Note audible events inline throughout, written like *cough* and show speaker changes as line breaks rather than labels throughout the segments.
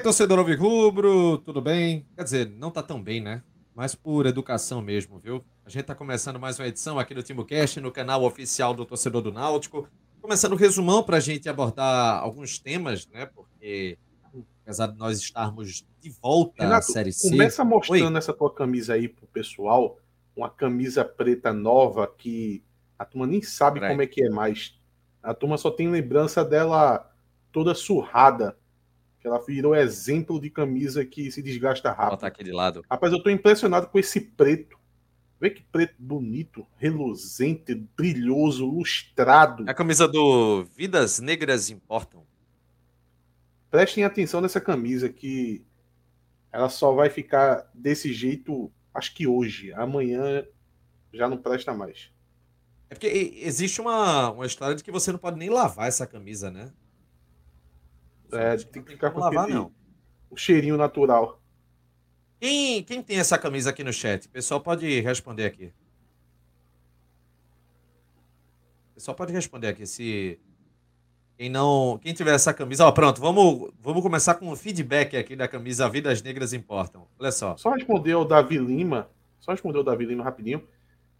aí, torcedor Rubro, tudo bem? Quer dizer, não tá tão bem, né? Mas por educação mesmo, viu? A gente tá começando mais uma edição aqui do TimoCast, no canal oficial do Torcedor do Náutico. Começando o resumão para a gente abordar alguns temas, né? Porque, apesar de nós estarmos de volta Renato, à Série C...
Começa mostrando Oi? essa tua camisa aí pro pessoal, uma camisa preta nova que a turma nem sabe como é que é mais. A turma só tem lembrança dela toda surrada que ela virou exemplo de camisa que se desgasta rápido.
Aqui de lado.
Rapaz, eu tô impressionado com esse preto. Vê que preto bonito, reluzente, brilhoso, lustrado.
É a camisa do Vidas Negras Importam.
Prestem atenção nessa camisa que ela só vai ficar desse jeito, acho que hoje. Amanhã já não presta mais.
É porque existe uma, uma história de que você não pode nem lavar essa camisa, né?
É, tem que ficar com lavar, aquele, não. o cheirinho natural.
Quem, quem tem essa camisa aqui no chat? O pessoal pode responder aqui. O pessoal pode responder aqui se quem não, quem tiver essa camisa, ó, pronto, vamos, vamos começar com o feedback aqui da camisa Vidas Negras Importam. Olha só.
Só responder o Davi Lima, só responder o Davi Lima rapidinho.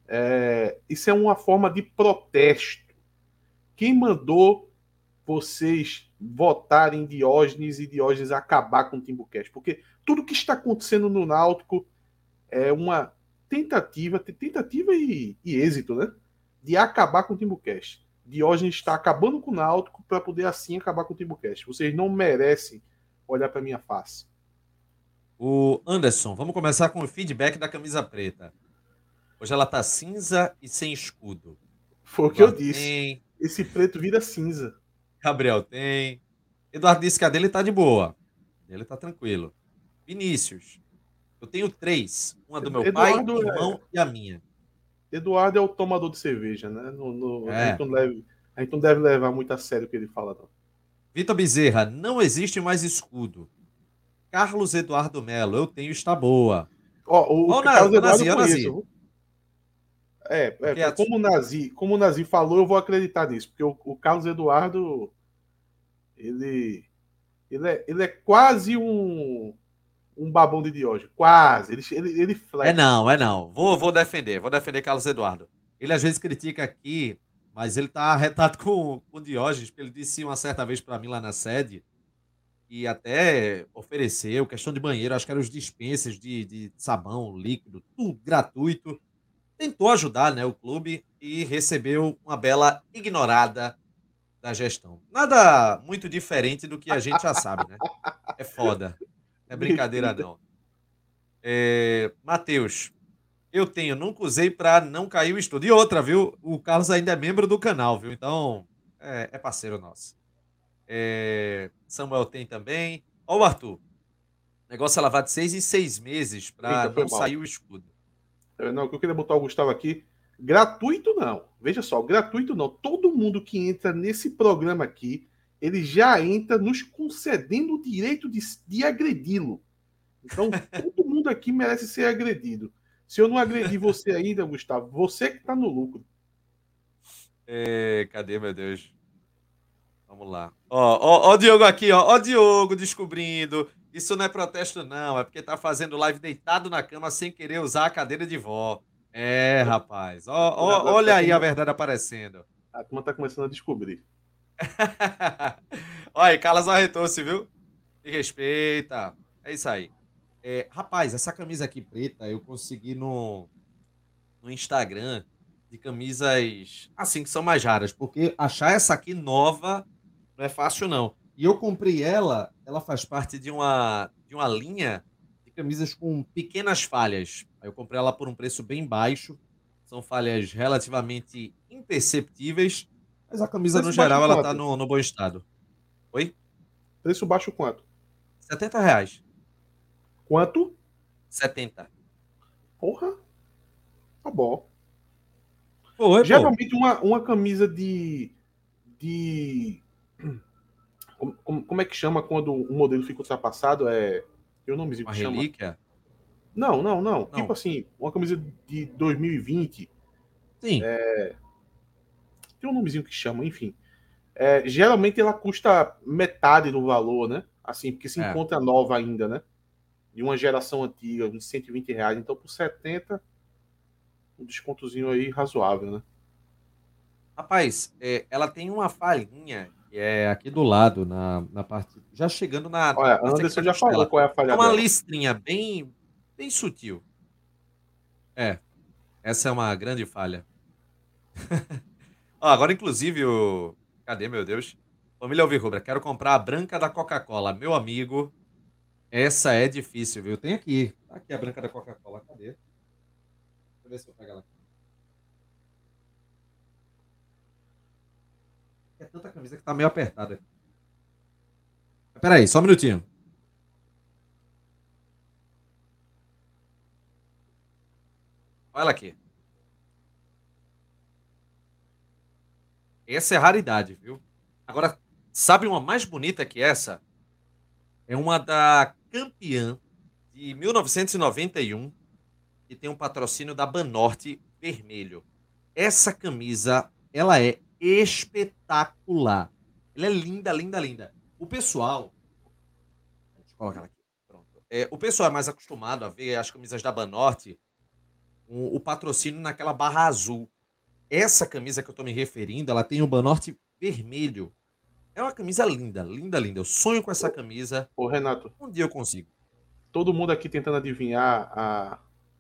É, isso é uma forma de protesto. Quem mandou vocês votarem Diógenes e Diógenes acabar com o Timbucast. Porque tudo que está acontecendo no Náutico é uma tentativa, tentativa e, e êxito, né? De acabar com o Timbucast. Diógenes está acabando com o Náutico para poder assim acabar com o Timbucast. Vocês não merecem olhar para minha face.
O Anderson, vamos começar com o feedback da camisa preta. Hoje ela tá cinza e sem escudo.
Foi o que eu disse. Esse preto vira cinza.
Gabriel tem. Eduardo disse que a dele tá de boa. Ele tá tranquilo. Vinícius. Eu tenho três. Uma do meu Eduardo pai, é... irmão e a minha.
Eduardo é o tomador de cerveja, né? No, no... É. A, gente deve... a, gente não deve, levar muito a sério o que ele fala, não.
Vitor Bezerra, não existe mais escudo. Carlos Eduardo Melo, eu tenho, está boa.
Ó, oh, o, o Carlos Eduardo Nazi, Nazi. É, é como, o Nazi, como o Nazi falou, eu vou acreditar nisso, porque o, o Carlos Eduardo, ele, ele, é, ele é quase um, um babão de Diógenes, quase, ele, ele, ele
É não, é não, vou, vou defender, vou defender Carlos Eduardo. Ele às vezes critica aqui, mas ele tá arretado com, com Diógenes, porque ele disse uma certa vez para mim lá na sede, e até ofereceu questão de banheiro, acho que eram os dispensas de, de sabão líquido, tudo gratuito, tentou ajudar né, o clube e recebeu uma bela ignorada da gestão. Nada muito diferente do que a gente já sabe, né? É foda. É brincadeira, *laughs* não. É, Matheus, eu tenho, nunca usei para não cair o estudo. E outra, viu? O Carlos ainda é membro do canal, viu? Então, é, é parceiro nosso. É, Samuel tem também. Ó, o Arthur. O negócio é lavar de seis em seis meses para não mal. sair o escudo.
Não, eu queria botar o Gustavo aqui. Gratuito não. Veja só, gratuito não. Todo mundo que entra nesse programa aqui, ele já entra nos concedendo o direito de, de agredi-lo. Então, *laughs* todo mundo aqui merece ser agredido. Se eu não agredi você *laughs* ainda, Gustavo, você que está no lucro.
É, cadê, meu Deus? Vamos lá. Ó, ó, ó o Diogo aqui, ó. Ó o Diogo descobrindo isso não é protesto, não. É porque tá fazendo live deitado na cama sem querer usar a cadeira de vó. É, rapaz. Ó, ó, olha aí a verdade aparecendo.
A turma tá começando a descobrir. *laughs*
olha aí, Carlos arretou-se, viu? Me respeita. É isso aí. É, rapaz, essa camisa aqui preta eu consegui no, no Instagram de camisas assim que são mais raras, porque achar essa aqui nova não é fácil, não. E eu comprei ela, ela faz parte de uma, de uma linha de camisas com pequenas falhas. Eu comprei ela por um preço bem baixo. São falhas relativamente imperceptíveis, mas a camisa preço no geral ela tá no, no bom estado. Oi?
Preço baixo quanto?
70 reais.
Quanto?
70.
Porra. Tá bom. Foi, Geralmente uma, uma camisa de, de como, como, é que chama quando um modelo fica ultrapassado? É. Tem um nomezinho
que chama. relíquia?
Não, não, não, não, Tipo assim, uma camisa de 2020.
Sim.
É... Tem um nomezinho que chama, enfim. É, geralmente ela custa metade do valor, né? Assim, porque se é. encontra nova ainda, né? De uma geração antiga, uns 120 reais. Então, por 70, um descontozinho aí razoável, né?
Rapaz, é, ela tem uma falhinha que é aqui do lado, na, na parte. Já chegando na.
Olha, Anderson já falou qual é a falha. É
uma dela. listrinha bem, bem sutil. É. Essa é uma grande falha. *laughs* Ó, agora, inclusive, o. Cadê, meu Deus? Família Alvirrubra, quero comprar a branca da Coca-Cola. Meu amigo, essa é difícil, viu? Tem aqui. Tá aqui a branca da Coca-Cola. Cadê? Deixa eu ver se eu pego ela aqui. Tanta camisa que tá meio apertada. Peraí, só um minutinho. Olha aqui. Essa é raridade, viu? Agora, sabe uma mais bonita que essa? É uma da campeã de 1991, que tem um patrocínio da Banorte vermelho. Essa camisa, ela é espetacular. Ela é linda, linda, linda. O pessoal. Deixa eu colocar aqui. Pronto. É, o pessoal é mais acostumado a ver as camisas da Banorte com o patrocínio naquela barra azul. Essa camisa que eu tô me referindo, ela tem o Banorte vermelho. É uma camisa linda, linda, linda. Eu sonho com essa camisa.
Ô, Renato.
Um dia eu consigo.
Todo mundo aqui tentando adivinhar a,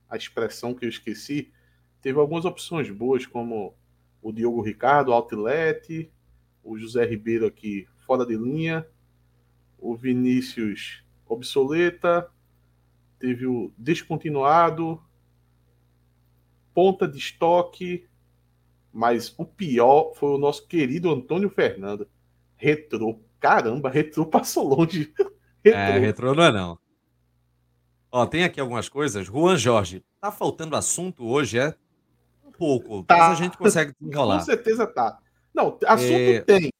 a expressão que eu esqueci. Teve algumas opções boas, como o Diogo Ricardo, Outlet, o José Ribeiro aqui, fora de linha, o Vinícius obsoleta, teve o descontinuado, ponta de estoque, mas o pior foi o nosso querido Antônio Fernando. Retrô. Caramba, retrô passou longe. *laughs*
retrô. É, retrô não é não. Ó, tem aqui algumas coisas. Juan Jorge, tá faltando assunto hoje, é? Pouco, tá. mas a gente consegue desenrolar.
Com certeza tá. Não, assunto é... tem,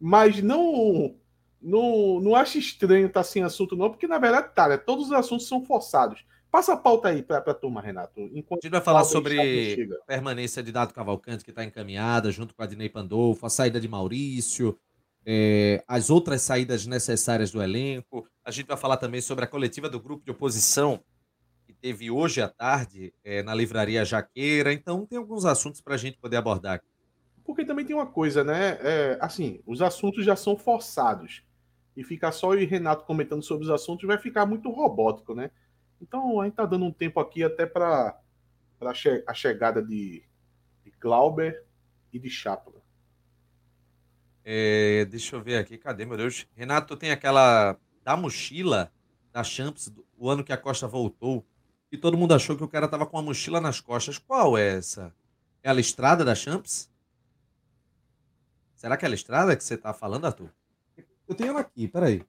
mas não, não, não acho estranho estar tá sem assunto não, porque na verdade tá, né? todos os assuntos são forçados. Passa a pauta aí para a turma, Renato.
Enquanto a gente vai falar sobre a permanência de Dado Cavalcante, que está encaminhada, junto com a Dinei Pandolfo, a saída de Maurício, é, as outras saídas necessárias do elenco. A gente vai falar também sobre a coletiva do grupo de oposição, teve hoje à tarde é, na Livraria Jaqueira. Então, tem alguns assuntos para a gente poder abordar aqui.
Porque também tem uma coisa, né? É, assim, os assuntos já são forçados. E ficar só eu e Renato comentando sobre os assuntos vai ficar muito robótico, né? Então a gente está dando um tempo aqui até para a chegada de, de Glauber e de Chapla.
É, deixa eu ver aqui, cadê, meu Deus? Renato, tem aquela da mochila da Champs, o ano que a Costa voltou, e todo mundo achou que o cara tava com a mochila nas costas. Qual é essa? É a listrada da Champs? Será que é a listrada que você tá falando, Arthur? Eu tenho ela aqui, peraí.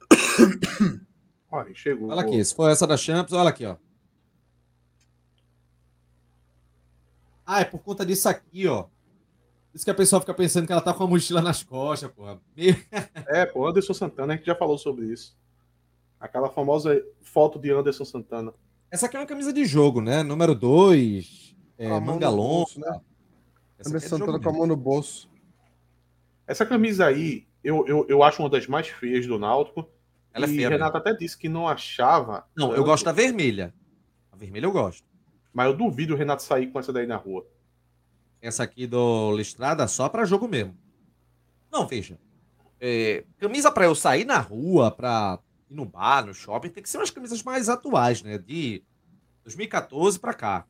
*coughs*
Olha, chegou.
Olha aqui, se for essa da Champions, olha aqui, ó. Ah, é por conta disso aqui, ó. Isso que a pessoa fica pensando que ela tá com a mochila nas costas, porra. *laughs*
é, pô, Anderson Santana, a gente já falou sobre isso. Aquela famosa foto de Anderson Santana.
Essa aqui é uma camisa de jogo, né? Número 2, é, manga longa. Né?
Anderson é Santana com a mão no bolso. Essa camisa aí, eu, eu, eu acho uma das mais feias do Náutico. Ela é feia. Renato até disse que não achava.
Não, eu gosto da vermelha. A vermelha eu gosto.
Mas eu duvido o Renato sair com essa daí na rua.
Essa aqui do Listrada só para jogo mesmo. Não, veja. É, camisa para eu sair na rua, para ir no bar, no shopping, tem que ser umas camisas mais atuais, né? De 2014 para cá.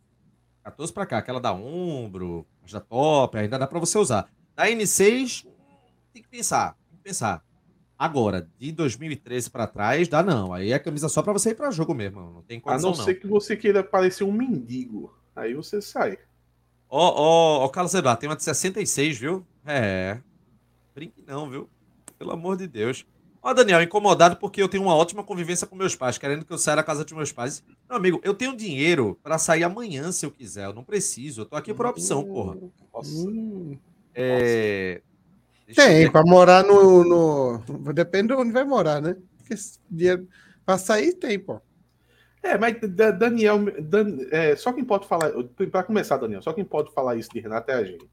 14 para cá, aquela da ombro, as da top, ainda dá para você usar. Da N6, tem que pensar, tem que pensar. Agora, de 2013 para trás, dá não. Aí é camisa só para você ir para jogo mesmo. Não tem condição,
A não, não ser que você queira parecer um mendigo. Aí você sai.
Ó, ó, ó, Carlos Eduardo, tem uma de 66, viu? É. Brinque não, viu? Pelo amor de Deus. Ó, Daniel, incomodado porque eu tenho uma ótima convivência com meus pais, querendo que eu saia da casa dos meus pais. Meu amigo, eu tenho dinheiro para sair amanhã se eu quiser. Eu não preciso. Eu tô aqui por opção, porra. Nossa. Hum. É.
Tem, para morar no, no. Depende de onde vai morar, né? Porque para sair tem, pô.
É, mas Daniel, Dan, é, só quem pode falar, para começar, Daniel, só quem pode falar isso de Renato é a gente.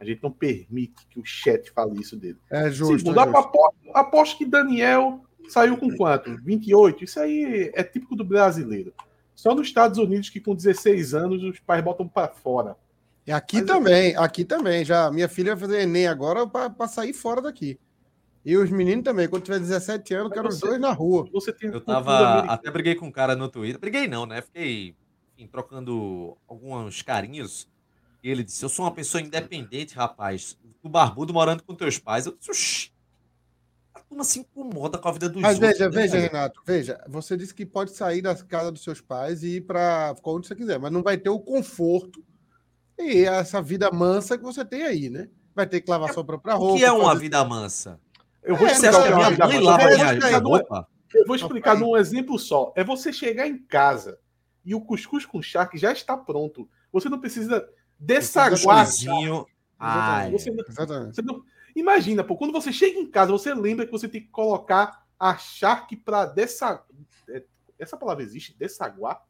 A gente não permite que o chat fale isso dele.
É justo.
Segundo,
é justo.
aposto, aposto que Daniel saiu com quanto? 28? Isso aí é típico do brasileiro. Só nos Estados Unidos que com 16 anos os pais botam para fora.
E aqui
Mas eu-
também, aqui também. Já minha filha vai fazer Enem agora para sair fora daqui. E os meninos também. Quando tiver 17 anos, eu
Mas
quero os dois na rua.
Você tem
Eu tava. Até briguei com um cara no Twitter. Briguei não, né? Fiquei enfim, trocando alguns carinhos. E ele disse: Eu sou uma pessoa independente, rapaz. Tu barbudo morando com teus pais. Eu disse: Oxi. A turma se incomoda com a vida dos
Mas
outros.
veja,
né,
veja? Renato, veja. Você disse que pode sair da casa dos seus pais e ir para onde você quiser, mas não vai ter o conforto e essa vida mansa que você tem aí, né? Vai ter que lavar sua própria
O
roupa.
que é uma
fazer-
vida mansa?
Eu vou
É,
Você
explicar
acha que
o
a
que é
minha mãe lava minha roupa?
Eu vou explicar num exemplo só. É você chegar em casa e o cuscuz com charque já está pronto. Você não precisa dessaguar.
Ai,
Você não- você Imagina, pô, quando você chega em casa, você lembra que você tem que colocar a charque para dessa... é, Essa palavra existe? Dessaguar?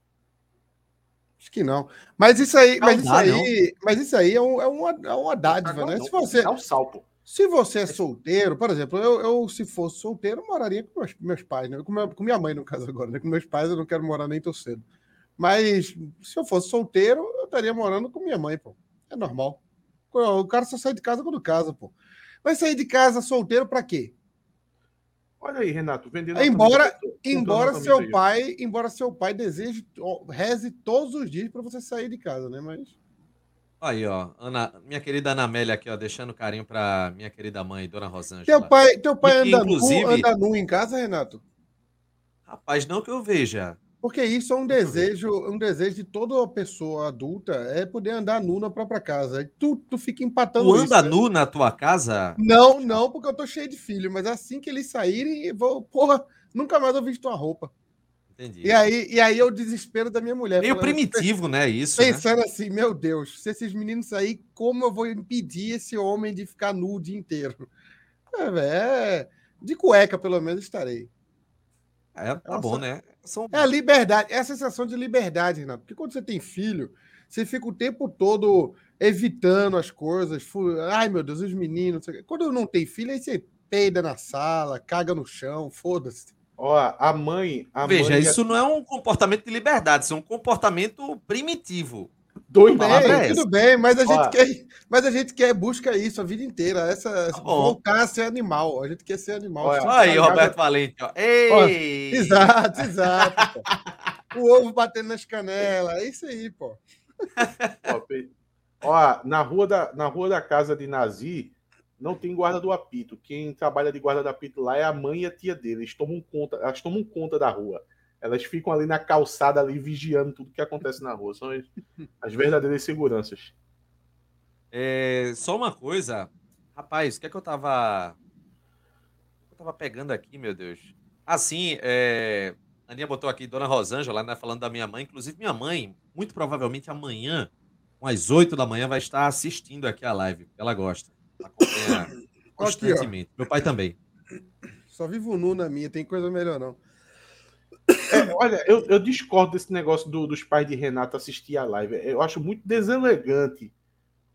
Acho que não. Mas isso aí,
Não
mas isso aí, mas isso aí é, um- é uma, é uma dádiva, né? Se você,
Dá pô.
Se você é solteiro, por exemplo, eu, eu, se fosse solteiro, moraria com meus, meus pais, né? Com, minha, com minha mãe, no caso agora, né? Com meus pais eu não quero morar nem tão cedo. Mas se eu fosse solteiro, eu estaria morando com minha mãe, pô. É normal. O cara só sai de casa quando casa, pô. Vai sair de casa solteiro pra quê?
Olha aí, Renato, vendendo.
Embora-
comprando
Embora
a camisa
seu pai, embora seu pai deseje, reze todos os dias para você sair de casa, né? Mas
Aí, ó. Ana, minha querida Ana Amélia aqui, ó, deixando carinho pra minha querida mãe, Dona Rosângela.
teu pai, teu pai
que,
anda,
inclusive-
nu, anda nu em casa, Renato?
Rapaz, não que eu veja.
Porque isso é um desejo, um desejo de toda pessoa adulta é poder andar nu na própria casa. Tu, tu fica empatando
Tu
isso,
anda
né?
nu na tua casa?
Não, não, porque eu tô cheio de filho, mas assim que eles saírem, eu vou, porra, nunca mais eu visto uma roupa.
Entendi.
E aí, e aí é o desespero da minha mulher.
Meio
falando,
primitivo, né? Isso. Né?
Pensando assim, meu Deus, se esses meninos saírem, como eu vou impedir esse homem de ficar nu o dia inteiro? É, é... de cueca, pelo menos, estarei.
É, tá bom, né? São...
É a liberdade, é a sensação de liberdade, Renato. Porque quando você tem filho, você fica o tempo todo evitando as coisas. Ai, meu Deus, os meninos. Quando não tem filho, aí você peida na sala, caga no chão, foda-se.
Ó, a mãe. A
Veja,
mãe
isso não é um comportamento de liberdade, isso é um comportamento primitivo.
doido.
Bem,
é
tudo bem, mas a, gente
Ó.
quer, mas a gente quer, busca isso a vida inteira. Essa,
Tá
voltar a ser animal. A gente quer ser animal.
Olha,
Você
Aí? Roberto Valente, ó. Ei!
Exato, exato. pô. o ovo batendo nas canelas, é isso aí, pô.
Ó, ó, na, rua da, na rua da casa de Nazi, não tem guarda do apito. Quem trabalha de guarda do apito lá é a mãe e a tia dele. Eles tomam conta, elas tomam conta da rua. Elas ficam ali na calçada, ali, vigiando tudo que acontece na rua. São as, *laughs* as verdadeiras seguranças.
É, só uma coisa. Rapaz, o que é que eu tava. Eu tava pegando aqui, meu Deus. Assim, é. A Aninha botou aqui, Dona Rosângela, né, falando da minha mãe. Inclusive, minha mãe, muito provavelmente amanhã, às 8 da manhã, vai estar assistindo aqui a live. Ela gosta. Acompanha
Aqui, ó.
constantemente. Meu pai também.
Só vivo nu na minha, tem coisa melhor não.
É, olha, eu, eu discordo desse negócio do- dos pais de Renato assistir a live. Eu acho muito deselegante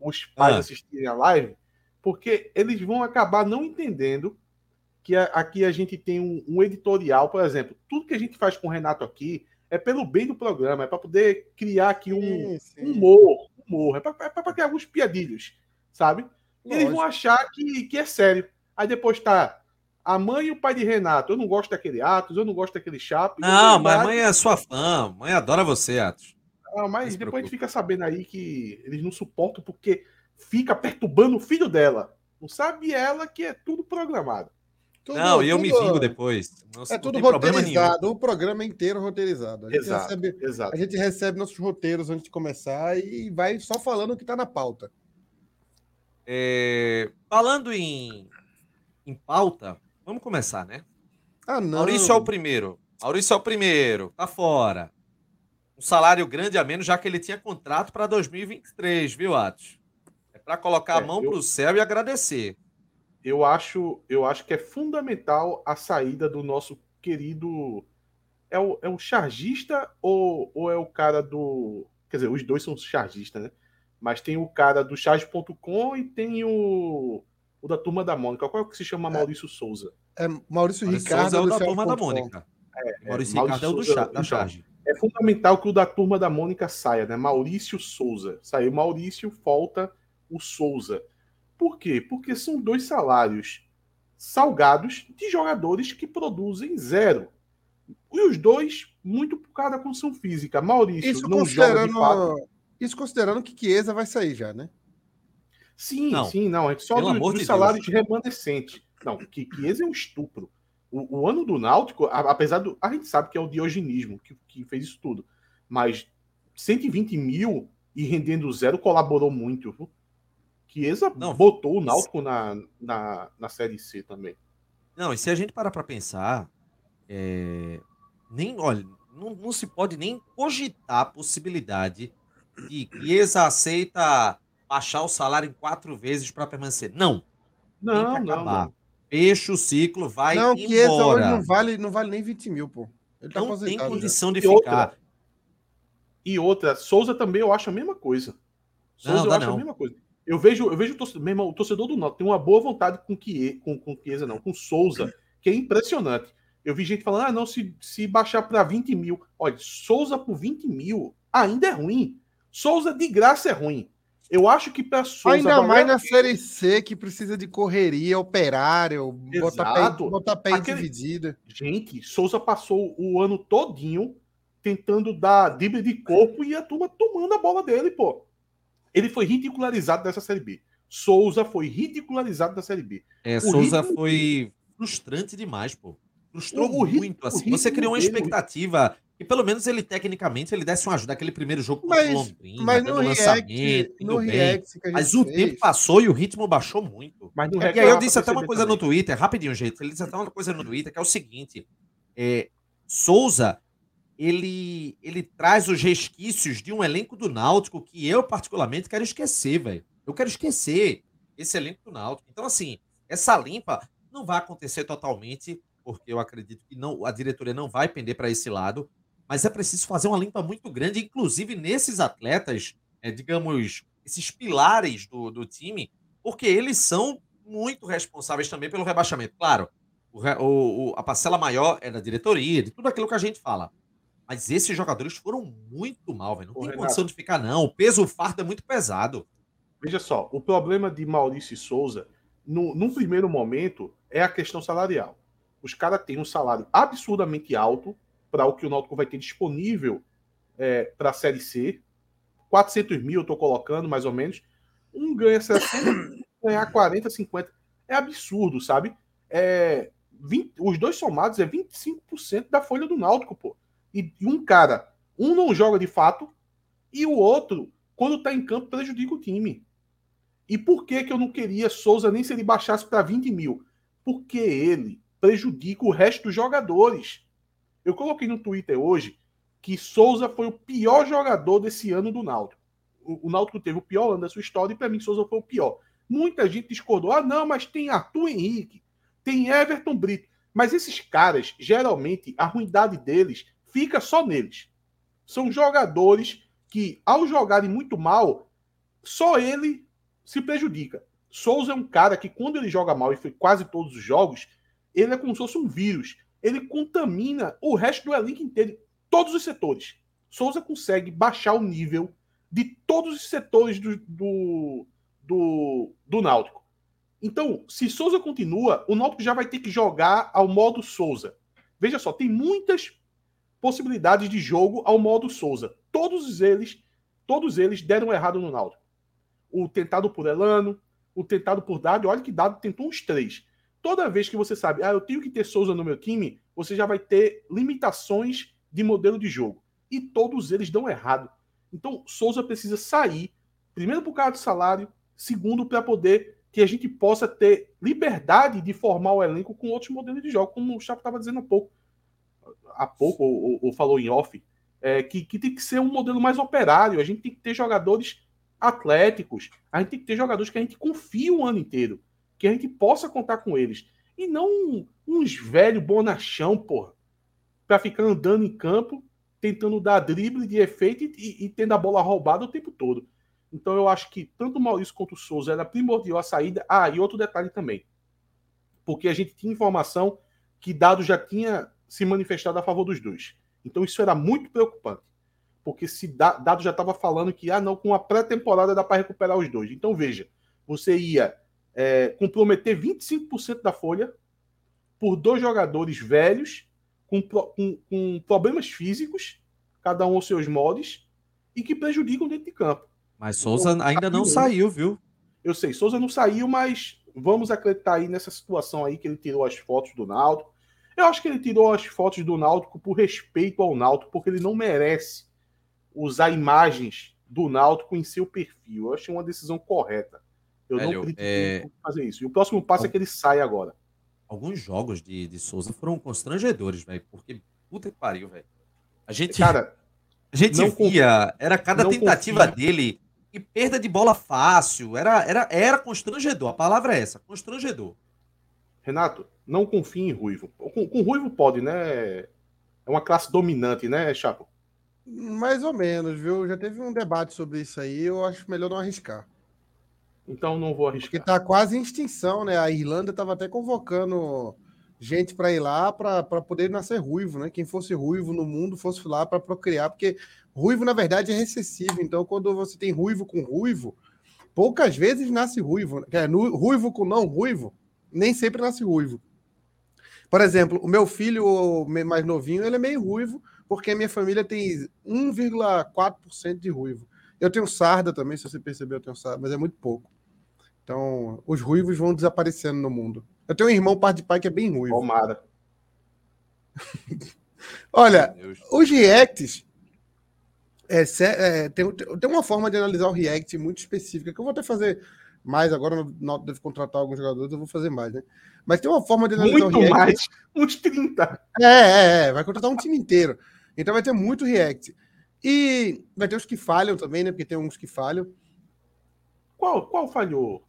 os pais
Ah.
assistirem a live, porque eles vão acabar não entendendo que a- aqui a gente tem um, um editorial, por exemplo. Tudo que a gente faz com o Renato aqui é pelo bem do programa, é para poder criar aqui um
Sim, sim.
humor, humor, é para criar alguns piadilhos, sabe? E eles vão
Lógico.
achar que, que é sério. Aí depois tá a mãe e o pai de Renato. Eu não gosto daquele Atos, eu não gosto daquele Chape.
Não, mas mãe é sua fã. Mãe adora você, Atos. Não
mas
se
depois a gente fica sabendo aí que eles não suportam porque fica perturbando o filho dela. Não sabe ela que é tudo programado.
Tudo-
não, e eu me vingo depois. Não,
É
não
tudo roteirizado, o programa inteiro roteirizado. A gente,
Exato,
recebe,
exato.
a gente recebe nossos roteiros antes de começar e vai só falando o que tá na pauta.
É, falando em, em pauta, vamos começar, né?
Ah, não.
Maurício é o primeiro. Maurício é o primeiro. Tá fora. Um salário grande a menos, já que ele tinha contrato para 2023, viu, Atos? É para colocar
É,
a mão
eu-
pro céu e agradecer.
Eu acho, eu acho que é fundamental a saída do nosso querido. É o, é o chargista ou, ou é o cara do. Quer dizer, os dois são chargistas, né? Mas tem o cara do charge.com e tem o, o da turma da Mônica. Qual é o que se chama Maurício Souza?
É Maurício, Maurício Ricardo
Souza é o da turma da Mônica. É, Maurício, Maurício Ricardo é o do Souza, da então, charge.
É fundamental que o da turma da Mônica saia, né? Maurício Souza. Saiu Maurício, falta o Souza. Por quê? Porque são dois salários salgados de jogadores que produzem zero. E os dois, muito por causa da condição física. Maurício
isso não joga de fato. Isso considerando que Chiesa vai sair já, né?
Sim, não. sim, não. É só dos, dos de salários Deus. remanescentes. Não, que Chiesa é um estupro. O, o, ano do Náutico, apesar do. A gente sabe que é o diogenismo que, que fez isso tudo. Mas 120 mil e rendendo zero colaborou muito. Viu? Chiesa não, botou o Náutico na, na, na Série C também.
Não, e se a gente parar para pensar, é, nem, olha, não, não, se pode nem cogitar a possibilidade de Chiesa aceita baixar o salário em quatro vezes para permanecer. Não.
Não, não, não.
Fecha o ciclo, vai não, embora. Chiesa hoje
não vale, não vale nem 20 mil, pô.
Ele tá não tem condição
já.
de e ficar.
Outra, e outra, Souza também eu acho a mesma coisa. Souza não, eu acho não. a mesma coisa. Eu vejo, eu vejo o torcedor, irmão, o torcedor do Norte tem uma boa vontade com Chiesa, com, com Chiesa, não, com Souza, que é impressionante. Eu vi gente falando, ah, não, se, se baixar para 20 mil. Olha, Souza por 20 mil ainda é ruim. Souza de graça é ruim. Eu acho que para Souza.
Ainda mais na Série C, que precisa de correria, operário, botar pé, botar pé Aquele... dividida.
Gente, Souza passou o ano todinho tentando dar drible de corpo e a turma tomando a bola dele, pô. Ele foi ridicularizado dessa Série B. Souza foi ridicularizado da Série B.
É, o Souza ritmo... foi frustrante demais, pô. Frustrou o, o muito. assim. Você criou uma expectativa que pelo menos ele, tecnicamente, ele desse uma ajuda naquele primeiro jogo
contra o Londrina, mas no lançamento, no react
Mas o fez. tempo passou e o ritmo baixou muito. Mas no e aí eu disse até uma coisa também. no Twitter, rapidinho, gente. Ele disse até uma coisa no Twitter, que é o seguinte. É, Souza ele, ele traz os resquícios de um elenco do Náutico que eu, particularmente, quero esquecer, velho. Eu quero esquecer esse elenco do Náutico. Então, assim, essa limpa não vai acontecer totalmente, porque eu acredito que não, a diretoria não vai pender para esse lado, mas é preciso fazer uma limpa muito grande, inclusive nesses atletas, é, digamos, esses pilares do, do time, porque eles são muito responsáveis também pelo rebaixamento. Claro, o, o, a parcela maior é da diretoria, de tudo aquilo que a gente fala. Mas esses jogadores foram muito mal, velho. Não Ô, tem Renato, condição de ficar, não. O peso, o fardo é muito pesado.
Veja só, o problema de Maurício e Souza, no, num primeiro momento, é a questão salarial. Os caras têm um salário absurdamente alto para o que o Náutico vai ter disponível é, para a Série C. 400 mil eu estou colocando, mais ou menos. Um ganha 60, *coughs* ganhar 40, 50. É absurdo, sabe? É, 20, os dois somados é 25% da folha do Náutico, pô e, um cara, um não joga de fato e o outro, quando tá em campo, prejudica o time. E por que, que eu não queria Souza nem se ele baixasse para 20 mil? Porque ele prejudica o resto dos jogadores. Eu coloquei no Twitter hoje que Souza foi o pior jogador desse ano do Náutico. O, o Náutico teve o pior ano da sua história e para mim Souza foi o pior. Muita gente discordou. Ah, não, mas tem Arthur Henrique, tem Everton Brito. Mas esses caras, geralmente, a ruindade deles fica só neles. São jogadores que, ao jogarem muito mal, só ele se prejudica. Souza é um cara que, quando ele joga mal, e foi quase todos os jogos, ele é como se fosse um vírus. Ele contamina o resto do elenco inteiro, todos os setores. Souza consegue baixar o nível de todos os setores do, do, do, do Náutico. Então, se Souza continua, o Náutico já vai ter que jogar ao modo Souza. Veja só, tem muitas possibilidades de jogo ao modo Souza. Todos eles, todos eles deram errado no Náutico. O tentado por Elano, o tentado por Dado, olha que Dado tentou uns três. Toda vez que você sabe, ah, eu tenho que ter Souza no meu time, você já vai ter limitações de modelo de jogo. E todos eles dão errado. Então, Souza precisa sair, primeiro por causa do salário, segundo para poder que a gente possa ter liberdade de formar o elenco com outros modelos de jogo, como o Chapo estava dizendo há pouco há pouco, ou, ou falou em off, é, que, que tem que ser um modelo mais operário. A gente tem que ter jogadores atléticos, a gente tem que ter jogadores que a gente confia o ano inteiro, que a gente possa contar com eles. E não uns velhos bonachão, porra, para ficar andando em campo, tentando dar drible de efeito e, e tendo a bola roubada o tempo todo. Então eu acho que tanto o Maurício quanto o Souza era primordial a saída. Ah, e outro detalhe também. Porque a gente tinha informação que Dado já tinha se manifestado a favor dos dois. Então isso era muito preocupante. Porque se Dado já estava falando que, ah, não, com a pré-temporada dá para recuperar os dois. Então veja, você ia é, comprometer 25% da folha por dois jogadores velhos, com, com, com problemas físicos, cada um aos seus modos, e que prejudicam dentro de campo.
Mas Souza então, ainda não saiu, viu?
Eu sei, Souza não saiu, mas vamos acreditar aí nessa situação aí que ele tirou as fotos do Náutico. Eu acho que ele tirou as fotos do Náutico por respeito ao Náutico, porque ele não merece usar imagens do Náutico em seu perfil. Eu achei uma decisão correta. Eu Velho, não critico é... fazer isso. E o próximo passo é que ele sai agora.
Alguns jogos de, de Souza foram constrangedores, velho. Porque, puta que pariu, velho. A gente,
Cara, *laughs*
a gente via, confio, era cada tentativa confio. dele e perda de bola fácil. Era, era, era constrangedor. A palavra é essa, constrangedor.
Renato, não confie em Ruivo. Com, com Ruivo pode, né? É uma classe dominante, né, Chapo?
Mais ou menos, viu? Já teve um debate sobre isso aí, eu acho melhor não arriscar.
Então não vou arriscar.
Porque tá quase em extinção, né? A Irlanda estava até convocando gente para ir lá para poder nascer ruivo, né? Quem fosse ruivo no mundo fosse lá para procriar, porque ruivo na verdade é recessivo. Então quando você tem ruivo com ruivo, poucas vezes nasce ruivo. É, ruivo com não ruivo, nem sempre nasce ruivo. Por exemplo, o meu filho mais novinho, ele é meio ruivo, porque a minha família tem 1,4% de ruivo. Eu tenho sarda também, se você percebeu, eu tenho sarda, mas é muito pouco. Então, os ruivos vão desaparecendo no mundo. Eu tenho um irmão, parte de pai, que é bem ruivo.
Tomara. *laughs*
Olha, os reacts. É, é, tem, tem uma forma de analisar o react muito específica, que eu vou até fazer mais agora. No, devo contratar alguns jogadores, eu vou fazer mais, né? Mas tem uma forma de analisar
muito o react. mais, *laughs* uns 30.
É, é, é, vai contratar um time inteiro. Então vai ter muito react. E vai ter os que falham também, né? Porque tem uns que falham.
Qual, qual falhou?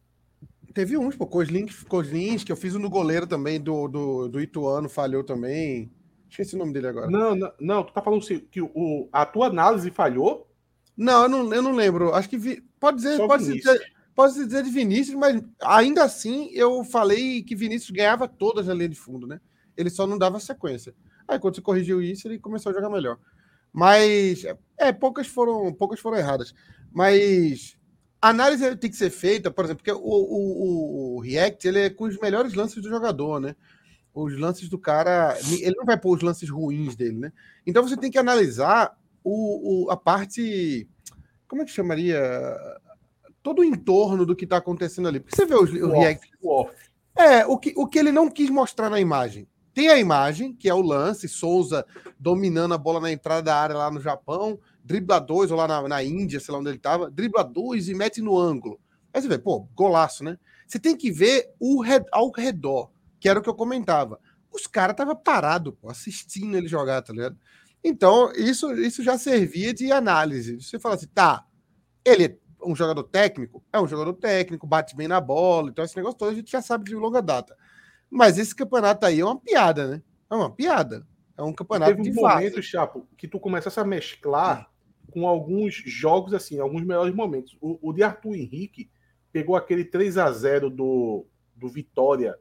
Teve uns, pô, Coslins, que eu fiz um no goleiro também, do, do, do Ituano, falhou também. Esqueci o nome dele agora.
Não, não, não tu tá falando que o, a tua análise falhou?
Não, eu não, eu não lembro. Acho que vi, pode dizer, pode dizer, pode dizer de Vinícius, mas ainda assim eu falei que Vinícius ganhava todas na linha de fundo, né? Ele só não dava sequência. Aí quando você corrigiu isso, ele começou a jogar melhor. Mas é, poucas foram, poucas foram erradas. Mas a análise tem que ser feita, por exemplo, porque o, o, o, React ele é com os melhores lances do jogador, né? Os lances do cara, ele não vai pôr os lances ruins dele, né? Então você tem que analisar o, o a parte, como é que chamaria? Todo o entorno do que está acontecendo ali. Porque você vê os, o, React. Off. É, o que, o que ele não quis mostrar na imagem. Tem a imagem, que é o lance, Souza dominando a bola na entrada da área lá no Japão, dribla dois, ou lá na, na Índia, sei lá onde ele estava, dribla dois e mete no ângulo. Aí você vê, pô, golaço, né? Você tem que ver o red, ao redor, que era o que eu comentava. Os caras estavam parados, assistindo ele jogar, tá ligado? Então, isso, isso já servia de análise. Você fala assim, tá, ele é um jogador técnico? É um jogador técnico, bate bem na bola, então esse negócio todo a gente já sabe de longa data. Mas esse campeonato aí é uma piada, né? É uma piada. É um campeonato
Teve um de momento, Chapo, que tu começasse a mesclar com alguns jogos, assim, alguns melhores momentos. O, o de Arthur Henrique pegou aquele 3 a 0 do, do Vitória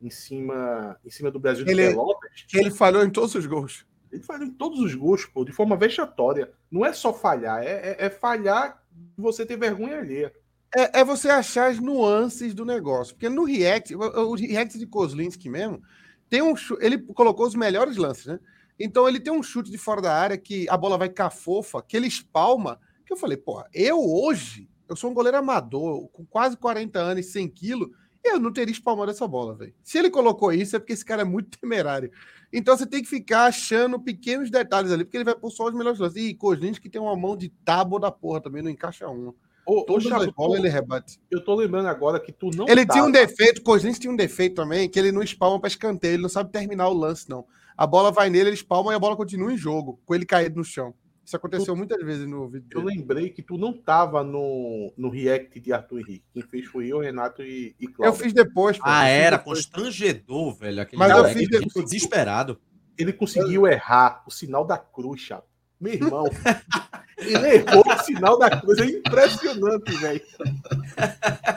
em cima, em cima do Brasil
ele, de Pelotas. Ele falhou em todos os gols.
Ele falhou em todos os gols, pô, de forma vexatória. Não é só falhar, é, é, é falhar você ter vergonha alheia.
É, é, você achar as nuances do negócio. Porque no React, o, o React de Kozlinski mesmo, tem um ele colocou os melhores lances, né? Então ele tem um chute de fora da área que a bola vai ficar fofa, que ele espalma, que eu falei, porra, eu hoje, eu sou um goleiro amador, com quase 40 anos e 100 quilos, eu não teria espalmado essa bola, velho. Se ele colocou isso, é porque esse cara é muito *laughs* temerário. Então você tem que ficar achando pequenos detalhes ali, porque ele vai pôr só os melhores lances. E Kozlinski que tem uma mão de tábua da porra também, não encaixa uma.
Ô, Todas ô, as bolas ele rebate. Eu tô lembrando agora que tu não.
Ele tinha um defeito, Cousins tinha um defeito também, que ele não espalma para escanteio, ele não sabe terminar o lance, não. A bola vai nele, ele espalma e a bola continua em jogo, com ele caído no chão. Isso aconteceu tu, muitas vezes no vídeo.
Eu lembrei que tu não tava no, no react de Arthur Henrique. Quem fez foi eu, Renato e, e
Cláudio. Eu fiz depois.
Pô. Ah, era depois. constrangedor, velho.
Aquele Mas eu fiz depois.
desesperado.
Ele conseguiu errar o sinal da cruz, chato. Meu irmão. *laughs* Ele errou o sinal da coisa. É impressionante, velho.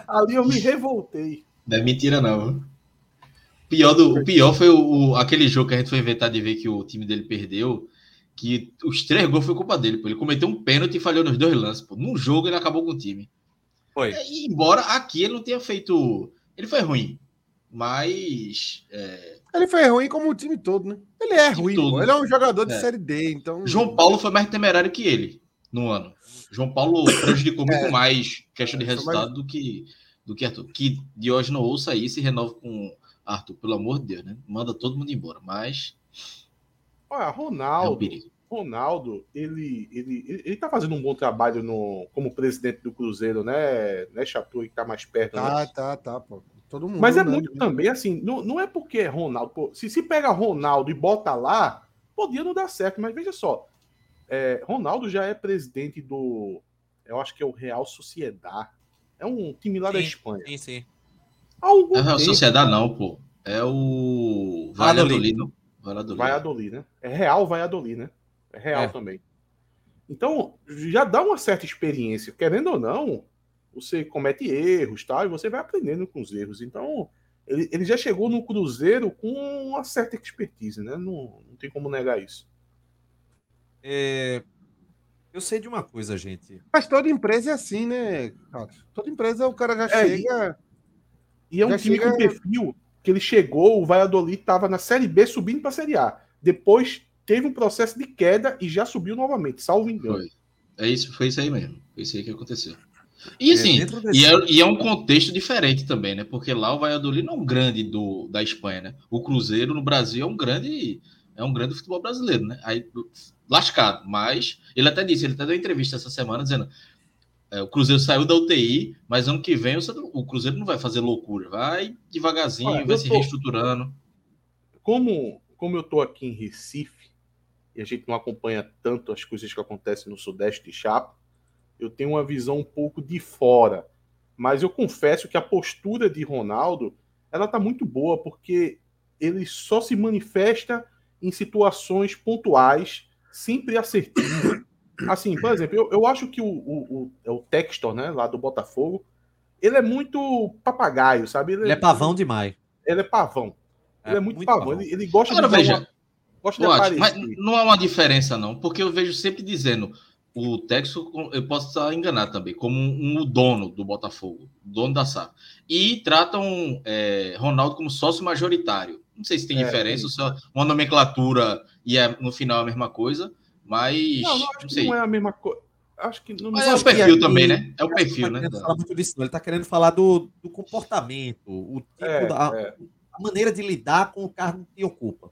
Ali eu me revoltei.
Não é mentira, não. Pior do, o pior foi o, o, aquele jogo que a gente foi inventar de ver que o time dele perdeu. Que os três gols foi culpa dele. Pô. Ele cometeu um pênalti e falhou nos dois lances. Pô. Num jogo ele acabou com o time. Foi. E, embora aqui ele não tenha feito. Ele foi ruim. Mas. É...
Ele foi ruim como o time todo, né? Ele é ruim, todo, ele é um jogador de é. Série D, então.
João Paulo foi mais temerário que ele no ano. João Paulo prejudicou muito é. mais questão de resultado mais... do que do que Arthur. Que hoje não ouça isso e renove com Arthur, pelo amor de Deus, né? Manda todo mundo embora, mas.
Olha, Ronaldo. É um Ronaldo, ele, ele, ele, ele tá fazendo um bom trabalho no, como presidente do Cruzeiro, né? Né, Chapu, que tá mais perto.
Tá,
né?
tá, tá, pô. Todo mundo.
Mas é né? muito também assim, não, não é porque é Ronaldo. Pô, se se pega Ronaldo e bota lá, podia não dar certo, mas veja só. É, Ronaldo já é presidente do. Eu acho que é o Real Sociedade. É um time lá sim, da Espanha.
Sim, sim. Algum não é o Sociedade, não, pô. É o Valladolid.
Valladolid. Valladolid, né? É Real Valladolid, né? É Real é. também. Então, já dá uma certa experiência. Querendo ou não, você comete erros, tal, e você vai aprendendo com os erros. Então, ele, ele já chegou no Cruzeiro com uma certa expertise, né? Não, não tem como negar isso.
É, eu sei de uma coisa, gente.
Mas toda empresa é assim, né, Toda empresa o cara já é, chega.
E, e é um time chega... com perfil que ele chegou, o Valladolid estava na Série B subindo para a Série A. Depois teve um processo de queda e já subiu novamente, salvo engano.
Foi. É isso, foi isso aí mesmo. Foi isso aí que aconteceu. E assim, é, e, é, e, é, um contexto diferente também, né? Porque lá o Valladolid não é um grande do, da Espanha, né? O Cruzeiro no Brasil é um grande é um grande futebol brasileiro, né? Aí lascado, mas ele até disse, ele até deu entrevista essa semana dizendo é, o Cruzeiro saiu da UTI, mas ano que vem o Cruzeiro não vai fazer loucura, vai devagarzinho, Olha, vai se tô... reestruturando.
Como, como eu tô aqui em Recife e a gente não acompanha tanto as coisas que acontecem no Sudeste de Chapo, eu tenho uma visão um pouco de fora. Mas eu confesso que a postura de Ronaldo ela tá muito boa, porque ele só se manifesta em situações pontuais, sempre assertivo. Assim, por exemplo, eu, eu acho que o, o, o, o Textor, né, lá do Botafogo, ele é muito papagaio, sabe?
Ele, ele é pavão demais.
Ele é pavão. É, ele é muito, muito pavão. pavão. Ele, ele, gosta
Agora, de. Veja, uma, gosta de aparecer. Mas não há uma diferença, não, porque eu vejo sempre dizendo o Texo, eu posso estar enganado também, como um, um dono do Botafogo, dono da SAF. E tratam é, Ronaldo como sócio majoritário. Não sei se tem é, diferença, só uma nomenclatura e é, no final a mesma coisa, mas.
Não, não,
não
sei. não é a mesma coisa. Acho que não,
mas é o perfil também, né? É o perfil,
tá
né?
Disso, ele está querendo falar do, do comportamento, o tipo é, da, é. a maneira de lidar com o cargo que ocupa.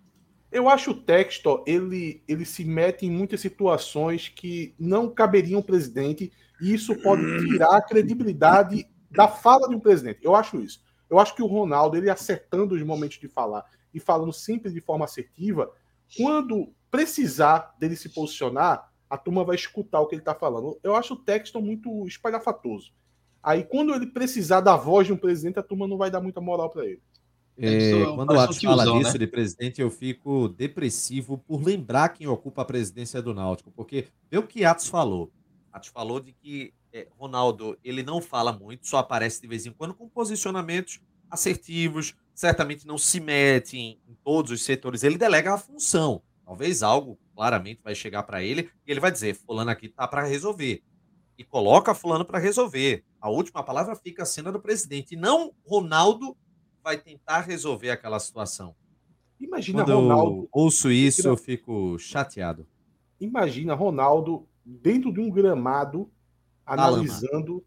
Eu acho o texto ele, ele se mete em muitas situações que não caberiam ao presidente, e isso pode tirar a credibilidade da fala de um presidente. Eu acho isso. Eu acho que o Ronaldo, ele acertando os momentos de falar e falando sempre de forma assertiva, quando precisar dele se posicionar, a turma vai escutar o que ele está falando. Eu acho o texto muito espalhafatoso. Aí, quando ele precisar da voz de um presidente, a turma não vai dar muita moral para ele.
É, quando o Atos fala disso né? de presidente, eu fico depressivo por lembrar quem ocupa a presidência do Náutico, porque vê o que Atos falou. Atos falou de que é, Ronaldo ele não fala muito, só aparece de vez em quando com posicionamentos assertivos, certamente não se mete em, em todos os setores, ele delega a função. Talvez algo claramente vai chegar para ele e ele vai dizer: Fulano aqui tá para resolver. E coloca Fulano para resolver. A última palavra fica a cena do presidente, e não Ronaldo vai tentar resolver aquela situação.
Imagina Quando Ronaldo. Eu
ouço isso, eu fico chateado.
Imagina Ronaldo dentro de um gramado analisando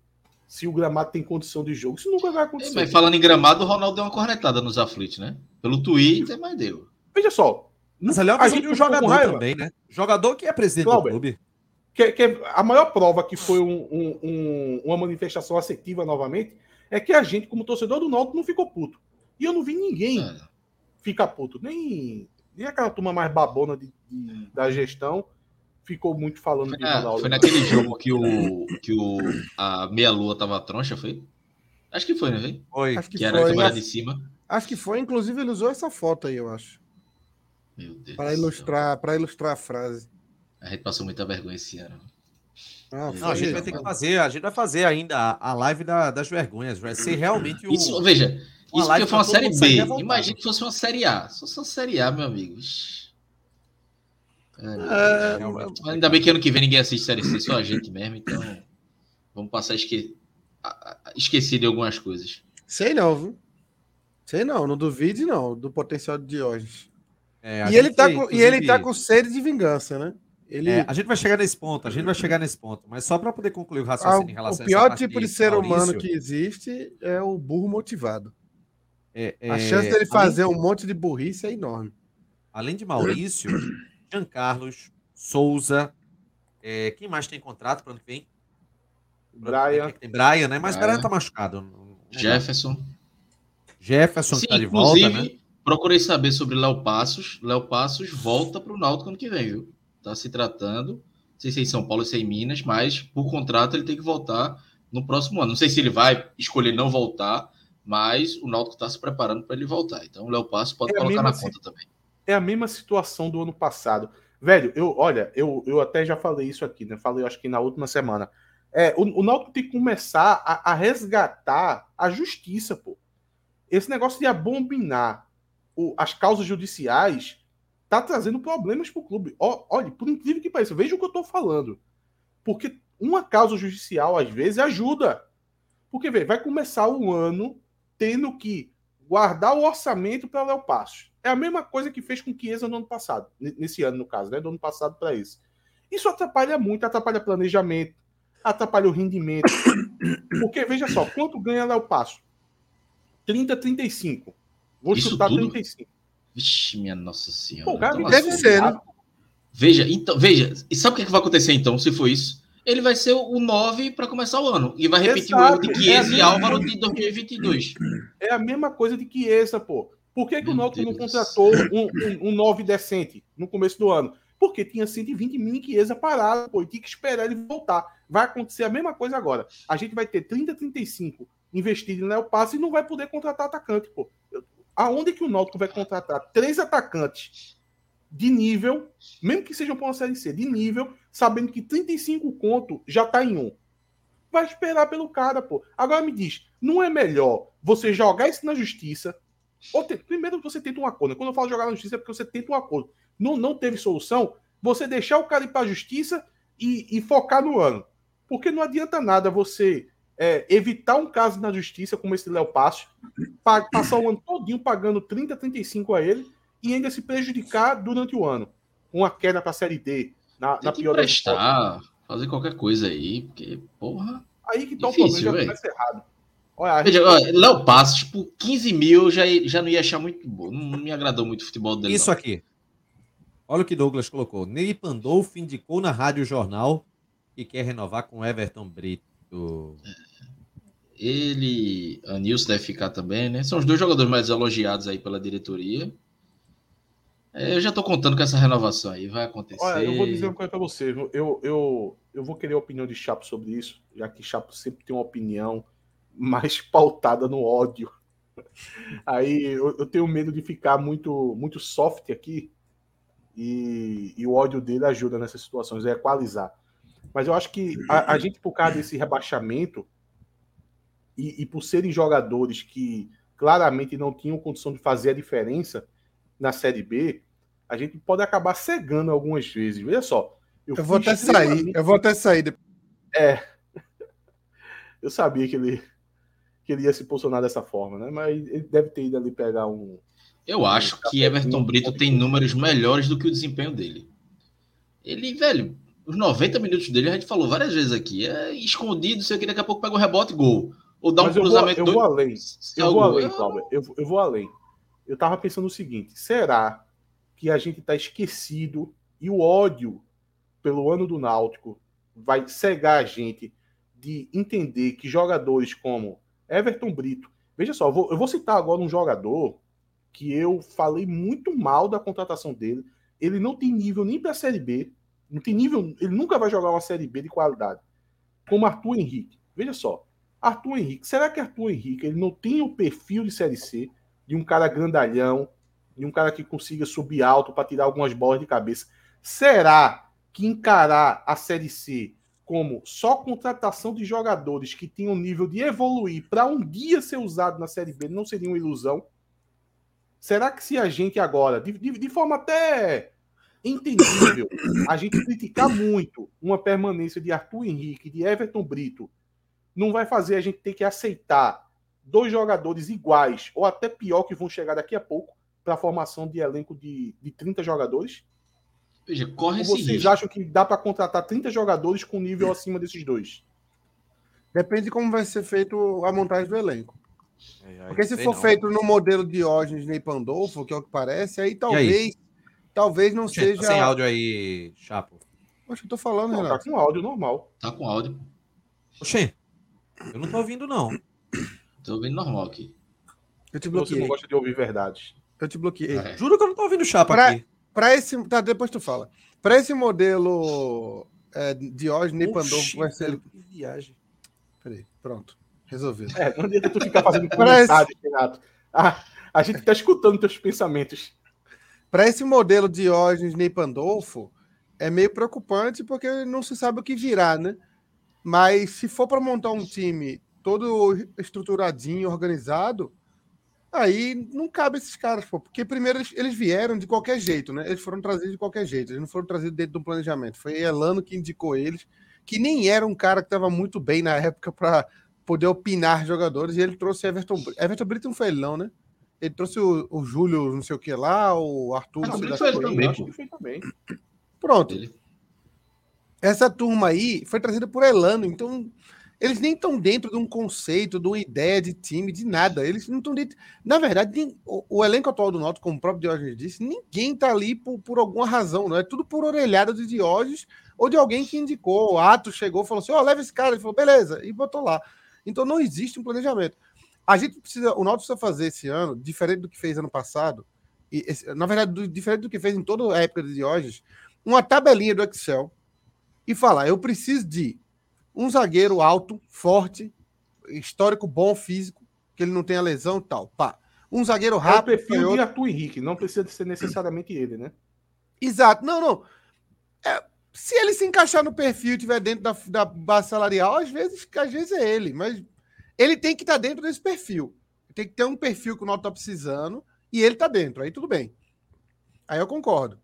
se o gramado tem condição de jogo. Isso nunca vai acontecer.
mas falando em gramado, o Ronaldo deu uma cornetada nos aflitos, né? Pelo Twitter, mas deu.
Veja só.
Mas ali é a gente um jogador também, né? Jogador que é presidente Cláudio, do clube.
Que, que, a maior prova que foi um, um, um, uma manifestação assertiva novamente é que a gente, como torcedor do Náutico, não ficou puto. E eu não vi ninguém é. ficar puto. Nem, nem aquela turma mais babona de, de, da gestão ficou muito falando
foi, de Ronaldo. Foi naquele jogo que, o, que o, a meia-lua tava troncha, foi? Acho que foi, né?
Foi. Acho que,
que foi. era a de cima.
Acho que foi, inclusive ele usou essa foto aí, eu acho. Meu Deus. Para ilustrar, para ilustrar a frase.
A gente passou muita vergonha esse ano.
Ah, não, a gente vai ter que fazer, a gente vai fazer ainda a live da, das vergonhas. Vai ser realmente
o. Isso, veja, isso porque foi uma série B. Imagina que fosse uma série A. Se fosse uma série A, meu amigo. É, é, ainda bem que ano que vem ninguém assiste série C, só a gente mesmo, então vamos passar esque... esquecido de algumas coisas.
Sei não, viu? Sei não, não duvide não, do potencial de Diógenes. É, e, ele tá com, e ele tá com sede de vingança, né? Ele...
É, a gente vai chegar nesse ponto, a gente vai chegar nesse ponto, mas só para poder concluir o raciocínio ah, em relação
O pior tipo de ser Maurício, humano que existe é o burro motivado. É, é, a chance dele fazer além... um monte de burrice é enorme.
Além de Maurício, *clears throat* Jean Carlos, Souza, é, quem mais tem contrato para ano que vem?
Brian.
Tem Brian, né? Mas Brian, Brian tá machucado.
Jefferson.
Jefferson Sim, que tá de volta, né?
Procurei saber sobre Léo Passos. Léo Passos volta para o Náutico ano que vem, viu? Tá se tratando. Não sei se é em São Paulo ou se é em Minas, mas por contrato ele tem que voltar no próximo ano. Não sei se ele vai escolher não voltar, mas o Náutico está se preparando para ele voltar. Então o Léo Passos pode é colocar na conta também.
É a mesma situação do ano passado. Velho, eu, olha, eu, eu até já falei isso aqui, né? Falei, acho que na última semana. É, o, o Náutico tem que começar a, a resgatar a justiça, pô. Esse negócio de abominar o, as causas judiciais tá trazendo problemas para o clube. olha, por incrível que pareça, veja o que eu estou falando. Porque uma causa judicial, às vezes, ajuda. Porque, vê, vai começar o ano tendo que guardar o orçamento para Léo Passos. É a mesma coisa que fez com Chiesa no ano passado, nesse ano, no caso, né? Do ano passado para esse. Isso atrapalha muito, atrapalha planejamento, atrapalha o rendimento. *coughs* Porque, veja só, quanto ganha Léo Passo? 30, 35. Vou Isso chutar tudo? 35.
Vixe, minha nossa senhora. Pô, cara,
deve ser, né?
Veja, então, veja, e sabe o que, é que vai acontecer então, se for isso? Ele vai ser o 9 para começar o ano. E vai repetir Exato. o erro de Chiesa é e Álvaro de 2022.
É a mesma coisa de Chiesa, pô. Por que, que o Náutico não contratou um, um, um 9 decente no começo do ano? Porque tinha 120 mil em Chiesa parado, pô, e tinha que esperar ele voltar. Vai acontecer a mesma coisa agora. A gente vai ter 30, 35 investido em Léo Passe e não vai poder contratar atacante, pô. Aonde que o Náutico vai contratar três atacantes de nível, mesmo que sejam para uma série C, de nível, sabendo que 35 conto já tá em um? Vai esperar pelo cara, pô. Agora me diz, não é melhor você jogar isso na justiça? Ou ter, primeiro você tenta um acordo. Quando eu falo jogar na justiça é porque você tenta um acordo. Não, não teve solução, você deixar o cara ir para a justiça e, e focar no ano. Porque não adianta nada você é, evitar um caso na justiça, como esse Léo Passo, passar o ano todinho pagando 30, 35 a ele e ainda se prejudicar durante o ano. Uma queda para a Série D, na,
na pior prestar, fazer qualquer coisa aí, porque, porra.
Aí que tá o problema, já começa errado.
Olha, Veja, olha, Léo Passos, por 15 mil, já, já não ia achar muito bom. Não, me agradou muito o futebol dele.
Isso não. aqui. Olha o que Douglas colocou. Ney Pandolfo indicou na Rádio Jornal que quer renovar com Everton Brito.
Ele, a Nilson deve ficar também, né? São os dois jogadores mais elogiados aí pela diretoria. É, eu já estou contando com essa renovação aí, vai acontecer. Olha,
eu vou dizer uma coisa para você. Eu, eu, eu vou querer a opinião de Chapo sobre isso, já que Chapo sempre tem uma opinião mais *laughs* pautada no ódio. Aí eu, eu tenho medo de ficar muito, muito soft aqui e, e, o ódio dele ajuda nessas situações, é equalizar. Mas eu acho que a, a gente, por causa desse rebaixamento, e, e, por serem jogadores que claramente não tinham condição de fazer a diferença na Série B, a gente pode acabar cegando algumas vezes. Veja só.
Eu, eu vou até sair. Eu vou até sair.
É. *laughs* Eu sabia que ele, que ele ia se posicionar dessa forma, né? Mas ele deve ter ido ali pegar um.
Eu acho um que Everton Brito tem números melhores do que o desempenho dele. Ele, velho, os 90 minutos dele, a gente falou várias vezes aqui, é escondido, sei que daqui a pouco pega o rebote e gol. Ou dá um
Mas cruzamento. Eu vou, eu vou além. Eu vou além, Cláudio. Eu, eu vou além. Eu tava pensando o seguinte: será que a gente tá esquecido e o ódio pelo ano do Náutico vai cegar a gente de entender que jogadores como Everton Brito, veja só, eu vou, eu vou citar agora um jogador que eu falei muito mal da contratação dele. Ele não tem nível nem para Série B, não tem nível, ele nunca vai jogar uma Série B de qualidade. Como Arthur Henrique. Veja só, Arthur Henrique, será que Arthur Henrique ele não tem o perfil de Série C de um cara grandalhão, de um cara que consiga subir alto para tirar algumas bolas de cabeça? Será que encarar a Série C como só contratação de jogadores que tinham nível de evoluir para um dia ser usado na Série B não seria uma ilusão? Será que se a gente agora, de, de, de forma até entendível, a gente criticar muito uma permanência de Arthur Henrique, de Everton Brito, não vai fazer a gente ter que aceitar dois jogadores iguais, ou até pior, que vão chegar daqui a pouco, para a formação de elenco de, de 30 jogadores?
Veja, corre
Ou vocês risco. acham que dá para contratar 30 jogadores com nível acima desses dois?
Depende de como vai ser feito a montagem do elenco. É, Porque se for não. feito no modelo Diógenes nem Pandolfo, que é o que parece, aí talvez aí? talvez não Oxe, seja. Tá
sem áudio aí, Chapo.
Poxa, eu tô falando, não,
Renato. Tá com áudio normal.
Tá com áudio.
Oxê, eu não tô ouvindo, não.
Tô ouvindo normal aqui.
Eu te bloqueei. Você não gosta de ouvir verdade.
Eu te bloqueei.
É. Juro que eu não tô ouvindo o Chapa
pra,
aqui.
Para esse. Tá, depois tu fala. Para esse modelo é, Diógenes Pandolfo vai ser. Que viagem. Peraí, pronto. Resolvido.
É, não adianta tu ficar fazendo comentário, esse... Renato. Ah, a gente tá escutando teus pensamentos.
Para esse modelo Diógenes Ney Pandolfo, é meio preocupante porque não se sabe o que virá, né? Mas se for para montar um time todo estruturadinho, organizado, aí não cabe esses caras, pô, porque primeiro eles, eles, vieram de qualquer jeito, né? Eles foram trazidos de qualquer jeito, eles não foram trazidos dentro do planejamento. Foi Elano que indicou eles, que nem era um cara que estava muito bem na época para poder opinar jogadores, e ele trouxe Everton Brito. Everton Brito não foi ele, não, né? Ele trouxe o, o Júlio, não sei o que lá, o Arthur. Não,
ele foi ele também, foi também.
Pronto. Ele. Essa turma aí foi trazida por Elano, então eles nem estão dentro de um conceito, de uma ideia de time, de nada. Eles não estão dentro. Na verdade, o, o, elenco atual do Náutico, como o próprio Diógenes disse, ninguém está ali por, por alguma razão, não é tudo por orelhada de Diógenes ou de alguém que indicou. O Ato chegou, falou assim: "Ó, oh, leva esse cara", ele falou: "Beleza", e botou lá. Então não existe um planejamento. A gente precisa, o Náutico precisa fazer esse ano, diferente do que fez ano passado, e na verdade, do, diferente do que fez em toda a época de Diógenes, uma tabelinha do Excel e falar: eu preciso de um zagueiro alto, forte, histórico bom, físico, que ele não tenha lesão e tal. Pá. Um zagueiro rápido. É o
perfil de Arthur Henrique, não precisa ser necessariamente ele, né?
Exato. Não, não. É, se ele se encaixar no perfil e estiver dentro da, da base salarial, às vezes, às vezes é ele, mas ele tem que estar tá dentro desse perfil. Tem que ter um perfil que o Noto está precisando e ele está dentro. Aí tudo bem. Aí eu concordo.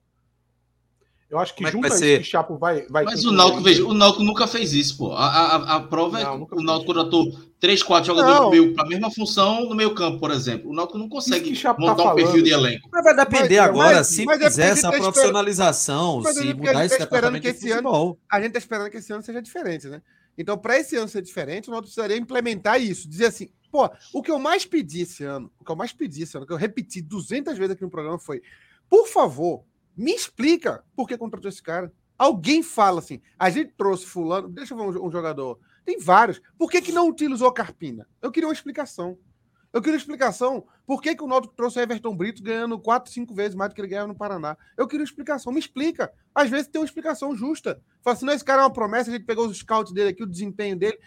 Eu acho que Como é junto é que a isso, Chapo vai. vai
Mas o Náutico, veja, o Náutico nunca fez isso, pô. A, a, a prova é não, é que o Náutico contratou três, quatro jogadores meio, para a mesma função no meio campo, por exemplo. O Náutico não consegue tá montar tá um perfil de elenco.
Mas vai depender mas, agora, mas, se mas quiser é essa tá profissionalização, se mudar esse tá departamento
de futebol. Ano, a gente está esperando que esse ano seja diferente, né? Então, para esse ano ser diferente, o Náutico precisaria implementar isso. Dizer assim, pô, o que eu mais pedi esse ano, o que eu mais pedi esse ano, que eu repeti 200 vezes aqui no programa foi, por favor, me explica por que contratou esse cara. Alguém fala assim, a gente trouxe fulano, deixa eu ver um, um jogador. Tem vários. Por que, que não utilizou Carpina? Eu queria uma explicação. Eu queria uma explicação. Por que, que o Náutico trouxe Everton Brito ganhando 4, 5 vezes mais do que ele ganhava no Paraná? Eu queria uma explicação. Me explica. Às vezes tem uma explicação justa. Fala assim, não, esse cara é uma promessa, a gente pegou os scouts dele aqui, o desempenho dele.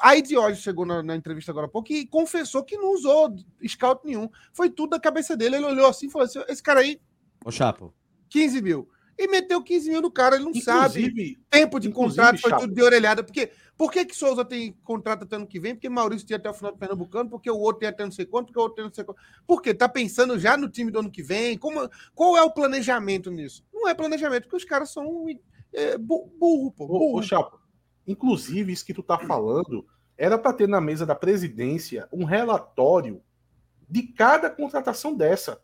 A Diógenes chegou na, na, entrevista agora há pouco e confessou que não usou scout nenhum. Foi tudo da cabeça dele. Ele olhou assim e falou assim: esse cara aí.
Ô, Chapo.
15 mil. E meteu 15 mil no cara, ele não inclusive, sabe. Tempo de contrato foi tudo de orelhada. Porque, por que, que Souza tem contrato até ano que vem? Porque Maurício tinha até o final do Pernambucano, porque o outro tem até não sei quanto, porque o outro tem não sei quanto. Por quê? Tá pensando já no time do ano que vem? Como, qual é o planejamento nisso? Não é planejamento, porque os caras são é, burro, pô. Burro. Ô, ô,
Chapo, inclusive, isso que tu tá falando era para ter na mesa da presidência um relatório de cada contratação dessa.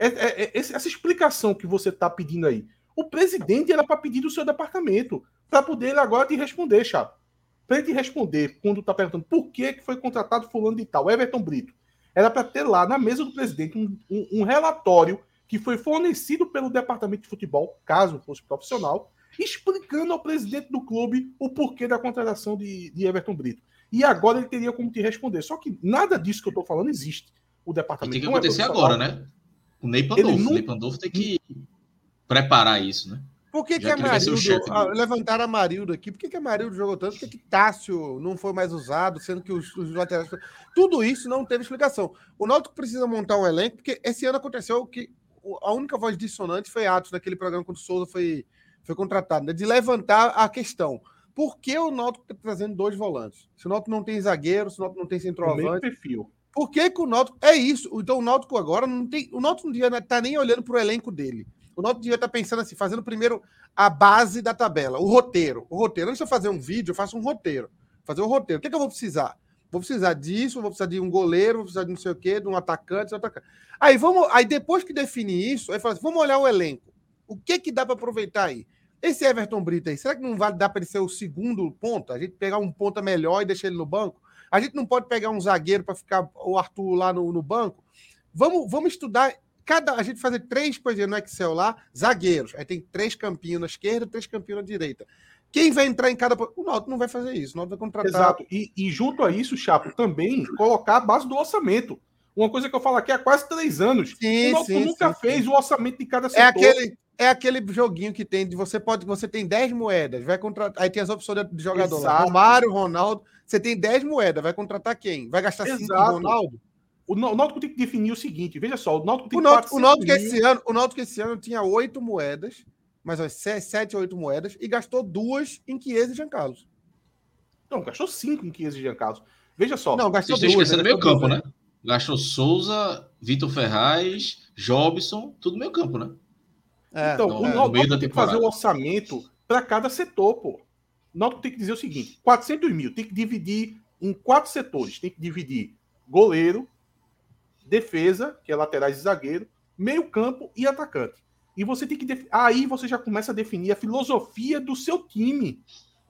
É, é, é, essa explicação que você está pedindo aí. O presidente era para pedir do seu departamento, para poder agora te responder, Chapo. Para ele te responder quando está perguntando por que, que foi contratado fulano de tal, Everton Brito. Era para ter lá na mesa do presidente um, um, um, relatório que foi fornecido pelo departamento de futebol, caso fosse profissional, explicando ao presidente do clube o porquê da contratação de, de Everton Brito. E agora ele teria como te responder. Só que nada disso que eu estou falando existe. O departamento.
tem que é acontecer é agora, né? O Ney Pandolfo. Não... O Ney Pandolfo tem que preparar isso, né?
Por que, que Amarildo, ah, levantaram Amarildo aqui, por que, que Amarildo jogou tanto? Por que, que Tássio não foi mais usado, sendo que os, os laterais. Tudo isso não teve explicação. O Náutico precisa montar um elenco, porque esse ano aconteceu que a única voz dissonante foi Atos naquele programa quando o Souza foi, foi contratado, né, de levantar a questão. Por que o Náutico está trazendo dois volantes? Se o Náutico não tem zagueiro, se o Náutico não tem centroavante.
perfil.
Por que, que o Náutico. É isso. Então o Náutico agora não tem. O Náutico não devia estar nem olhando para o elenco dele. O Náutico devia estar pensando assim, fazendo primeiro a base da tabela, o roteiro. O roteiro. Antes de eu fazer um vídeo, eu faço um roteiro. Fazer um roteiro. O que, que eu vou precisar? Vou precisar disso, vou precisar de um goleiro, vou precisar de não sei o quê, de um atacante, de um atacante. Aí vamos. Aí depois que definir isso, aí fala assim, vamos olhar o elenco. O que que dá para aproveitar aí? Esse Everton Brito aí, será que não vai dar para ele ser o segundo ponta? A gente pegar um ponta melhor e deixar ele no banco? A gente não pode pegar um zagueiro para ficar o Arthur lá no, no, banco? Vamos, vamos estudar. Cada, a gente fazer três coisas no Excel lá, zagueiros. Aí tem três campinhos na esquerda, três campinhos na direita. Quem vai entrar em cada. O Náutico não vai fazer isso. O Náutico vai contratar.
Exato. E, e, junto a isso, Chapo, também colocar a base do orçamento. Uma coisa que eu falo aqui há quase três anos. Sim, o Náutico sim, nunca sim, fez sim. o orçamento de cada é
setor. É aquele, é aquele joguinho que tem de você pode você tem 10 moedas, vai contratar, aí tem as opções de jogador, Exato. Romário, Ronaldo, você tem 10 moedas, vai contratar quem? Vai gastar 5 no Ronaldo?
O Náutico tem que definir o seguinte, veja só, o Náutico tem
o Náutico, o Náutico esse ano, o Náutico esse ano tinha 8 moedas, mas 7 ou 8 moedas e gastou duas em Chiesa e Jean Carlos.
Não, gastou 5 em Chiesa e Jean Carlos. Veja só.
Não, gastou Vocês duas. esquecendo meio campo, né? Gastou Souza, Vitor Ferraz, Jobson, tudo meio campo, né?
É, então, o é, Náutico tem que fazer o um orçamento para cada setor, pô. O Náutico tem que dizer o seguinte: 400 mil, tem que dividir em quatro setores. Tem que dividir goleiro, defesa, que é laterais e zagueiro, meio campo e atacante. E você tem que. Def... Aí você já começa a definir a filosofia do seu time.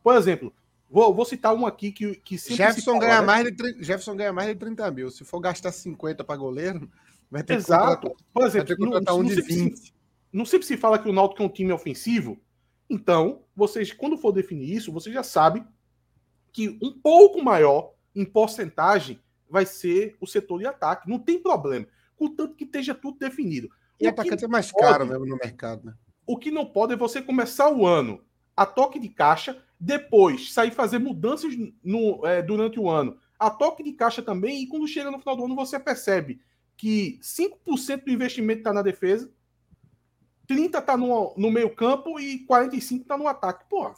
Por exemplo, vou, vou citar um aqui que, que
Jefferson, fala, ganha né? mais de, Jefferson ganha mais de 30 mil. Se for gastar 50 para goleiro, vai ter
Exato. que Por exemplo, vai ter que contratar um de 20 não sempre se fala que o Náutico é um time ofensivo. Então, vocês, quando for definir isso, você já sabe que um pouco maior em porcentagem vai ser o setor de ataque. Não tem problema. Contanto que esteja tudo definido.
E o atacante é mais pode, caro mesmo no mercado, né?
O que não pode é você começar o ano a toque de caixa, depois sair fazer mudanças no, é, durante o ano, a toque de caixa também, e quando chega no final do ano você percebe que 5% do investimento está na defesa, 30 tá no, no meio campo e 45 tá no ataque. Pô.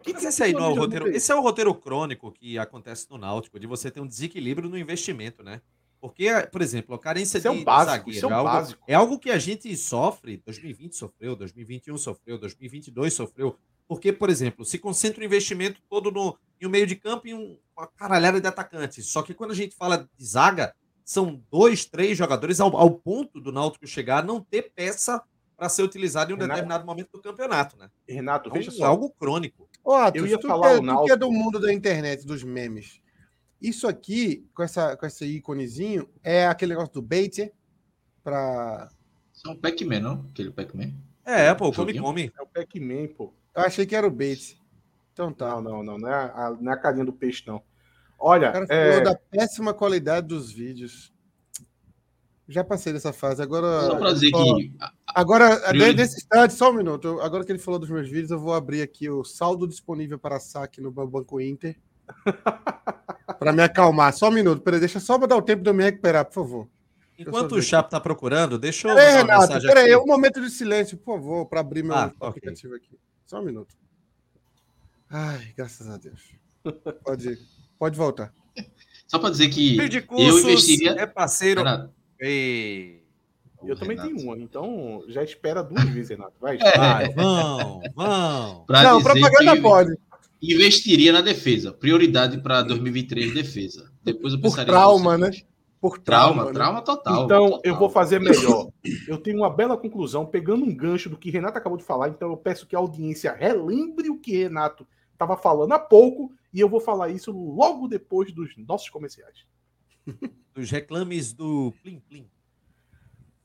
Que Mas esse aí não é o roteiro. Esse é o roteiro crônico que acontece no Náutico, de você ter um desequilíbrio no investimento, né? Porque, por exemplo, a carência isso de, é um básico, zagueiro é, um é, algo, é, algo, que a gente sofre, 2020 sofreu, 2021 sofreu, 2022 sofreu, porque, por exemplo, se concentra o investimento todo no, em um meio de campo e um, uma caralhada de atacantes. Só que quando a gente fala de zaga, são dois, três jogadores ao, ao ponto do Náutico chegar a não ter peça para ser utilizado em um Renato, determinado momento do campeonato, né?
Renato, veja
é
só.
algo crônico.
Ô, Atos, eu ia tu falar que, é, o Náutico... que é do mundo da internet, dos memes. Isso aqui, com, essa, com esse íconezinho, é aquele negócio do bait para
Isso é um Pac-Man, não? Aquele Pac-Man.
É, pô, come come.
É o Pac-Man, pô.
Eu achei que era o bait.
Então tá. Não, não, não. Não é a, não é a carinha do peixe, não. Olha. O cara
é... falou da péssima qualidade dos vídeos. Já passei dessa fase. Agora.
Só para dizer que.
Agora, Priori... nesse instante, só um minuto. Agora que ele falou dos meus vídeos, eu vou abrir aqui o saldo disponível para saque no Banco Inter. *laughs* para me acalmar. Só um minuto. Peraí, deixa só dar o tempo de eu me recuperar, por favor.
Enquanto o Chapo está procurando, deixa eu.
Peraí, Renato, peraí, um momento de silêncio, por favor, para abrir meu ah, aplicativo okay. aqui. Só um minuto. Ai, graças a Deus. Pode, pode voltar.
Só para dizer que eu investiria.
É parceiro. Renato,
e... Eu também Renato. tenho uma, então já espera duas vezes, Renato. Vai, é. vai
vão, vão.
Pra Não, propaganda pode.
Investiria na defesa. Prioridade para 2023, defesa. Depois eu
pensaria. Por trauma, né?
Por trauma, trauma, né? trauma total.
Então,
total.
eu vou fazer melhor. Eu tenho uma bela conclusão, pegando um gancho do que Renato acabou de falar. Então, eu peço que a audiência relembre o que Renato estava falando há pouco. E eu vou falar isso logo depois dos nossos comerciais *laughs*
dos reclames do Plim Plim.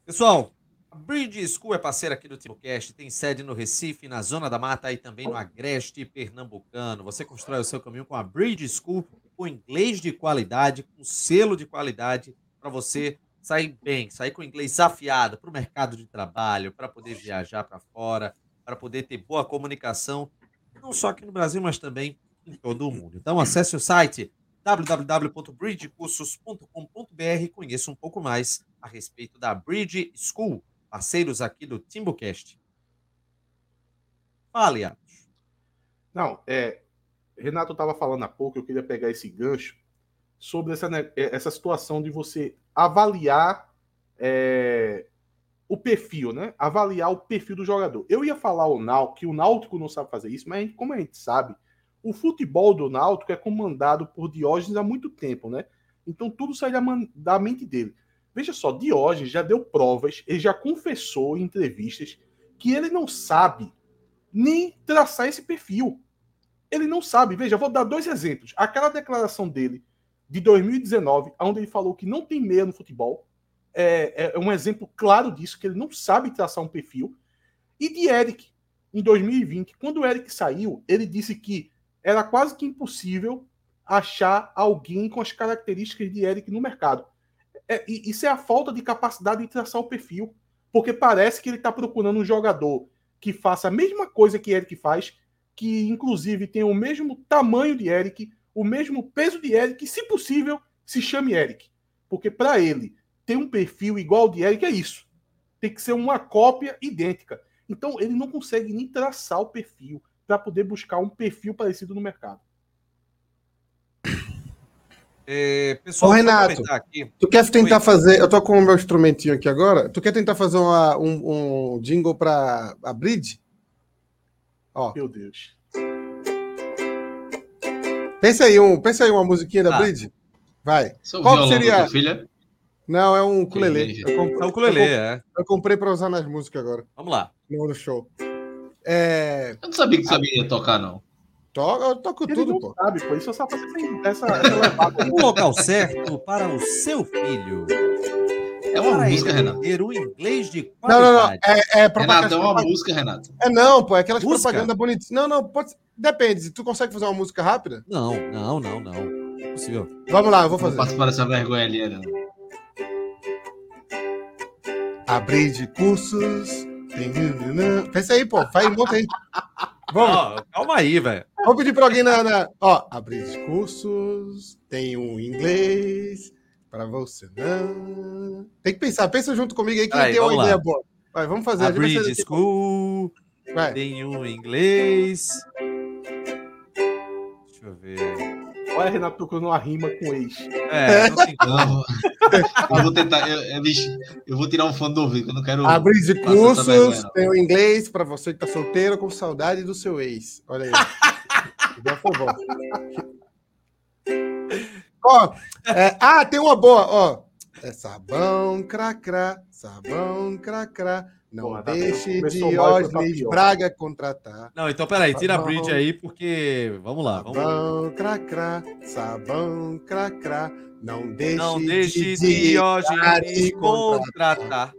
Pessoal, a Bridge School é parceira aqui do TimoCast, tem sede no Recife, na Zona da Mata e também no Agreste Pernambucano. Você constrói o seu caminho com a Bridge School, com inglês de qualidade, com selo de qualidade, para você sair bem, sair com inglês afiado para o mercado de trabalho, para poder viajar para fora, para poder ter boa comunicação, não só aqui no Brasil, mas também em todo o mundo. Então, acesse o site www.bridgecursos.com.br conheça um pouco mais a respeito da Bridge School, parceiros aqui do Timbocast. Fale, Atos.
Não, é, Renato estava falando há pouco, eu queria pegar esse gancho sobre essa, é, essa situação de você avaliar é, o perfil, né? Avaliar o perfil do jogador. Eu ia falar o Náutico, que o Náutico não sabe fazer isso, mas como a gente sabe, o futebol do Náutico é comandado por Diógenes há muito tempo, né? Então tudo sai da, da mente dele. Veja só, Diógenes já deu provas, ele já confessou em entrevistas que ele não sabe nem traçar esse perfil. Ele não sabe. Veja, vou dar dois exemplos. Aquela declaração dele de 2019, onde ele falou que não tem meia no futebol, é, é um exemplo claro disso, que ele não sabe traçar um perfil. E de Eric, em 2020, quando o Eric saiu, ele disse que era quase que impossível achar alguém com as características de Eric no mercado. É, isso é a falta de capacidade de traçar o perfil, porque parece que ele está procurando um jogador que faça a mesma coisa que Eric faz, que inclusive tem o mesmo tamanho de Eric, o mesmo peso de Eric, se possível, se chame Eric. Porque para ele ter um perfil igual de Eric é isso. Tem que ser uma cópia idêntica. Então ele não consegue nem traçar o perfil para poder buscar um perfil parecido no mercado.
É, pessoal, Ô, Renato, tu quer tentar fazer. Eu tô com o meu instrumentinho aqui agora. Tu quer tentar fazer uma, um, um jingle para a Bridge?
Ó. Meu Deus.
Pensa aí, um, pensa aí uma musiquinha da ah. Bridge. Vai.
Sou Qual seria? Filha?
Não, é um ukulele.
É um ukulele, é.
Eu comprei para usar nas músicas agora.
Vamos lá.
No show. É...
Eu não sabia que sabia tocar, não.
Toca, eu toco Ele tudo, pô.
Sabe, pô. Isso só fazer essa, *laughs* essa levada.
O local certo para o seu filho.
É uma para música, Renato.
Ter um inglês de
qualidade. Não, não, não. É, é
propaganda. Renato, é uma música, Renato.
É não, pô. É aquelas música? propaganda bonitas. Não, não. Pode... Depende. Tu consegue fazer uma música rápida?
Não, não, não, não. É possível.
Vamos lá, eu vou fazer.
Não posso essa vergonha ali, né?
Abrir de cursos. Pensa aí, pô. Faz um monte aí. Vamos.
Calma aí, velho.
Vou pedir para alguém na, na. Ó, abrir de cursos. Tem um inglês. Para você não. Tem que pensar. Pensa junto comigo aí que aí, tem uma lá. ideia boa. Vai, vamos fazer.
Abrir de school. Vai. Tem um inglês. Deixa eu ver.
Olha, Renato procurando uma rima com ex.
É, não tem como. *laughs*
eu vou tentar, eu, eu, eu, vou tirar um fone do ouvido, eu não quero.
Abrir de cursos, tem o inglês para você que tá solteiro com saudade do seu ex. Olha aí. Já foi bom. Ó, é, ah, tem uma boa, ó. É sabão, cracrá, sabão, cracrá. Não Porra, tá deixe de Diógenes Braga contratar.
Não, então peraí, tira sabão, a bridge aí, porque. Vamos lá. Vamos
sabão, cracrá, sabão, cracrá. Não deixe,
Não deixe de Diógenes contratar.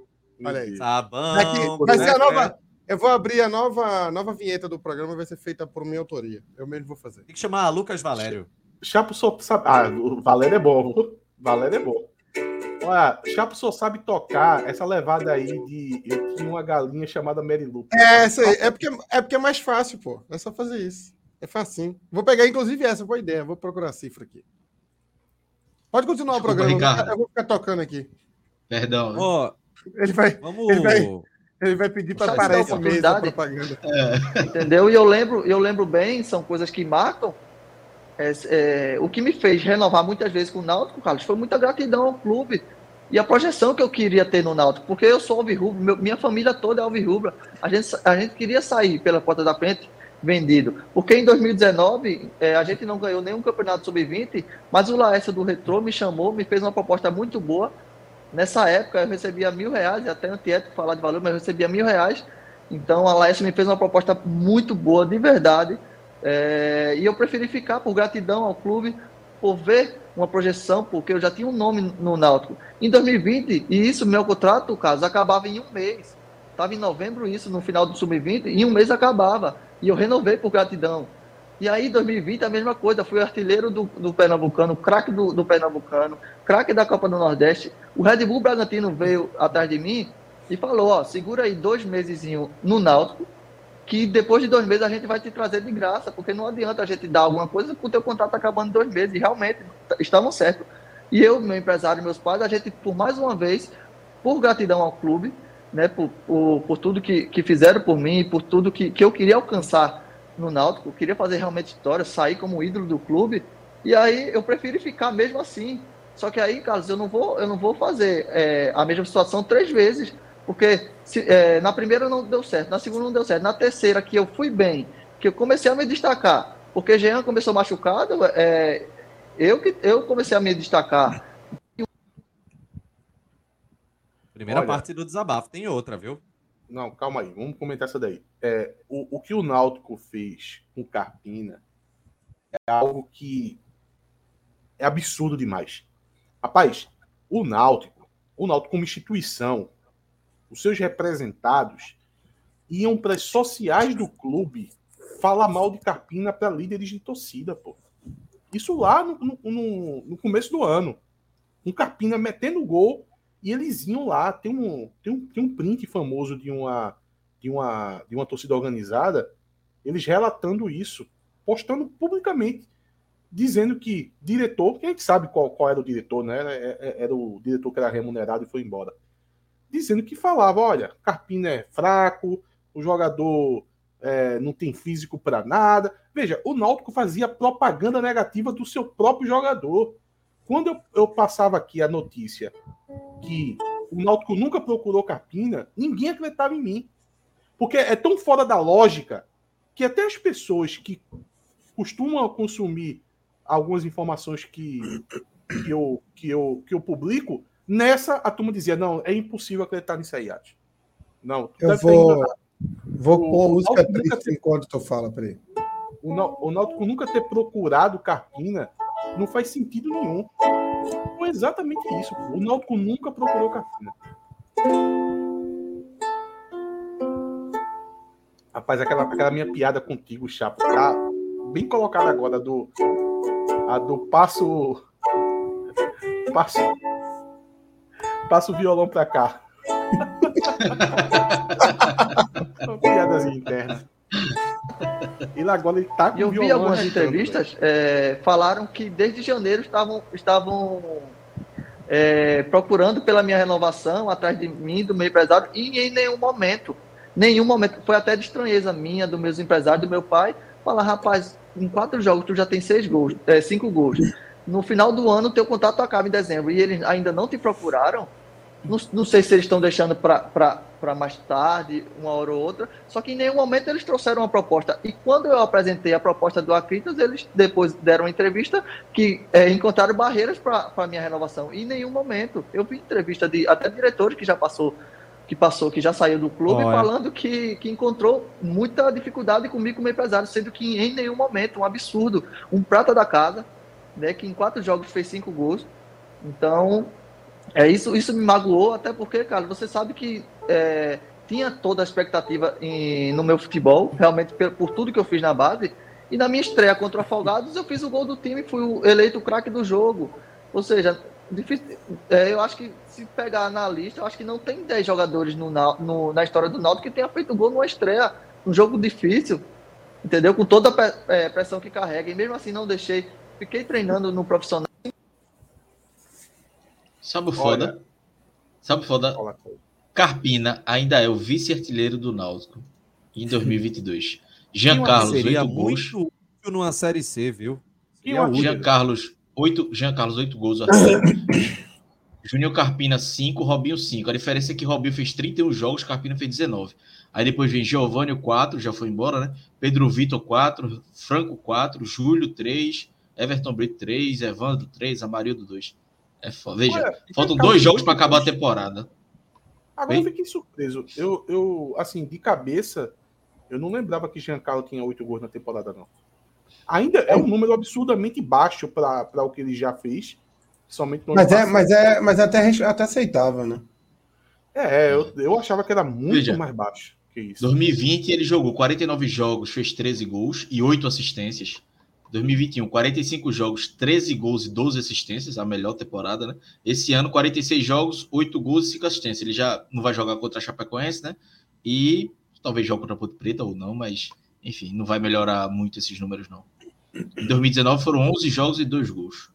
Olha aí.
Sabão.
Aqui, vai ser a nova. Eu vou abrir a nova, nova vinheta do programa, vai ser feita por minha autoria. Eu mesmo vou fazer.
Tem que chamar Lucas Valério.
Chapo só. Ah, o Valério é bom. Valério é bom. Olha, Chapo só sabe tocar essa levada aí de eu tinha uma galinha chamada Mary Lou.
É, essa aí. É porque, é porque é mais fácil, pô. É só fazer isso. É facinho. Vou pegar, inclusive, essa boa ideia. Vou procurar a cifra aqui. Pode continuar Desculpa, o programa. Ricardo. Eu vou ficar tocando aqui.
Perdão.
Né? Oh,
ele vai. Vamos... Ele vai... Ele vai pedir para parar esse mês da propaganda.
É. Entendeu? E eu lembro, eu lembro bem, são coisas que marcam. É, é, o que me fez renovar muitas vezes com o Náutico, Carlos, foi muita gratidão ao clube e a projeção que eu queria ter no Náutico, porque eu sou alvirrubro, minha família toda é alvirrubra. A gente, a gente queria sair pela porta da frente vendido, porque em 2019 é, a gente não ganhou nenhum campeonato sub-20, mas o Laércio do Retro me chamou, me fez uma proposta muito boa. Nessa época eu recebia mil reais, até antiético falar de valor, mas eu recebia mil reais. Então a Laércio me fez uma proposta muito boa, de verdade. É, e eu preferi ficar por gratidão ao clube, por ver uma projeção, porque eu já tinha um nome no Náutico. Em 2020, e isso, meu contrato, caso, acabava em um mês. Estava em novembro isso, no final do Sub-20, em um mês acabava. E eu renovei por gratidão. E aí, em 2020, a mesma coisa. Fui artilheiro do, do Pernambucano, craque do, do Pernambucano, craque da Copa do Nordeste. O Red Bull Bragantino veio atrás de mim e falou: Ó, segura aí dois meses no Náutico que depois de dois meses a gente vai te trazer de graça, porque não adianta a gente dar alguma coisa com o teu contrato acabando dois meses. E realmente estavam certos. E eu, meu empresário, meus pais, a gente, por mais uma vez, por gratidão ao clube, né, por, por, por tudo que, que fizeram por mim, por tudo que, que eu queria alcançar no Náutico, eu queria fazer realmente história, sair como ídolo do clube, e aí eu prefiro ficar mesmo assim. Só que aí, Carlos, eu não vou, eu não vou fazer é, a mesma situação três vezes, porque se, é, na primeira não deu certo, na segunda não deu certo, na terceira que eu fui bem, que eu comecei a me destacar, porque Jean começou machucado, é, eu que eu comecei a me destacar.
Primeira Olha, parte do desabafo, tem outra, viu?
Não, calma aí, vamos comentar essa daí. É, o, o que o Náutico fez com Carpina é algo que é absurdo demais. Rapaz, o Náutico, o Náutico como instituição, os seus representados iam para as sociais do clube falar mal de Carpina para líderes de torcida, pô. Isso lá no, no, no começo do ano. Um Carpina metendo gol e eles iam lá. Tem um, tem um, tem um print famoso de uma, de, uma, de uma torcida organizada, eles relatando isso, postando publicamente, dizendo que diretor, que a gente sabe qual, qual era o diretor, né? Era, é, é, era o diretor que era remunerado e foi embora. Dizendo que falava: olha, Carpina é fraco, o jogador é, não tem físico para nada. Veja, o Náutico fazia propaganda negativa do seu próprio jogador. Quando eu, eu passava aqui a notícia que o Náutico nunca procurou Carpina, ninguém acreditava em mim. Porque é tão fora da lógica que até as pessoas que costumam consumir algumas informações que, que, eu, que, eu, que eu publico, nessa a turma dizia: não, é impossível acreditar nisso aí, Ati. Não,
eu vou, vou pôr a música triste ter, enquanto tu fala, peraí.
O, o Náutico nunca ter procurado Carpina não faz sentido nenhum. Foi exatamente isso. O Náutico nunca procurou Carpina. Rapaz, aquela, aquela minha piada contigo, Chapa, tá bem colocada agora do a do passo passo passo o violão para cá. *laughs* Uma piadazinha interna.
E agora ele tá com Eu vi algumas entrevistas, é, falaram que desde janeiro estavam, estavam é, procurando pela minha renovação, atrás de mim, do meu empresário, e em nenhum momento, nenhum momento, foi até de estranheza minha, dos meus empresários, do meu pai, falar, rapaz, em quatro jogos tu já tem seis gols, é, cinco gols. No final do ano, teu contrato acaba em dezembro e eles ainda não te procuraram. Não, não sei se eles estão deixando para mais tarde, uma hora ou outra. Só que em nenhum momento eles trouxeram uma proposta. E quando eu apresentei a proposta do Acritas, eles depois deram uma entrevista que é, encontraram barreiras para a minha renovação. E em nenhum momento. Eu vi entrevista de até diretores que já passou que passou, que já saiu do clube, oh, é. falando que, que encontrou muita dificuldade comigo como empresário, sendo que em nenhum momento, um absurdo, um prata da casa, né, que em quatro jogos fez cinco gols. Então, é isso, isso me magoou, até porque, cara, você sabe que é, tinha toda a expectativa em, no meu futebol, realmente por, por, tudo que eu fiz na base, e na minha estreia contra o Afogados, eu fiz o gol do time, fui eleito o craque do jogo. Ou seja, difícil, é, eu acho que se pegar na lista, eu acho que não tem 10 jogadores no, no, na história do Náutico que tenha feito gol numa estreia, um jogo difícil, entendeu? Com toda a é, pressão que carrega. E mesmo assim não deixei, fiquei treinando no profissional.
Sabe o foda? Sabe o foda? Carpina ainda é o vice-artilheiro do Náutico em 2022. *laughs* Jean Carlos,
seria gols. muito numa Série C, viu?
Jean Carlos, 8, Jean Carlos, 8 gols. *coughs* Júnior Carpina, 5, Robinho, 5. A diferença é que Robinho fez 31 jogos, Carpina fez 19. Aí depois vem Giovanni, 4, já foi embora, né? Pedro Vitor, 4, Franco, 4, Júlio, 3, Everton Brito, 3, Evandro, 3, Amarildo, 2. É foda. Veja, Olha, faltam dois jogos para acabar a temporada.
Agora Bem? eu fiquei surpreso. Eu, eu, assim, de cabeça, eu não lembrava que Giancarlo tinha 8 gols na temporada, não. Ainda é um número absurdamente baixo para o que ele já fez. Somente
no mas, é, mas, é, mas é até, até aceitável, né?
É, eu, eu achava que era muito Veja, mais baixo que isso.
2020 ele jogou 49 jogos, fez 13 gols e 8 assistências. 2021, 45 jogos, 13 gols e 12 assistências, a melhor temporada, né? Esse ano, 46 jogos, 8 gols e 5 assistências. Ele já não vai jogar contra a Chapecoense, né? E talvez jogue contra a Ponte Preta ou não, mas enfim, não vai melhorar muito esses números, não. Em 2019 foram 11 jogos e 2 gols.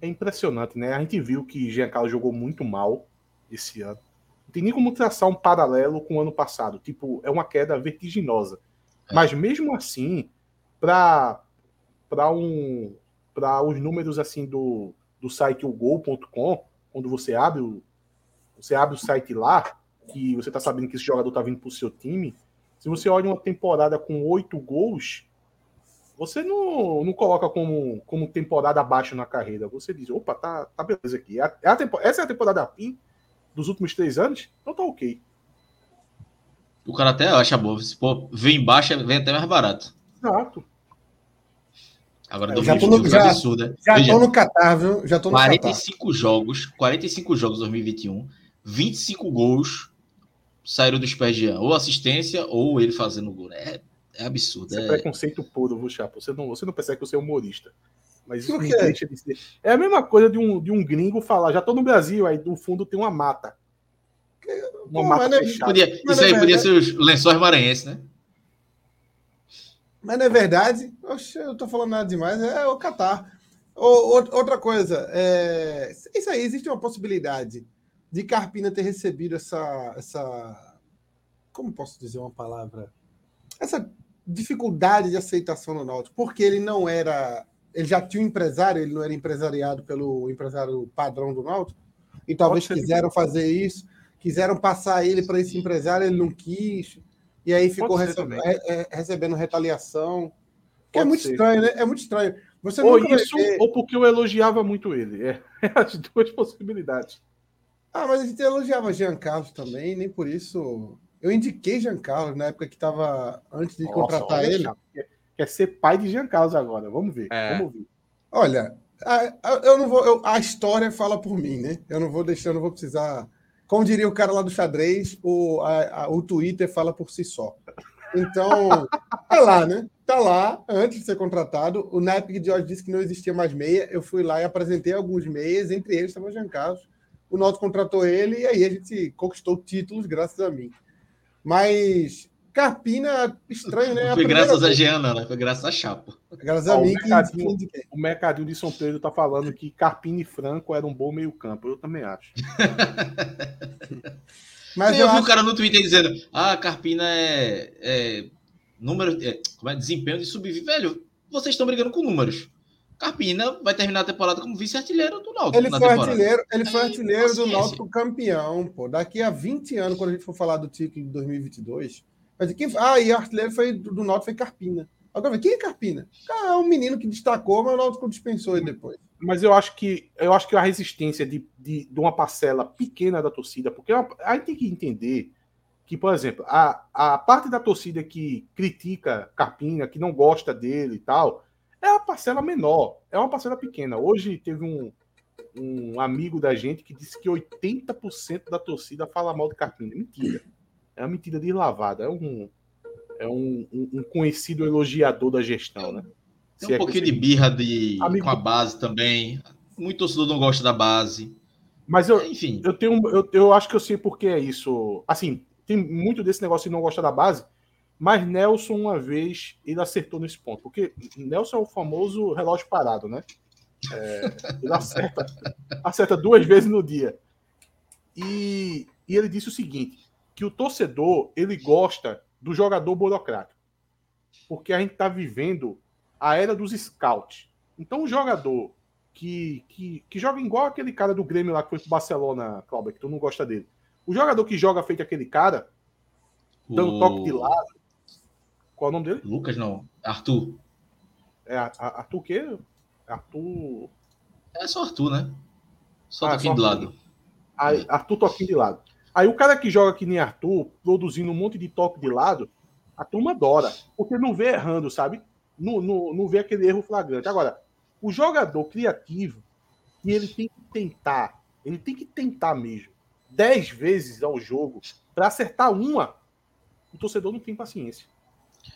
É impressionante, né? A gente viu que Giancarlo jogou muito mal esse ano. tem nem como traçar um paralelo com o ano passado. Tipo, é uma queda vertiginosa. É. Mas mesmo assim, para um, para os números assim do, do site ugol.com, quando você abre o, você abre o site lá, que você está sabendo que esse jogador está vindo para o seu time, se você olha uma temporada com oito gols, você não, não coloca como, como temporada abaixo na carreira. Você diz, opa, tá, tá beleza aqui. É a, é a essa é a temporada PIN dos últimos três anos, então tá ok.
O cara até acha bom. Se pô, vem embaixo, vem até mais barato.
Exato.
Agora, é, já tô no,
já, absurdo, né? Já Veja, tô no Qatar, viu? Já tô no
45 Qatar. jogos, 45 jogos 2021, 25 gols saíram dos pés de Ou assistência, ou ele fazendo gol. É, é absurdo. É,
é preconceito puro, viu, Chapo? Você não, você não percebe que você é humorista. Mas isso deixa de ser. É a mesma coisa de um, de um gringo falar, já tô no Brasil, aí no fundo tem uma mata.
Uma Pô, mata é fechada. Podia, isso aí podia ser os lençóis maranhenses, né?
Mas não é verdade, Oxe, eu tô falando nada demais, é o Catar. outra coisa, é, isso aí, existe uma possibilidade de Carpina ter recebido essa, essa. Como posso dizer uma palavra? Essa dificuldade de aceitação no Náutico, porque ele não era. Ele já tinha um empresário, ele não era empresariado pelo empresário padrão do Náutico, e talvez quiseram fazer isso, quiseram passar ele para esse empresário, ele não quis. E aí ficou recebendo, é, recebendo retaliação. Que é muito ser. estranho, né? É muito estranho.
Você ou isso, ver... ou porque eu elogiava muito ele. É, *laughs* é as duas possibilidades.
Ah, mas a gente elogiava Jean Carlos também, nem por isso. Eu indiquei Jean Carlos na época que estava antes de Nossa, contratar ele.
Quer, quer ser pai de Jean Carlos agora. Vamos ver. É. Vamos ver.
Olha, a, eu não vou. Eu, a história fala por mim, né? Eu não vou deixar, eu não vou precisar como diria o cara lá do xadrez, o, a, a, o Twitter fala por si só. Então, tá lá, né? Tá lá, antes de ser contratado. O na de Jorge disse que não existia mais meia. Eu fui lá e apresentei alguns meias, entre eles estava o Jean Carlos. O Noto contratou ele e aí a gente conquistou títulos graças a mim. Mas Carpina, estranho, né?
Foi graças vez. a Giana, né? Foi graças a Chapa.
Graças a mim.
O mercadinho, que... o mercadinho de São Pedro tá falando que Carpina e Franco eram um bom meio-campo. Eu também acho. *laughs*
Mas eu, eu vi acho... o cara no Twitter dizendo: ah, Carpina é, é número, é, como é desempenho de subir. Velho, vocês estão brigando com números. Carpina vai terminar a temporada como vice-artilheiro do Náutico.
Ele foi artilheiro, ele foi artilheiro do Náutico campeão, pô. Daqui a 20 anos, quando a gente for falar do título de 2022, mas quem, ah, e artilheiro foi, do Náutico foi Carpina. Agora, quem é Carpina? Ah, é um menino que destacou, mas o Náutico dispensou ele depois.
Mas eu acho que eu acho que a resistência de, de, de uma parcela pequena da torcida, porque é a gente tem que entender que, por exemplo, a, a parte da torcida que critica Carpina, que não gosta dele e tal, é a parcela menor, é uma parcela pequena. Hoje teve um, um amigo da gente que disse que 80% da torcida fala mal de Carpina. Mentira. É uma mentira de lavada. É um, é um, um, conhecido elogiador da gestão, né?
Tem um é pouquinho de birra de, Amigo... com a base também. Muito torcedor não gosta da base.
Mas eu, Enfim. eu tenho, eu, eu acho que eu sei por que é isso. Assim, tem muito desse negócio de não gostar da base, mas Nelson, uma vez, ele acertou nesse ponto. Porque Nelson é o famoso relógio parado, né? É, ele acerta, acerta duas vezes no dia. E, e ele disse o seguinte: que o torcedor ele gosta do jogador burocrático. Porque a gente está vivendo a era dos scouts. Então, o jogador que, que, que joga igual aquele cara do Grêmio lá que foi pro Barcelona, Cláudio, que tu não gosta dele. O jogador que joga feito aquele cara, dando o... toque de lado. Qual é o nome dele?
Lucas, não. Arthur.
É, Arthur o quê? Arthur.
É só Arthur, né? Só ah, toquinho de lado.
Aí, Arthur toquinho de lado. Aí o cara que joga que nem Arthur, produzindo um monte de toque de lado, a turma adora. Porque não vê errando, sabe? Não, não, não vê aquele erro flagrante. Agora, o jogador criativo, que ele tem que tentar, ele tem que tentar mesmo, dez vezes ao jogo, para acertar uma, o torcedor não tem paciência.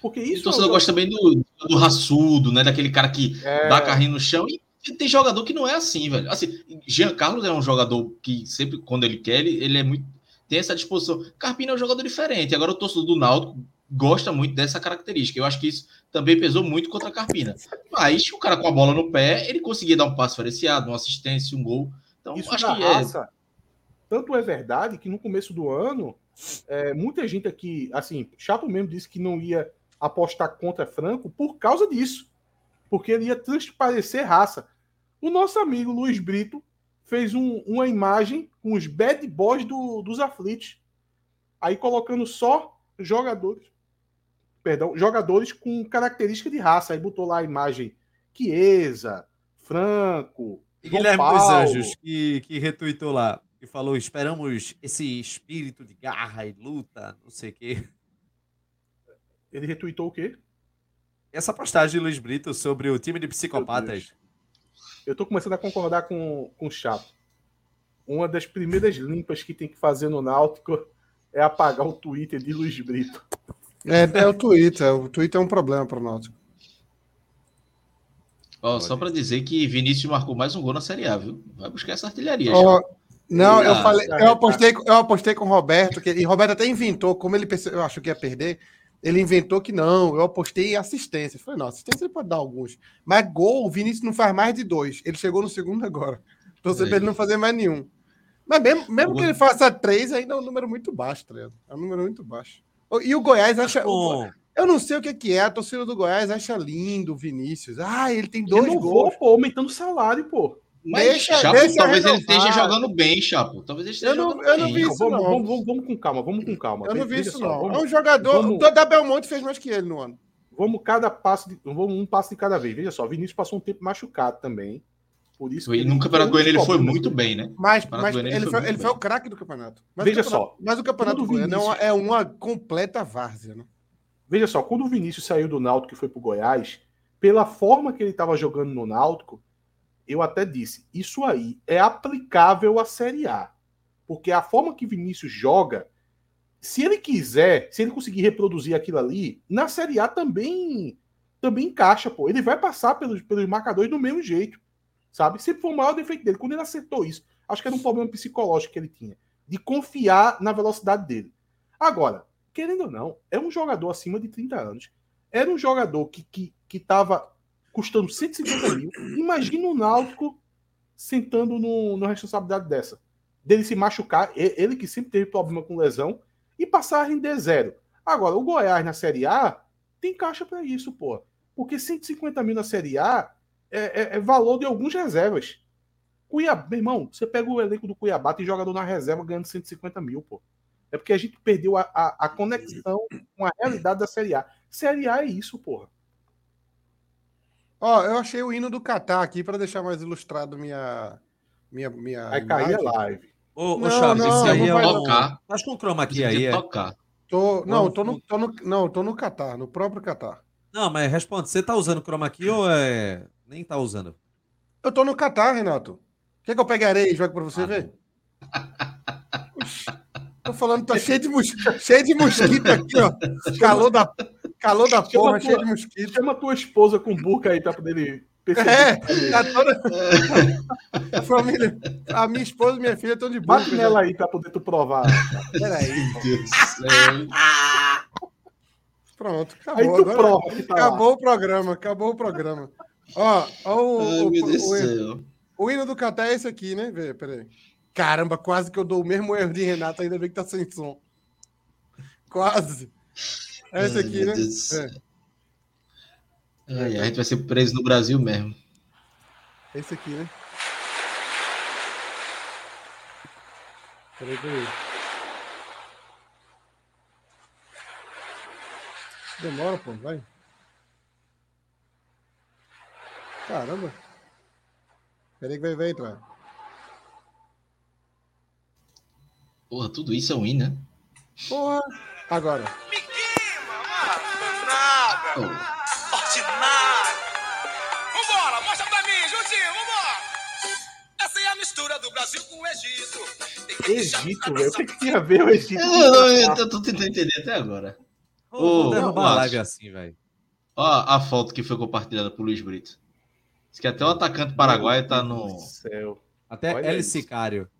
Porque isso.
O torcedor é gosta também do, do raçudo, né? Daquele cara que é... dá carrinho no chão e tem jogador que não é assim, velho. Assim, Jean Carlos é um jogador que sempre, quando ele quer, ele, ele é muito tem essa disposição. Carpini é um jogador diferente. Agora o torcedor do Náutico gosta muito dessa característica. Eu acho que isso também pesou muito contra a Carpina. Mas o cara com a bola no pé, ele conseguia dar um passe diferenciado, uma assistência, um gol. Então,
isso
acho
que é raça, Tanto é verdade que no começo do ano, é, muita gente aqui, assim, Chapo mesmo disse que não ia apostar contra Franco por causa disso. Porque ele ia transparecer raça. O nosso amigo Luiz Brito fez um, uma imagem com os bad boys do, dos aflitos. Aí colocando só jogadores, perdão, jogadores com característica de raça. Aí botou lá a imagem Chiesa, Franco,
e Guilherme Paulo. dos Anjos, que, que retuitou lá e falou: esperamos esse espírito de garra e luta, não sei o quê.
Ele retuitou o quê?
Essa postagem de Luiz Brito sobre o time de psicopatas.
Eu tô começando a concordar com, com o Chapo. Uma das primeiras limpas que tem que fazer no Náutico é apagar o Twitter de Luiz Brito.
É, é o Twitter. O Twitter é um problema para o Náutico.
Oh, só para dizer que Vinícius marcou mais um gol na Série A, viu? Vai buscar essa artilharia. Oh,
não, eu falei, eu apostei, eu apostei com o Roberto, que, e Roberto até inventou, como ele pensou, eu acho que ia perder, ele inventou que não, eu apostei em assistência. Eu falei, não, assistência ele pode dar alguns. Mas gol, o Vinícius não faz mais de dois. Ele chegou no segundo agora. Então você é. ele não fazer mais nenhum. Mas mesmo, mesmo que ele faça três, ainda é um número muito baixo, tá ligado? É um número muito baixo. E o Goiás acha. Eu não sei o que, que é, a torcida do Goiás acha lindo o Vinícius. Ah, ele tem dois gols. Vou,
pô, aumentando o salário, pô.
Mas, deixa, Chapo, deixa talvez renovar. ele esteja jogando bem, Chapo. Talvez ele esteja
eu não,
jogando
eu não vi isso,
vamos,
não.
Vamos, vamos, vamos, com calma, vamos com calma.
Eu não vi isso, não. Vamos, é um jogador. Vamos, o da Belmonte fez mais que ele no ano.
Vamos cada passo, de, vamos um passo de cada vez. Veja só, o Vinícius passou um tempo machucado também. Por isso
e no Campeonato Goiano ele foi muito bem, né?
Mas, mas ele, ele, foi, ele foi, o craque do campeonato. Mas
Veja
campeonato,
só.
Mas o Campeonato Goiano é uma, é uma completa várzea, né?
Veja só, quando o Vinícius saiu do Náutico e foi pro Goiás, pela forma que ele estava jogando no Náutico, eu até disse, isso aí é aplicável à Série A. Porque a forma que Vinícius joga, se ele quiser, se ele conseguir reproduzir aquilo ali, na Série A também também encaixa, pô. Ele vai passar pelos, pelos marcadores do mesmo jeito, sabe? Sempre foi o maior defeito dele. Quando ele acertou isso, acho que era um problema psicológico que ele tinha, de confiar na velocidade dele. Agora, querendo ou não, é um jogador acima de 30 anos. Era um jogador que, que, que custando 150 mil. Imagina o Náutico sentando no, na responsabilidade dessa. Dele se machucar, ele que sempre teve problema com lesão, e passar a render zero. Agora, o Goiás na Série A tem caixa para isso, pô. Porque 150 mil na Série A é, é, é valor de alguns reservas. Cuiabá, meu irmão, você pega o elenco do Cuiabá, tem jogador na reserva ganhando 150 mil, pô. É porque a gente perdeu a, a, a conexão com a realidade da Série A. Série A é isso, porra.
Ó, eu achei o hino do Catar aqui para deixar mais ilustrado minha. minha, minha
Vai cair a live.
Ô, ô Chaves, não, esse aí é tocar. Acho que o chroma aqui aí é. Tocar.
Tô, não, tô no, tô no, não, tô no Catar, no próprio Catar.
Não, mas responde, você tá usando chroma aqui ou é. Nem tá usando?
Eu tô no Catar, Renato. Quer que eu pegue areia e jogue pra você ah, ver? Tô falando, tá cheio de, mos... cheio de mosquito aqui, ó. Calor *laughs* da, calor da porra, tua, cheio de mosquito.
Chama tua esposa com burca aí pra poder
perceber. É, tá toda... *laughs* a, família, a minha esposa e minha filha estão de
burca. Bate nela aí pra poder tu provar.
Peraí. *laughs* Pronto, acabou.
Aí tu Agora, prova
tá acabou lá. o programa, acabou o programa. Ó, ó o, Ai, o, o, o, o, hino do Catar é esse aqui, né? Vê, peraí. Caramba, quase que eu dou o mesmo erro de Renato, ainda bem que tá sem som. Quase. É esse aqui, né?
É. Ai, a gente vai ser preso no Brasil mesmo.
Esse aqui, né? Peraí, peraí. Demora, pô, vai. Caramba. Peraí que vai, vai entrar.
Porra, tudo isso é win, né?
Porra, agora. Ordinário. Vambora, mostra pra mim, juntinho, vambora. Essa é a mistura do Brasil com o Egito.
Egito, velho. O que, que tinha a ver o Egito?
Eu, eu, eu, eu tô tentando entender até agora.
Ô, a live assim, velho.
Ó a foto que foi compartilhada por Luiz Brito. Diz que até o atacante paraguaio tá no...
Céu.
Até Olha El Sicário.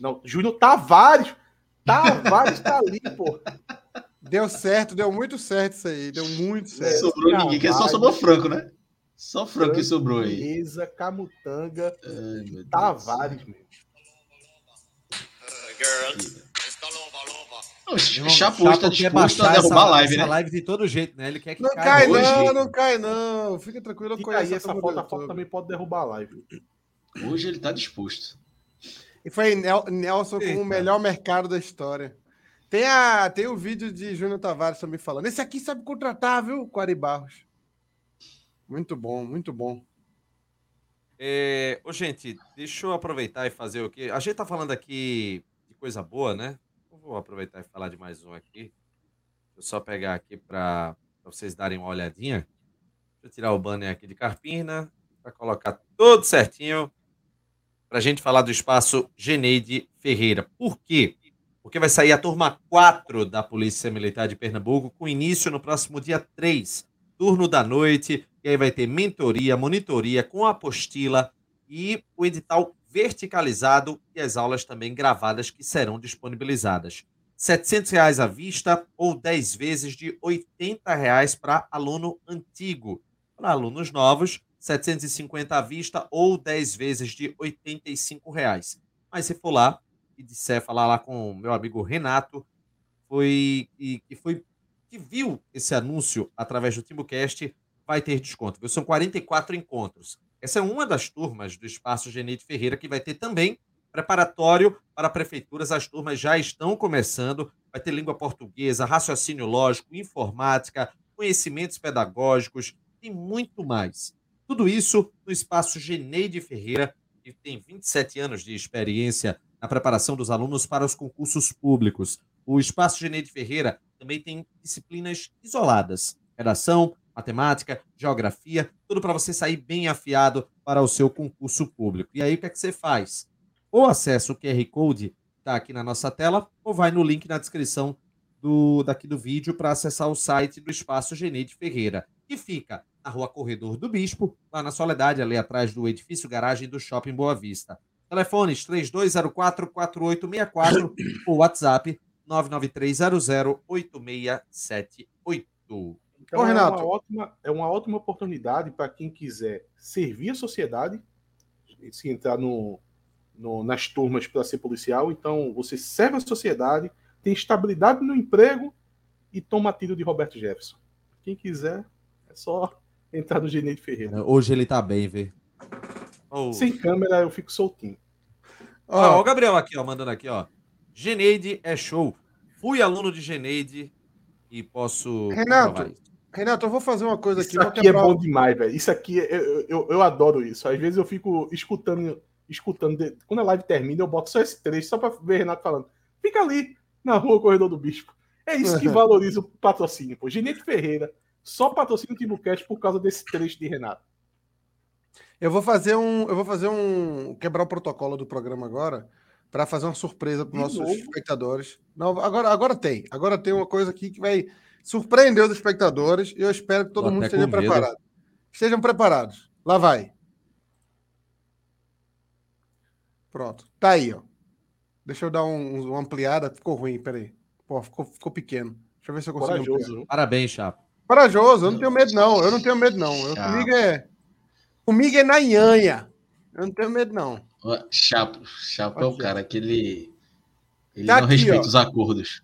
Não, Júnior Tavares. Tavares tá ali, pô.
Deu certo, deu muito certo isso aí. Deu muito certo.
Sobrou Tavares. ninguém, que só sobrou Franco, né? Só Franco que sobrou aí.
Beleza, Camutanga Ai, Tavares, mesmo.
O Chapo hoje tá disposto a derrubar a live, né?
live de todo jeito, né? Ele quer que
Não cai,
hoje.
não, não cai, não. Fica tranquilo, eu conheço
aí essa foto, a foto também pode derrubar a live.
Hoje ele tá disposto.
E foi Nel- Nelson com
Eita.
o melhor mercado da história. Tem, a, tem o vídeo de Júnior Tavares também falando. Esse aqui sabe contratar, viu, Quari Barros? Muito bom, muito bom.
É, ô, gente, deixa eu aproveitar e fazer o quê? A gente tá falando aqui de coisa boa, né? Eu vou aproveitar e falar de mais um aqui. Deixa eu só pegar aqui para vocês darem uma olhadinha. Deixa eu tirar o banner aqui de Carpina para colocar tudo certinho para a gente falar do espaço Geneide Ferreira. Por quê? Porque vai sair a turma 4 da Polícia Militar de Pernambuco, com início no próximo dia 3, turno da noite, e aí vai ter mentoria, monitoria com apostila e o edital verticalizado e as aulas também gravadas que serão disponibilizadas. 700 reais à vista ou 10 vezes de 80 reais para aluno antigo. Para alunos novos, R$ 750 à vista ou 10 vezes de 85 reais. Mas se for lá e disser, falar lá com o meu amigo Renato, foi e que foi que viu esse anúncio através do TimbuCast, vai ter desconto. São 44 encontros. Essa é uma das turmas do Espaço Genete Ferreira que vai ter também preparatório para prefeituras. As turmas já estão começando. Vai ter língua portuguesa, raciocínio lógico, informática, conhecimentos pedagógicos e muito mais. Tudo isso no Espaço Geneide Ferreira, que tem 27 anos de experiência na preparação dos alunos para os concursos públicos. O Espaço Geneide Ferreira também tem disciplinas isoladas: redação, matemática, geografia, tudo para você sair bem afiado para o seu concurso público. E aí o que é que você faz? Ou acessa o QR Code que está aqui na nossa tela, ou vai no link na descrição do, daqui do vídeo para acessar o site do Espaço Geneide Ferreira, que fica na rua Corredor do Bispo, lá na Soledade, ali atrás do edifício garagem do Shopping Boa Vista. Telefones 3204-4864 *coughs* ou WhatsApp 993008678.
Então,
Ô,
é,
Renato.
uma ótima, é uma ótima oportunidade para quem quiser servir a sociedade, se entrar no, no- nas turmas para ser policial. Então, você serve a sociedade, tem estabilidade no emprego e toma tiro de Roberto Jefferson. Quem quiser, é só entrar no Geneide Ferreira.
Hoje ele tá bem, vê. Oh.
Sem câmera, eu fico soltinho.
Ó, ó,
Ó,
o Gabriel aqui, ó, mandando aqui, ó. Geneide é show. Fui aluno de Geneide e posso.
Renato,
isso.
Renato, eu vou fazer uma coisa aqui.
Isso aqui é bom demais, velho. Isso aqui, é- eu, eu, eu adoro isso. Às vezes eu fico escutando, escutando. de- Quando a live termina, eu boto só esse trecho, só pra ver Renato falando. Fica ali, na rua Corredor do Bispo. É isso que valoriza o patrocínio, pô. Ginete Ferreira só patrocina o Timbucast por causa desse trecho de Renato.
Eu vou fazer um. Eu vou fazer um. Quebrar o protocolo do programa agora para fazer uma surpresa para
De
nossos
novo?
espectadores. Não, agora, agora tem. Agora tem uma coisa aqui que vai surpreender os espectadores e eu espero que todo
Tô
mundo esteja preparado. Estejam preparados. Lá vai. Pronto. Tá aí, ó. Deixa eu dar um, uma ampliada. Ficou ruim, peraí. Pô, ficou, ficou pequeno. Deixa eu ver se eu consigo.
Parabéns, Chapa.
Corajoso, eu não tenho medo, não. Eu não tenho medo, não. Eu, comigo é. Comigo é na nhanha. Eu não tenho medo, não.
Chapo, Chapo é o cara que ele, ele
Tá
não
aqui,
respeita
ó.
os acordos.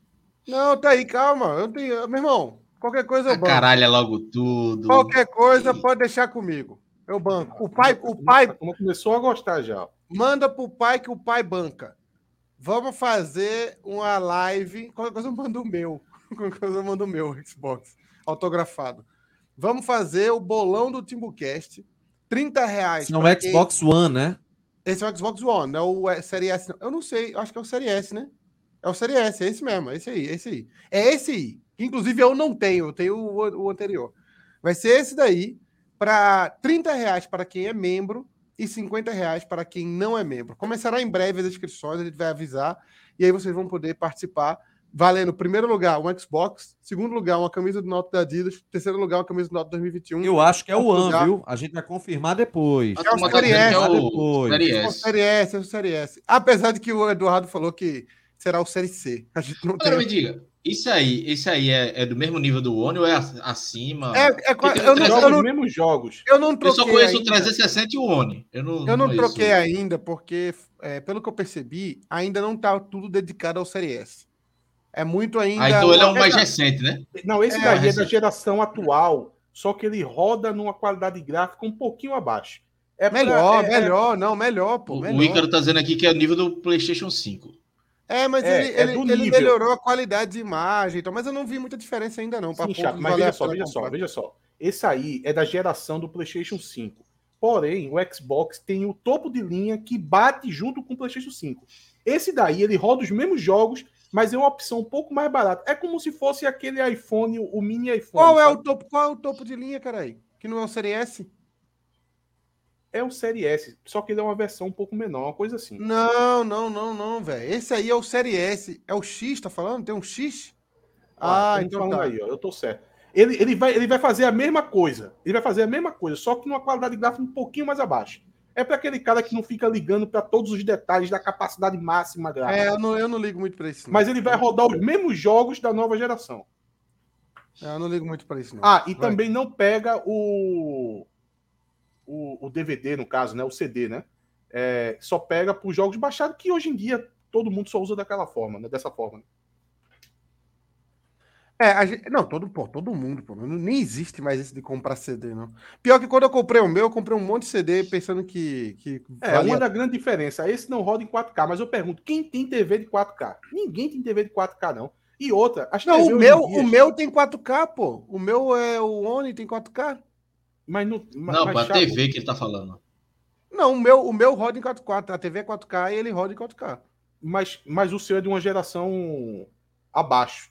Não, tá aí, calma. Eu tenho. Meu irmão, qualquer coisa eu banco.
Caralha logo tudo.
Qualquer coisa pode deixar comigo. Eu banco. O pai, o pai,
começou a gostar já.
manda pro pai que o pai banca. Vamos fazer uma live. Qualquer coisa eu mando o meu. *laughs* Qualquer coisa eu mando o meu Xbox autografado. Vamos fazer o bolão do Timbucast. 30 reais.
Esse é um
pra quem-
Xbox One, né?
Esse é o Xbox One, não é o é, Série S. não. Eu não sei, acho que é o Série S, né? É o Série S, é esse mesmo, é esse aí, é esse aí. É esse aí. Inclusive eu não tenho, eu tenho o, o anterior. Vai ser esse daí, para 30 reais para quem é membro e 50 reais para quem não é membro. Começará em breve as inscrições, a gente vai avisar, e aí vocês vão poder participar. Valendo, primeiro lugar, um Xbox, segundo lugar, uma camisa do Noto da Adidas, terceiro lugar, uma camisa do Noto 2021.
Eu acho que é o One,
lugar.
viu? A gente vai confirmar depois.
É o
tá
Série S,
é o
depois.
Série
É
S.
Série S, é o Série S. Apesar de que o Eduardo falou que será o Série C. A gente não
Agora tem... me diga, isso aí, esse aí é, é, do mesmo nível do Oni ou é acima?
É, é eu, não, eu
não, mesmos jogos.
Eu não troquei.
Eu só conheço ainda. o 360 e o Oni.
Eu não, eu não, não troquei ainda, porque, é, pelo que eu percebi, ainda não está tudo dedicado ao Série S. É muito ainda. Ah,
então ele é um mais recente, né?
Não, esse é, daí é da geração atual, só que ele roda numa qualidade gráfica um pouquinho abaixo.
É melhor, pra, é, melhor, não, melhor, pô. Melhor.
O Ícaro tá dizendo aqui que é o nível do PlayStation 5.
É, mas é, ele, é ele, ele, melhorou a qualidade de imagem, então, mas eu não vi muita diferença ainda não.
Sim, chato, mas veja só, veja só, veja só. Esse aí é da geração do PlayStation 5. Porém, o Xbox tem o topo de linha que bate junto com o PlayStation 5. Esse daí, ele roda os mesmos jogos, mas é uma opção um pouco mais barata. É como se fosse aquele iPhone, o mini iPhone.
Qual sabe? é o topo? Qual é o topo de linha, cara aí? Que não é o Série S?
é o Série S, só que ele é uma versão um pouco menor, uma coisa assim.
Não, não, não, não, velho. Esse aí é o Série S. É o X, tá falando? Tem um X?
Ah, ah então tá. aí, ó, eu tô certo. Ele, ele, vai, ele vai fazer a mesma coisa. Ele vai fazer a mesma coisa, só que numa qualidade gráfica um pouquinho mais abaixo. É para aquele cara que não fica ligando para todos os detalhes da capacidade máxima
gráfica. É, eu não, eu não ligo muito para isso.
Não. Mas ele vai rodar os mesmos jogos da nova geração.
É, eu não ligo muito para isso.
Não. Ah, e vai. também não pega o o, o DVD, no caso, né? O CD, né? É, só pega para os jogos baixados, que hoje em dia todo mundo só usa daquela forma, né? Dessa forma. Né?
É, gente, não, todo, pô, todo mundo, pô, nem existe mais esse de comprar CD, não. Pior que quando eu comprei o meu, eu comprei um monte de CD pensando que. que
é, valia... uma da grande diferença. Esse não roda em 4K, mas eu pergunto, quem tem TV de 4K? Ninguém tem TV de 4K, não. E outra,
acho Não, o meu, o meu tem 4K, pô. O meu é o Oni tem 4K.
Mas no, não, para a TV que ele está falando.
Não, o meu, o meu roda em 4K. A TV é 4K e ele roda em 4K.
Mas, mas o seu é de uma geração abaixo.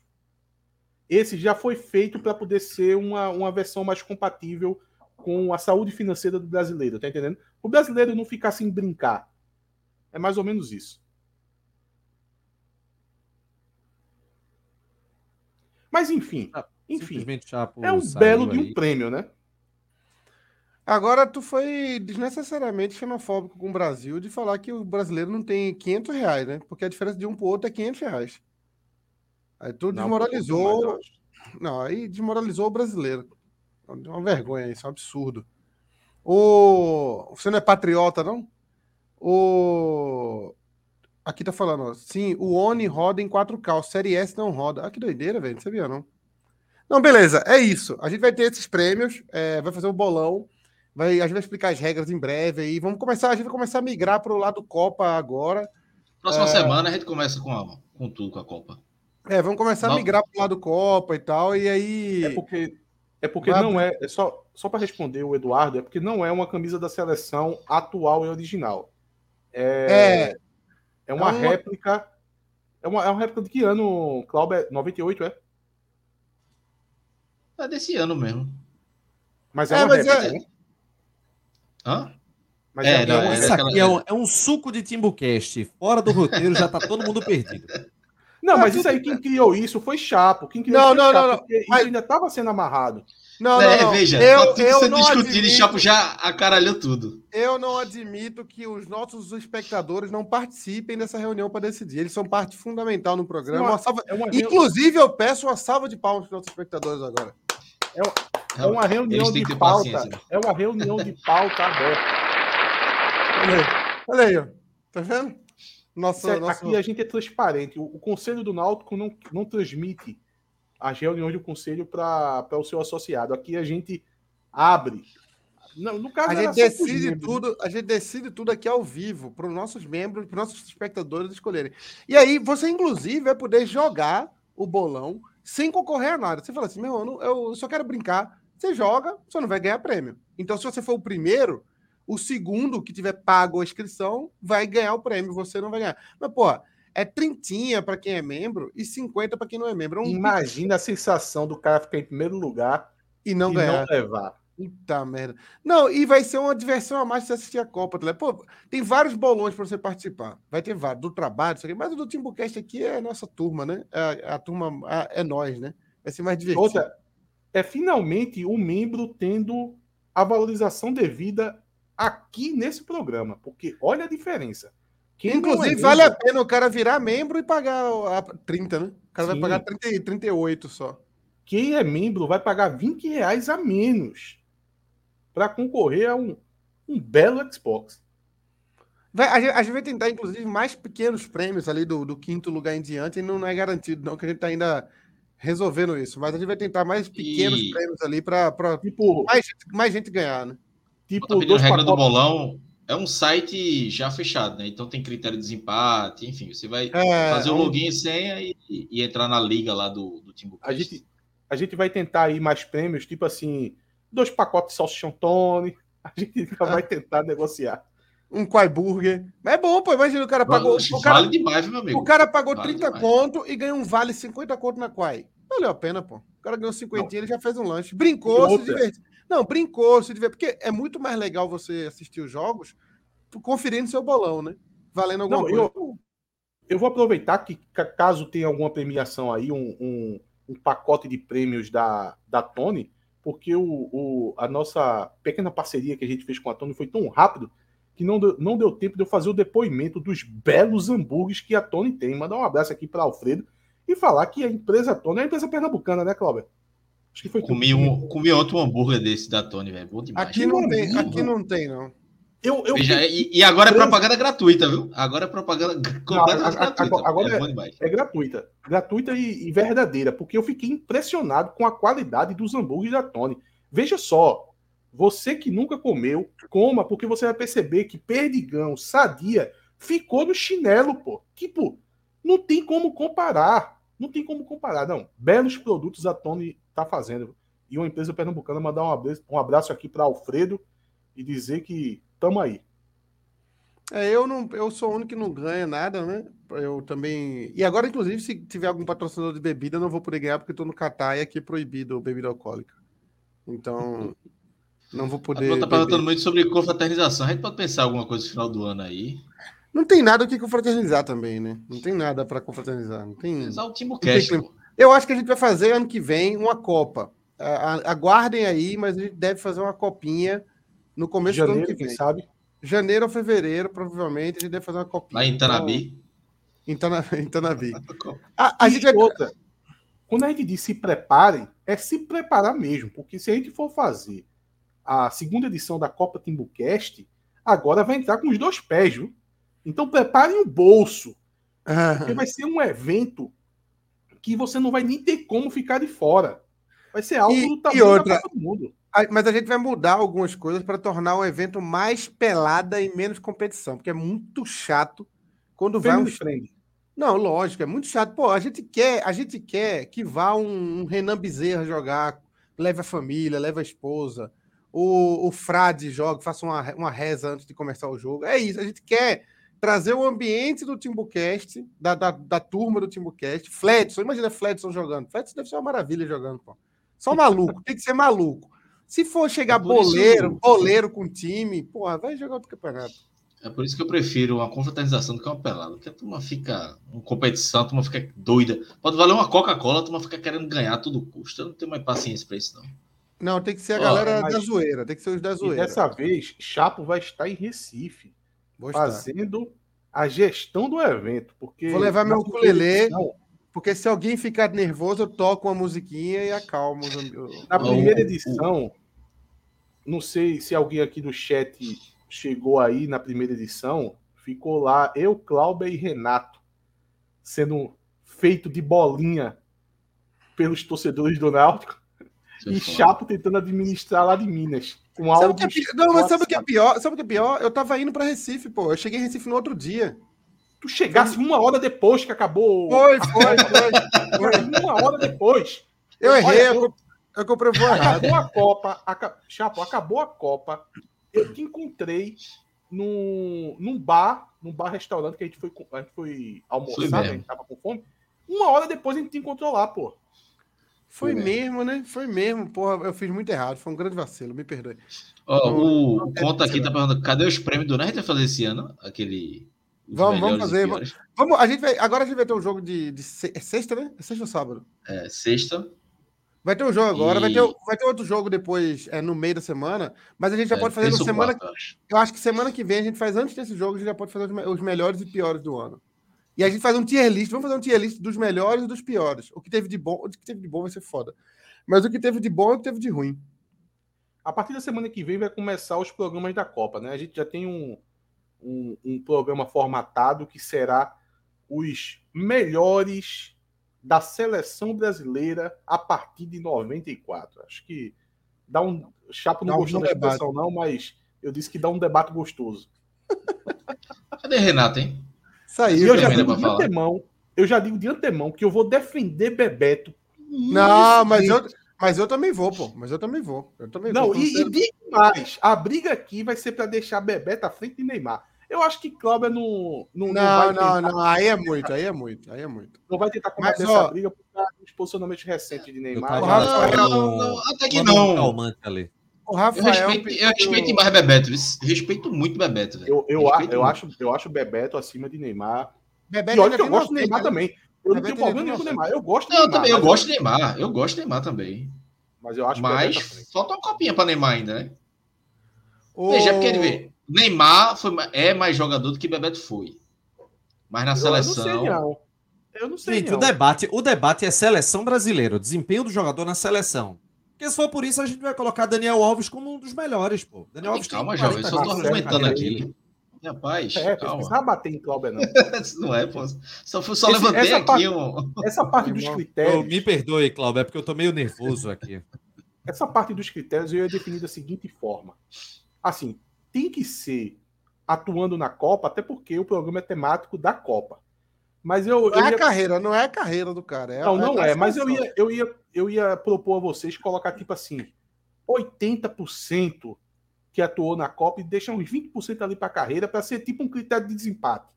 Esse já foi feito para poder ser uma, uma versão mais compatível com a saúde financeira do brasileiro, tá entendendo? O brasileiro não ficar sem brincar. É mais ou menos isso. Mas enfim, ah, enfim, é um belo de um prêmio, né?
Agora, tu foi desnecessariamente xenofóbico com o Brasil de falar que o brasileiro não tem 500 reais, né? Porque a diferença de um para o outro é 500 reais. Aí tu desmoralizou. Não, aí desmoralizou o brasileiro. É uma vergonha isso, é um absurdo. O... Você não é patriota, não? O... Aqui tá falando, ó. Sim, o Oni roda em 4K, o Série S não roda. Ah, que doideira, velho. Não sabia, não. Não, beleza, é isso. A gente vai ter esses prêmios, é, vai fazer um bolão. Vai, a gente vai explicar as regras em breve aí. Vamos começar, a gente vai começar a migrar para o lado Copa agora.
Próxima é... semana a gente começa com, a, com tudo com a Copa.
É, vamos começar não. a migrar para o lado Copa e tal, e aí.
É porque, é porque não é. é só só para responder o Eduardo, é porque não é uma camisa da seleção atual e original. É, é, é uma, é uma... réplica. É uma, é uma réplica de que ano, Cláudio? 98, é?
É desse ano mesmo.
Mas é, é uma mas réplica, é... né?
Hã? Mas é, é, não, é isso aqui é um, é um, suco de Timbucast. Fora do roteiro já tá todo mundo perdido. *laughs*
Não, mas isso aí, quem criou isso foi Chapo. Quem criou
não,
isso
não, não, não.
Mas... ainda estava sendo amarrado.
Não, é, não, veja, eu, tá tudo eu sendo discutido admito, e Chapo já acaralhou tudo.
Eu não admito que os nossos espectadores não participem dessa reunião para decidir. Eles são parte fundamental no programa. Uma, uma salva... é uma... Inclusive, eu peço uma salva de palmas para os nossos espectadores agora.
É, é uma reunião de pauta. É uma reunião de pauta aberta.
Olha aí, olha aí ó. tá vendo?
Nossa, é, nossa... Aqui a gente é transparente. O, o, Conselho do Náutico não, não transmite as reuniões do Conselho para o seu associado. Aqui a gente abre.
Não, no caso, a gente decide tudo, a gente decide tudo aqui ao vivo para os nossos membros, para os nossos espectadores escolherem. E aí você, inclusive, vai poder jogar o bolão sem concorrer a nada. Você fala assim, meu, eu, eu só quero brincar. Você joga, você não vai ganhar prêmio. Então, se você for o primeiro, o segundo que tiver pago a inscrição vai ganhar o prêmio, você não vai ganhar. Mas, pô, é trintinha para quem é membro e 50 para quem não é membro. É
um... Imagina a sensação do cara ficar em primeiro lugar
e não e ganhar.
Não levar.
Puta merda. Não, e vai ser uma diversão a mais você assistir a Copa. Tá Pô, tem vários bolões para você participar. Vai ter vários, do trabalho, isso aqui. mas o do Timbucast aqui é a nossa turma, né? A, a turma a, é nós, né? Vai ser mais divertido. Outra,
é finalmente o membro tendo a valorização devida aqui nesse programa, porque olha a diferença.
Quem Inclusive, é vale a pena o cara virar membro e pagar a 30, né? O cara Sim. vai pagar 30, 38 só.
Quem é membro vai pagar 20 reais a menos para concorrer a um, um belo Xbox.
Vai, a, gente, a, gente, vai tentar, inclusive, mais pequenos prêmios ali do, do quinto lugar em diante, e não, não é garantido, não, que a gente está ainda resolvendo isso. Mas a gente vai tentar mais pequenos e... prêmios ali para tipo, mais, mais gente ganhar, né?
Tipo, a regra do bolão é um site já fechado, né? Então tem critério de desempate, enfim, você vai é, fazer o um login e senha e, e, entrar na liga lá do, do
Timbu. A gente, a gente vai tentar aí mais prêmios, tipo assim, dois pacotes de salsichão Tony. *laughs* A gente vai tentar negociar
um Quai Burger. Mas é bom, pô. Imagina o cara pagou. o cara,
vale demais, meu amigo.
O cara pagou vale 30 demais. conto e ganhou um vale 50 conto na Quai. Valeu a pena, pô. O cara ganhou 50 ele já fez um lanche. Brincou, se divertiu. Não, brincou, se divertiu. Porque é muito mais legal você assistir os jogos conferindo seu bolão, né? Valendo alguma Não,
coisa. Eu, eu vou aproveitar que, caso tenha alguma premiação aí, um, um, um pacote de prêmios da, da Tony, porque o, o, a nossa pequena parceria que a gente fez com a Tony foi tão rápido que não deu, não deu tempo de eu fazer o depoimento dos belos hambúrgueres que a Tony tem. Mandar um abraço aqui para Alfredo e falar que a empresa Tony é uma empresa pernambucana, né, Cláudio?
Acho que foi comi, um, comi outro hambúrguer desse da Tony, velho. Bom
demais. Aqui não, tem, aqui não tem, não.
Eu, eu Veja, e, e, agora é propaganda gratuita, viu? Agora é propaganda completamente
gratuita. Agora, é, é, gratuita. Gratuita e, e, verdadeira, porque eu fiquei impressionado com a qualidade dos hambúrgueres da Tony. Veja só, você que nunca comeu, coma, porque você vai perceber que perdigão, sadia, ficou no chinelo, pô. Tipo, não tem como comparar. Não tem como comparar, não. Belos produtos a Tony tá fazendo. E uma empresa pernambucana mandar um abraço, um abraço aqui para Alfredo e dizer que tamo aí.
É, eu não, eu sou o único que não ganha nada, né? Eu também. E agora, inclusive, se tiver algum patrocinador de bebida, eu não vou poder ganhar porque estou no Catar e aqui é proibido bebida alcoólica. Então, Não vou poder.
Tá perguntando muito sobre confraternização. A gente pode pensar alguma coisa no final do ano aí.
Não tem nada o que confraternizar também, né? Não tem nada para confraternizar. Não tem.
Usar o Timocast.
Eu acho que a gente vai fazer ano que vem uma Copa. Aguardem aí, mas a gente deve fazer uma copinha no começo
Janeiro,
do ano que
vem. sabe?
Janeiro ou fevereiro, provavelmente, a gente deve fazer uma copinha.
Lá em Tanabi.
Então, em Tanabi. *laughs*
a, a gente vai... outra. Quando a gente diz se preparem, é se preparar mesmo, porque se a gente for fazer a segunda edição da Copa Timbucast, agora vai entrar com os dois pés, viu? Então preparem o bolso. Porque vai ser um evento que você não vai nem ter como ficar de fora. Vai ser algo
e, do tamanho e outra, do Mundo. Mas a gente vai mudar algumas coisas para tornar o evento mais pelada e menos competição, porque é muito chato quando vai um
frente.
Não, lógico, é muito chato. Pô, a gente quer, a gente quer que vá um, um Renan Bezerra jogar, leve a família, leve a esposa, o, o frade joga, faça uma, uma reza antes de começar o jogo. É isso, a gente quer trazer o ambiente do Timbucast, da, da, da turma do Timbucast. Fledson, imagina Fledson jogando. Fledson deve ser uma maravilha jogando, pô. Só maluco, tem que ser maluco. Se for chegar é boleiro, isso... boleiro com time, porra, vai jogar outro campeonato.
É por isso que eu prefiro uma confraternização do que uma pelada. Porque a turma fica. Uma competição, a turma fica doida. Pode valer uma Coca-Cola, a turma fica querendo ganhar a todo custo. Eu não tenho mais paciência para isso, não.
Não, tem que ser a galera mas... da zoeira, tem que ser os da zoeira.
E dessa vez, Chapo vai estar em Recife, fazendo a gestão do evento. Porque
Vou levar meu ukulele, porque se alguém ficar nervoso, eu toco uma musiquinha e acalmo.
Na primeira edição, não sei se alguém aqui do chat chegou aí na primeira edição, ficou lá eu, Cláudia e Renato, sendo feito de bolinha pelos torcedores do Náutico e Chapo tentando administrar lá de Minas.
Com sabe que é Não, mas sabe o que é pior? Sabe o que é pior? Eu tava indo para Recife, pô. Eu cheguei em Recife no outro dia.
Tu chegasse foi... uma hora depois que acabou.
Foi, foi, *laughs* foi.
foi. uma hora depois.
Eu errei, Olha, eu, eu comprei.
Acabou a Copa. Aca... Chapo, acabou a Copa. Eu te encontrei num, num bar, num bar-restaurante que a gente foi, a gente foi almoçar, né? a gente tava com fome. Uma hora depois a gente te encontrou lá, pô.
Foi mesmo, né? Foi mesmo. Porra, eu fiz muito errado. Foi um grande vacilo, me perdoe.
Oh, o não Conta aqui tá perguntando: cadê os prêmios do Nerd fazer esse ano? Aquele.
Vamos, vamos fazer. Vamos, a gente vai, agora a gente vai ter um jogo de, de é sexta, né? É sexta ou sábado?
É, sexta.
Vai ter um jogo agora, e... vai, ter, vai ter outro jogo depois, é, no meio da semana, mas a gente já é, pode fazer no semana. Quarto, acho. Eu acho que semana que vem a gente faz antes desse jogo, a gente já pode fazer os, os melhores e piores do ano. E a gente faz um tier list, vamos fazer um tier list dos melhores e dos piores. O que teve de bom, o que teve de bom vai ser foda. Mas o que teve de bom e o que teve de ruim.
A partir da semana que vem vai começar os programas da Copa, né? A gente já tem um, um, um programa formatado que será os melhores da seleção brasileira a partir de 94. Acho que dá um. Chapo não gostou um da expressão, não, mas eu disse que dá um debate gostoso.
Cadê Renato, hein?
Saiu. eu já digo de antemão, eu já digo de antemão que eu vou defender Bebeto.
Não, mas eu, mas eu também vou, pô. Mas eu também vou. Eu também
não,
vou.
e, e digo mais: a briga aqui vai ser para deixar Bebeto à frente de Neymar. Eu acho que Cláudio não.
Não, não, não, tentar... não, Aí é muito, aí é muito, aí é muito.
Não vai tentar combater Mas, essa briga por causa dos posicionamentos recentes de Neymar.
Rafael, não, não, não, até que não. O Rafael, eu respeito, eu respeito mais Bebeto, respeito muito Bebeto.
Eu, eu, eu, eu acho, eu acho Bebeto acima de Neymar. Bebeto e olha que eu gosto do Neymar né? também. Eu não tenho problema nenhum com o Neymar. Eu gosto
do Neymar. Também, eu gosto do Neymar. Eu gosto do Neymar também.
Mas eu acho
Mas falta uma copinha para Neymar ainda, né? Veja, porque ele vê. Neymar foi, é mais jogador do que Bebeto foi. Mas na eu seleção.
Eu não sei, não. Eu não sei. Gente, não.
O, debate, o debate é seleção brasileira, o desempenho do jogador na seleção. Porque se for por isso, a gente vai colocar Daniel Alves como um dos melhores, pô. Daniel Alves
calma, jovem, eu só tô argumentando aqui. Rapaz,
é, calma. Não precisa bater em Cláudio, não. *laughs*
não é, pô. Só, só Esse, levantei aqui
parte,
um...
Essa parte dos critérios...
me perdoe, Cláudio, é porque eu tô meio nervoso aqui.
Essa parte dos critérios eu ia definir da seguinte forma. Assim, tem que ser atuando na Copa, até porque o programa é temático da Copa. Mas eu.
Não
eu
é ia... a carreira, não é a carreira do cara. É,
não, não é, é mas eu ia, eu, ia, eu ia propor a vocês colocar tipo assim: 80% que atuou na Copa e deixa uns 20% ali para a carreira para ser tipo um critério de desempate.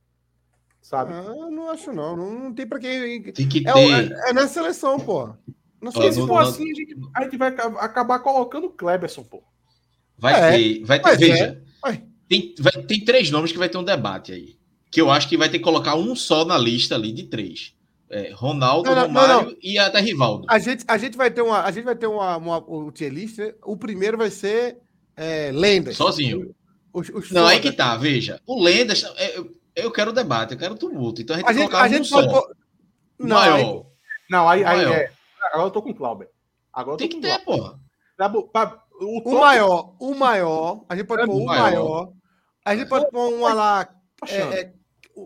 Sabe?
Ah, não acho não. Não, não tem para quem.
Tem que
é,
ter.
É, é na seleção, pô.
Não sei se for assim, a gente, a gente vai acabar colocando o Kleberson, pô.
Vai é, ter, vai ter, veja. É. Tem, vai, tem três nomes que vai ter um debate aí. Que eu acho que vai ter que colocar um só na lista ali de três. É, Ronaldo, não, não, Romário não, e até Rivaldo.
A gente, a gente vai ter uma. A gente vai ter uma, uma, uma tier list. Né? O primeiro vai ser é, Lendas.
Sozinho. Os, os não, aí que tá, veja. O Lendas, é, eu, eu quero debate, eu quero tumulto. Então a gente, a gente, a gente um pode só.
Não, maior. Aí, não, aí, aí é. Agora eu tô com o Clauber. Agora
Tem que ter, porra.
O, o maior, o maior. A gente pode é pôr o maior. maior a gente pode pôr uma lá. É, é,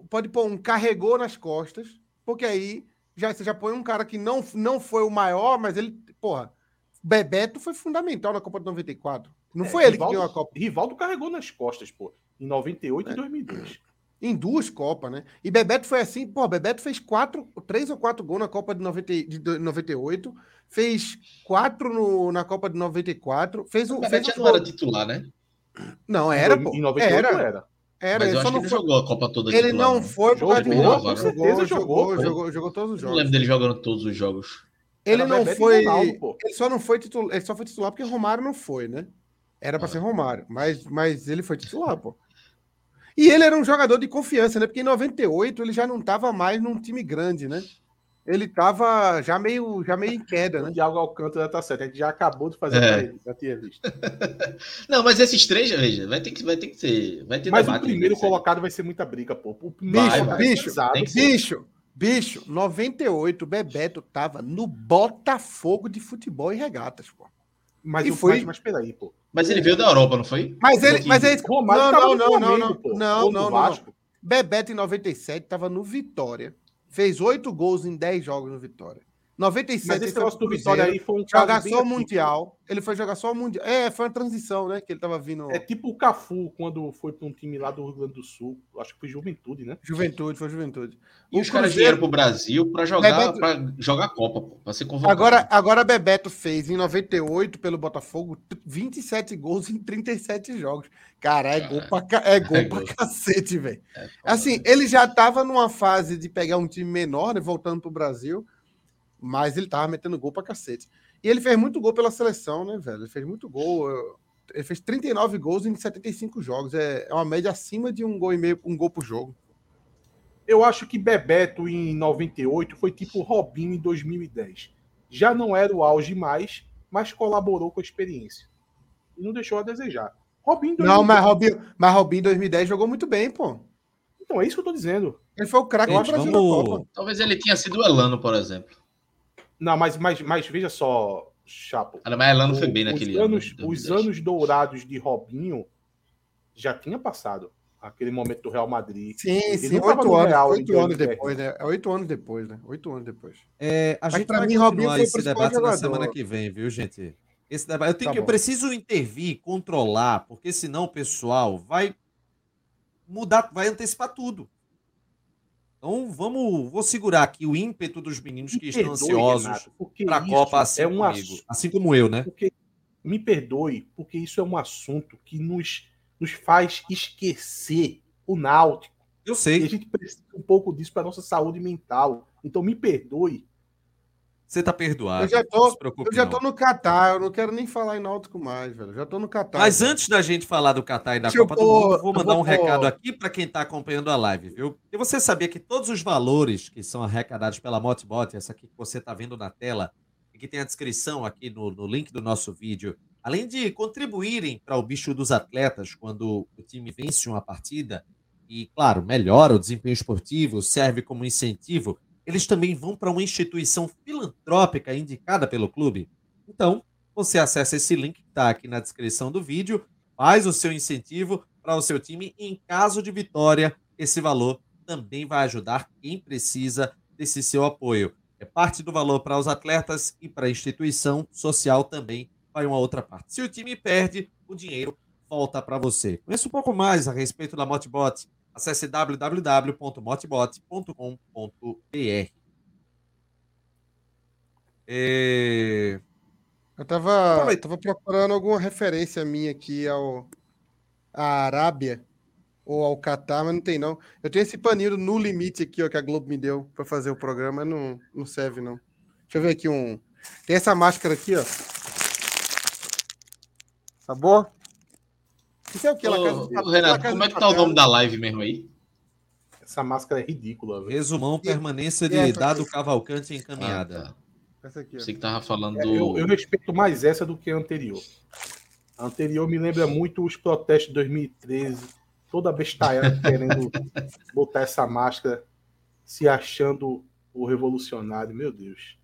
pode pôr um carregou nas costas, porque aí já, você já põe um cara que não, não foi o maior, mas ele, porra, Bebeto foi fundamental na Copa de 94. Não é, foi ele Rivaldo, que ganhou a Copa.
Rivaldo carregou nas costas, pô, em 98 é. e 2002.
Em duas Copas, né? E Bebeto foi assim, pô, Bebeto fez quatro, três ou quatro gols na Copa de, 90, de 98, fez quatro no, na Copa de 94, fez um. Bebeto
fez já um... não era titular, né?
Não, era, pô.
Em 98 era. era.
Era,
Mas
ele
só não foi... jogou a Copa toda
Ele não né? foi
por causa de jogou,
com certeza jogou, jogou, jogou, jogou, todos os jogos.
Não lembro dele jogando todos os jogos.
Ele era não foi. Ronaldo, ele só não foi titular. Ele só foi titular porque Romário não foi, né? Era para ah. ser Romário, mas, mas ele foi titular, pô. E ele era um jogador de confiança, né? Porque em 98 ele já não estava mais num time grande, né? Ele tava já meio, já meio em queda, né?
O Thiago Alcântara tá certo. A gente já acabou de fazer é. já tinha visto. *laughs*
Não, mas esses três, veja, vai ter que, vai ter que ser. Vai ter
mas o primeiro colocado vai ser muita briga, pô. O
bicho, vai, bicho, vai, bicho, bicho, 98, Bebeto tava no Botafogo de futebol e regatas, pô.
Mas, e foi... mas, mas peraí, pô.
Mas ele veio da Europa, não foi?
Mas ele. Mas ele... Romário não, não, não, não, não, não, não, não. Bebeto em 97 tava no Vitória fez oito gols em dez jogos no Vitória. 97 Mas
esse negócio do Vitória aí foi um
jogar só o Mundial. Ele foi jogar só o Mundial. É, foi uma transição, né? Que ele tava vindo.
É tipo o Cafu, quando foi para um time lá do Rio Grande do Sul. Acho que foi Juventude, né?
Juventude, foi Juventude.
E o os caras vieram pro Brasil para jogar, Bebeto... pra jogar Copa, para ser convocado.
Agora, agora Bebeto fez em 98 pelo Botafogo 27 gols em 37 jogos. Cara, é gol pra, é gol é pra gol. cacete, velho. É, assim, ele já tava numa fase de pegar um time menor, né? Voltando pro Brasil mas ele tava metendo gol pra cacete. E ele fez muito gol pela seleção, né, velho? Ele fez muito gol. Ele fez 39 gols em 75 jogos. É, é uma média acima de um gol e meio, um gol por jogo.
Eu acho que Bebeto em 98 foi tipo Robinho em 2010. Já não era o auge mais, mas colaborou com a experiência. E não deixou a desejar.
Robinho. Não, mas Robinho, mas Robinho em 2010 jogou muito bem, pô.
Então, é isso que eu tô dizendo.
Ele foi o craque do Brasil
vamos... Talvez ele tenha sido o Elano, por exemplo.
Não, mas, mas, mas veja só, Chapo.
Ah, mas Elano foi bem naquele
anos, ano. Os anos dourados de Robinho já tinha passado. Aquele momento do Real Madrid.
Sim, ele sim, oito anos, Real, oito anos depois, né? É oito anos depois, né? Oito anos depois.
É, a gente vai mim, continuar esse debate jogador. na semana que vem, viu, gente? Esse debate, eu, tenho tá que, eu preciso intervir, controlar, porque senão o pessoal vai mudar, vai antecipar tudo. Então vamos, vou segurar aqui o ímpeto dos meninos me que estão ansiosos para a Copa assim é um comigo, assim como eu, né?
Porque, me perdoe, porque isso é um assunto que nos, nos faz esquecer o Náutico.
Eu sei.
E a gente precisa um pouco disso para nossa saúde mental. Então me perdoe,
você tá perdoado.
Eu já tô, eu já tô no Catar, eu não quero nem falar em Náutico mais, velho. Já tô no Catar.
Mas velho. antes da gente falar do Catar e da Deixa Copa do Mundo, vou mandar vou um recado aqui para quem tá acompanhando a live, viu? E você sabia que todos os valores que são arrecadados pela Motbot, essa aqui que você tá vendo na tela, e que tem a descrição aqui no, no link do nosso vídeo, além de contribuírem para o bicho dos atletas quando o time vence uma partida, e, claro, melhora o desempenho esportivo, serve como incentivo eles também vão para uma instituição filantrópica indicada pelo clube. Então, você acessa esse link que está aqui na descrição do vídeo, faz o seu incentivo para o seu time e, em caso de vitória, esse valor também vai ajudar quem precisa desse seu apoio. É parte do valor para os atletas e para a instituição social também vai uma outra parte. Se o time perde, o dinheiro volta para você. Conheça um pouco mais a respeito da Motbot Acesse www.motibot.com.br.
É... Eu tava, tava procurando alguma referência minha aqui ao à Arábia ou ao Catar, mas não tem não. Eu tenho esse paninho no limite aqui, ó, que a Globo me deu para fazer o programa, mas não, não serve não. Deixa eu ver aqui um. Tem essa máscara aqui, ó. Tá bom?
Isso é o que? Ô, casa, Renato, casa como é que tá o nome da live mesmo aí?
Essa máscara é ridícula.
Véio. Resumão, permanência de Dado Cavalcante encaminhada. Ah,
tá. Essa aqui, ó. Você que tava falando
é, do... Eu, eu, respeito mais essa do que a anterior. A anterior me lembra muito os protestos de 2013. Toda bestalhada *laughs* querendo botar essa máscara, se achando o revolucionário. Meu Deus.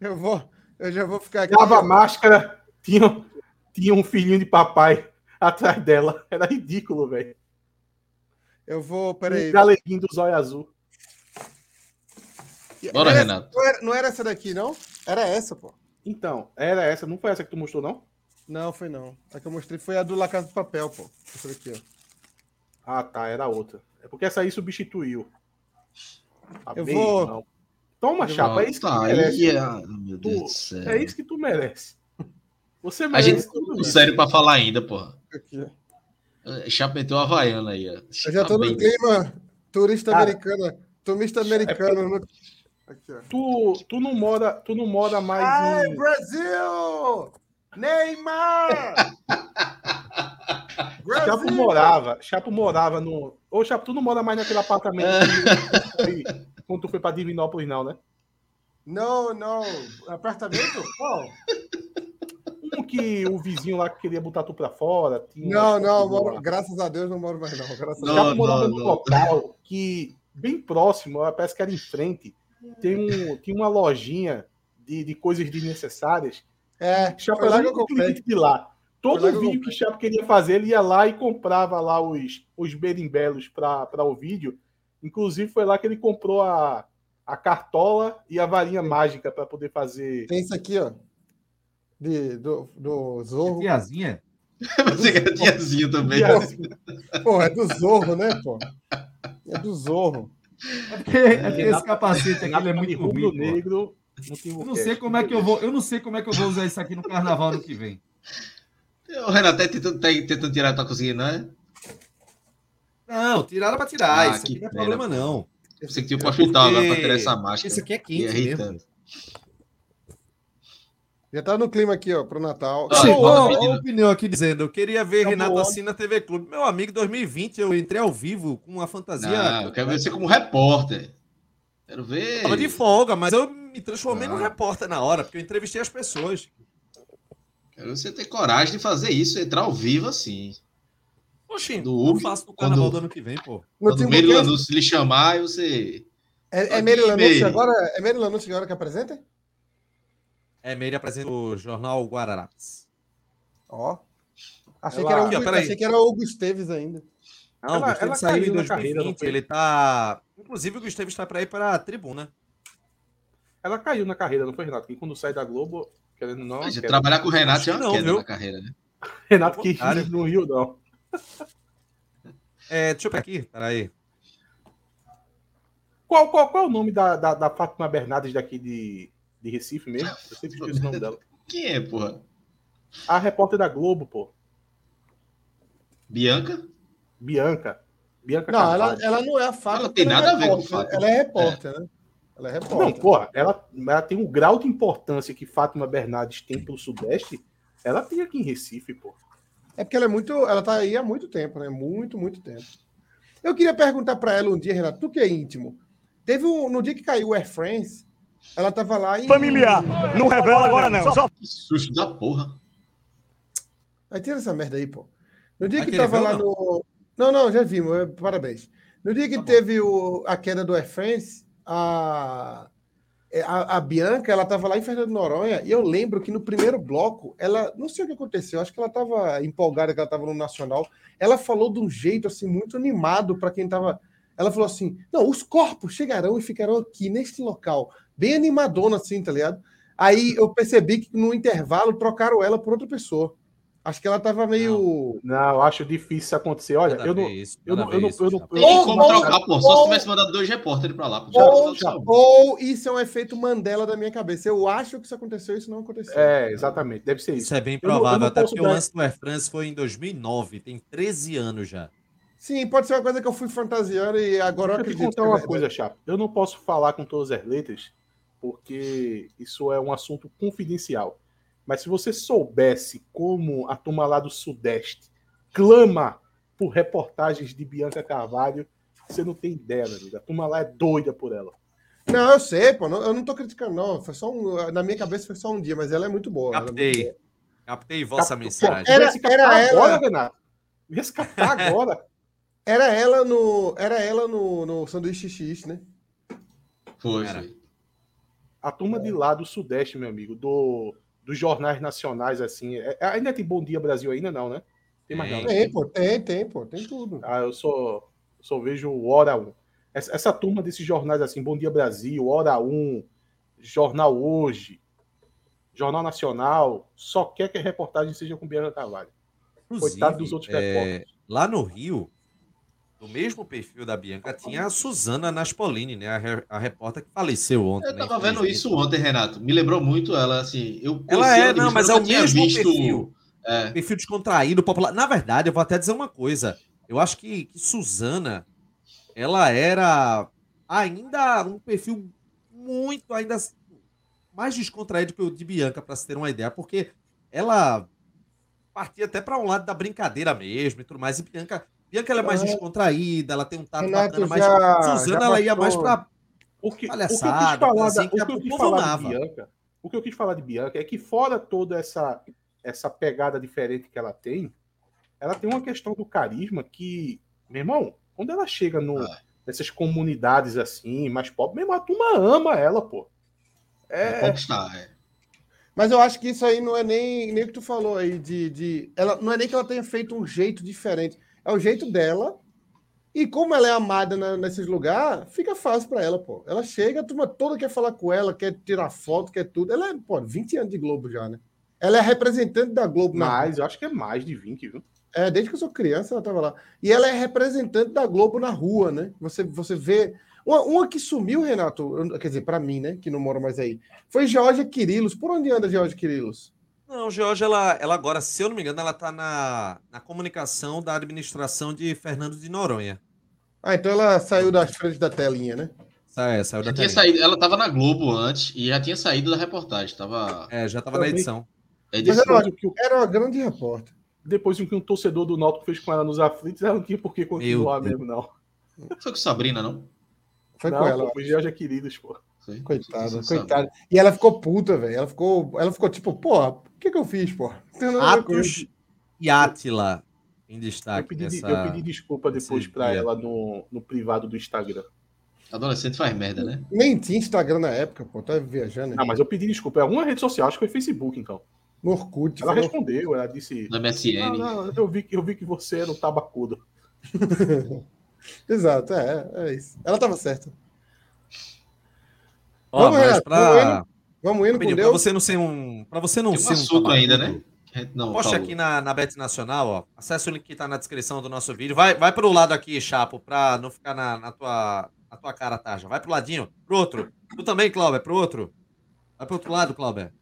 Eu vou... Eu já vou ficar aqui.
Tava a máscara, tinha, tinha um filhinho de papai atrás dela. *laughs* Era ridículo, velho.
Eu vou. Peraí.
Um galeguinho do zóio azul.
Bora,
era,
Renato.
Não era, não era, essa daqui, não? Era essa, pô.
Então, era essa. Não foi essa que tu mostrou, não?
Não, foi não. A que eu mostrei foi a do La Casa do Papel, pô. Essa daqui, ó.
Ah, tá. Era outra. É porque essa aí substituiu.
A eu vou. Não.
Toma, chapa. É isso que tá, tu merece. É... Meu Deus tu... É isso que tu merece. Você merece.
A gente tudo sério pra falar ainda, porra. Aqui, ó. É, Chapetou Havaiana aí. Ó.
Eu já tô no clima turista Cara, americana. Turista americano.
É Aqui, tu, tu, não mora, tu não mora mais
Ai, em... Brasil! Neymar! *laughs*
Brasil! Chapo morava, Chapo morava no... Ô, Chapo, tu não mora mais naquele apartamento *laughs* que... quando tu foi pra Divinópolis, não, né?
Não, não. Apartamento? Qual?
Que o vizinho lá que queria botar tu pra fora.
não, não, moro, graças a Deus não moro mais, não. Graças
não, a Deus. morava num local que, bem próximo, parece que era em frente, tem, um, tem uma lojinha de, de coisas desnecessárias.
É,
Chapa lá que eu comprei. de lá. Todo vídeo que, que Chapo queria fazer, ele ia lá e comprava lá os, os berimbelos para o vídeo. Inclusive, foi lá que ele comprou a, a cartola e a varinha mágica para poder fazer.
Tem isso aqui, ó de, do, do Zorro.
É tiazinha? *laughs*
Você quer tiazinha também.
Pô, é do Zorro, né, pô? É do Zorro.
É porque, é porque esse capacete aqui é muito
rubro negro.
Eu não sei como é que eu vou, eu não sei como é que eu vou usar isso aqui no carnaval no que vem.
O Renato tá tentando, tá tentando tirar, tá conseguindo, não é?
Não, tiraram para tirar. Ah, isso aqui não é problema, não.
Você que tinha o hospital agora para tirar essa máscara.
Isso aqui é quente mesmo.
Já tá no clima aqui, ó, pro Natal.
Sim, ó, ó, opinião aqui dizendo, eu queria ver tá Renato assim na TV Clube. Meu amigo, 2020 eu entrei ao vivo com uma fantasia.
Não, eu quero ver você como repórter. Quero ver.
Tava de folga, mas eu me transformei ah. num repórter na hora, porque eu entrevistei as pessoas.
Quero você ter coragem de fazer isso, entrar ao vivo assim.
Oxi, do eu faço no carnaval quando, do ano que vem, pô.
Quando o Meire Lanúncio lhe chamar, você.
É, é Meire Lanúncio agora, é Meire Lanúncio agora que apresenta?
É, Meire apresenta o jornal Guararapes.
Ó. Achei, ela... que era o, achei que era o Hugo Esteves ainda.
Não, ela, o Gustavo saiu em 2020, carreira, ele tá... Inclusive, o Gustavo está para ir para a tribuna.
Ela caiu na carreira, não foi, Renato? Que quando sai da Globo, querendo não...
Mas, trabalhar com o Renato é uma não, queda viu? na carreira, né? *laughs*
Renato que *laughs* no Rio, não.
É, deixa eu pegar aqui, peraí.
Qual, qual, qual é o nome da, da, da Fátima Bernardes daqui de, de Recife mesmo? Eu sempre esqueço o nome dela.
Quem é, porra?
A repórter da Globo, pô.
Bianca?
Bianca. Bianca
não, ela, ela não é a Fátima.
Ela tem nada
é
a ver com Fátima.
Ela é repórter, é. né? Ela é repórter.
Não, porra, ela, ela tem um grau de importância que Fátima Bernardes tem pro Sudeste. Ela tem aqui em Recife, pô.
É porque ela é muito. Ela tá aí há muito tempo, né? Muito, muito tempo. Eu queria perguntar para ela um dia, Renato, tu que é íntimo. Teve um. No dia que caiu o Air France, ela tava lá
e. Familiar! Não revela agora, não. Só...
Que susto da porra.
Aí tira essa merda aí, pô. No dia que tava lá no. Não, não, já vimos. É, parabéns. No dia que tá teve o, a queda do Air France, a é, a, a, Bianca, ela estava lá em Fernando Noronha, e eu lembro que no primeiro bloco, ela, não sei o que aconteceu, acho que ela estava empolgada, que ela estava no Nacional, ela falou de um jeito, assim, muito animado para quem estava... Ela falou assim, não, os corpos chegarão e ficarão aqui, neste local, bem animadona, assim, tá ligado? Aí eu percebi que no intervalo trocaram ela por outra pessoa. Acho que ela tava meio.
Não, não acho difícil isso acontecer. Olha, eu não, isso, eu, não, eu, não, eu, não,
como trocar, pô. Só se tivesse mandado dois repórteres pra lá. Ou,
ou, isso é um efeito Mandela da minha cabeça. Eu acho que isso aconteceu, isso não aconteceu.
É, exatamente. Deve ser isso.
Isso é bem provável. Até porque dar... o lance do Air France foi em 2009. Tem 13 anos já.
Sim, pode ser uma coisa que eu fui fantasiando e agora eu
acredito. Deixa eu te contar é uma coisa, Chapo. Eu não posso falar com todas as letras, porque isso é um assunto confidencial. Mas se você soubesse como a turma lá do Sudeste clama por reportagens de Bianca Carvalho, você não tem ideia, meu amigo. A turma lá é doida por ela.
Não, eu sei, pô. eu não tô criticando, não. Foi só um, na minha cabeça foi só um dia, mas ela é muito boa.
Captei.
Muito
Captei vossa mensagem.
Era, era ela.
Agora, Renato. Ia escapar *laughs* agora.
Era ela no. Era ela no, no sanduíche X, né?
Foi.
A turma é. de lá do Sudeste, meu amigo, do dos jornais nacionais, assim. É, é, ainda tem Bom Dia Brasil ainda, não, né?
Tem mais nada. Tem, pô, tem, tem, pô, tem tudo.
Ah, eu só, só vejo Hora 1. Essa, essa turma desses jornais, assim, Bom Dia Brasil, Hora 1, Jornal Hoje, Jornal Nacional, só quer que a reportagem seja com Bianca Carvalho.
Coitado dos outros é, repórteres. Lá no Rio, no mesmo perfil da Bianca, tinha a Suzana Naspolini, né? A, a repórter que faleceu ontem.
Eu né, tava né? vendo isso ontem, Renato. Me lembrou muito ela, assim. Eu
ela é, não, mas é o mesmo visto... perfil. É. Perfil descontraído, popular. Na verdade, eu vou até dizer uma coisa. Eu acho que, que Suzana, ela era ainda um perfil muito, ainda mais descontraído que o de Bianca, para se ter uma ideia, porque ela partia até para um lado da brincadeira mesmo e tudo mais. E Bianca Bianca ela é mais descontraída, ela tem um tato Renato bacana, mas já, Suzana já ela ia mais pra
o que, palhaçada, o que eu quis falar, assim, da, o que eu quis falar de Bianca, o que eu quis falar de Bianca é que fora toda essa essa pegada diferente que ela tem, ela tem uma questão do carisma que, meu irmão, quando ela chega no, ah. nessas comunidades assim, mais pobres, mesmo a turma ama ela, pô.
É, é conquistar, é.
Mas eu acho que isso aí não é nem, nem o que tu falou aí de, de. Ela, não é nem que ela tenha feito um jeito diferente. É o jeito dela. E como ela é amada na, nesses lugares, fica fácil para ela, pô. Ela chega, a turma toda quer falar com ela, quer tirar foto, quer tudo. Ela é, pô, 20 anos de Globo já, né? Ela é representante da Globo.
Mais, eu acho que é mais de 20, viu?
É, desde que eu sou criança, ela tava lá. E ela é representante da Globo na rua, né? Você, você vê. Uma, uma que sumiu, Renato, quer dizer, para mim, né? Que não mora mais aí, foi Georgia Quirilos. Por onde anda Georgia Quirilos?
Não, Jorge, ela, ela agora, se eu não me engano, ela está na, na comunicação da administração de Fernando de Noronha.
Ah, então ela saiu das frentes da telinha, né?
É, saiu da
telinha. Saído, ela estava na Globo antes e já tinha saído da reportagem. Tava...
É, já estava na edição.
É Mas era, era uma grande repórter.
Depois do que um torcedor do Náutico fez com ela nos aflitos, ela não tinha por que continuar mesmo, não.
Foi com Sabrina, não?
Foi não, com ela. Foi Georgia Queridos, pô.
Coitada, coitada. E ela ficou puta, velho. Ela ficou, ela ficou tipo, porra, o que que eu fiz, porra?
Atos e Átila em destaque.
Eu pedi, nessa... eu pedi desculpa depois para ela no, no privado do Instagram.
Adolescente faz merda, né?
Nem tinha Instagram na época, pô. Tá viajando.
Ah, mas eu pedi desculpa. É alguma rede social, acho que foi Facebook, então.
No Orkut.
Ela respondeu, ela disse.
Na MSN. Não,
não, eu, vi, eu vi que você era um tabacudo. *laughs*
Exato, é, é isso. Ela tava certa.
Ó, vamos, Renato, pra... vamos indo,
indo
com Deus. Pra você não ser um. Pra você não
Tem
ser
um. ainda, né?
Não, Poste aqui na, na Bet Nacional, ó. Acesse o link que está na descrição do nosso vídeo. Vai, vai pro lado aqui, Chapo, para não ficar na, na, tua, na tua cara, Taja. Vai pro ladinho. Pro outro. Tu também, Cláudio, pro outro. Vai pro outro lado, Cláudio.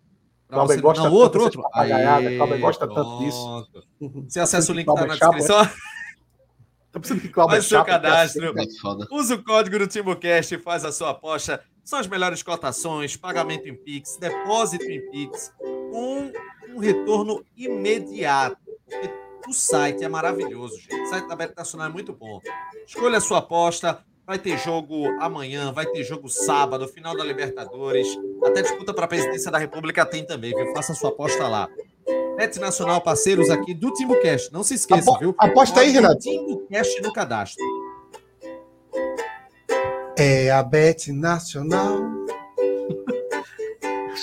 Cláudio gosta não, outro, outro. Cláudio gosta tanto disso.
Você acessa o link que tá na descrição. *laughs* É?
Tá pensando que Cláudio
Faz o seu cadastro. Usa o código do TimbuCast e faz a sua aposta. São as melhores cotações, pagamento em Pix, depósito em Pix, com um retorno imediato. Porque o site é maravilhoso, gente. O site da Beto Nacional é muito bom. Escolha a sua aposta. Vai ter jogo amanhã, vai ter jogo sábado, final da Libertadores. Até disputa para a presidência da República tem também, viu? Faça a sua aposta lá. Bet Nacional, parceiros aqui do TimbuCast. Não se esqueça, Apo viu?
Aposta aí, Renato.
TimbuCast no cadastro.
É a Bet Nacional. *laughs*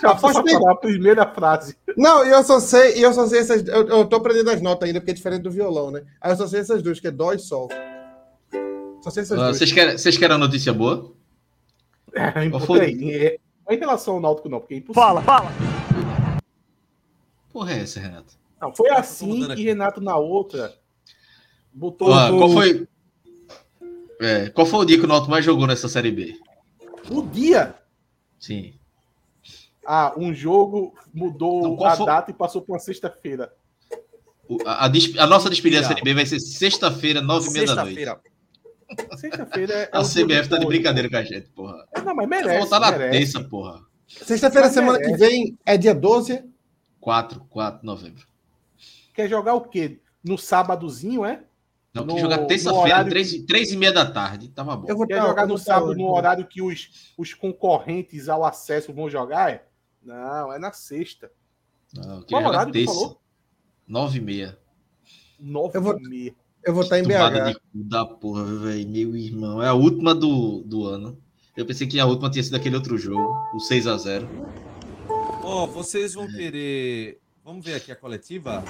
Aposta aí. a primeira frase.
Não, eu só sei, eu só sei essas. Eu, eu tô aprendendo as notas ainda, porque é diferente do violão, né? Aí eu só sei essas duas, que é dó e sol.
Só sei essas uh, duas. Vocês querem, vocês querem a notícia boa? *laughs*
É, é, em relação ao Náutico, não, porque é impossível.
Fala, fala!
Porra, é essa, Renato?
Não, foi assim que Renato na outra botou.
Ah, qual foi. É, qual foi o dia que o Náutico mais jogou nessa Série B?
O dia?
Sim.
Ah, um jogo mudou então, a foi... data e passou para uma sexta-feira.
A, a, a, nossa despedida da Série B vai ser sexta-feira, nove e meia da noite.
Sexta-feira é. *laughs*
A CBF tá de brincadeira com a gente, porra.
É, não, mas merece.
Voltar na terça, porra.
Sexta-feira, semana merece. que vem, é dia 12.
4, 4 de novembro.
Quer jogar o quê? No sábadozinho, é?
Não, no, jogar terça-feira, três, três e meia da tarde. Tava bom.
Eu vou Quer jogar no sábado, no horário que os, os concorrentes ao acesso vão jogar? É? Não, é na sexta.
Não, Qual horário terça. que falou? Nove e meia.
Nove eu vou, e meia.
Eu vou estar em BH. de cu
da porra, velho. Meu irmão. É a última do, do ano. Eu pensei que a última tinha sido aquele outro jogo, o 6 a 0
Ó, oh, vocês vão querer. Vamos ver aqui a coletiva?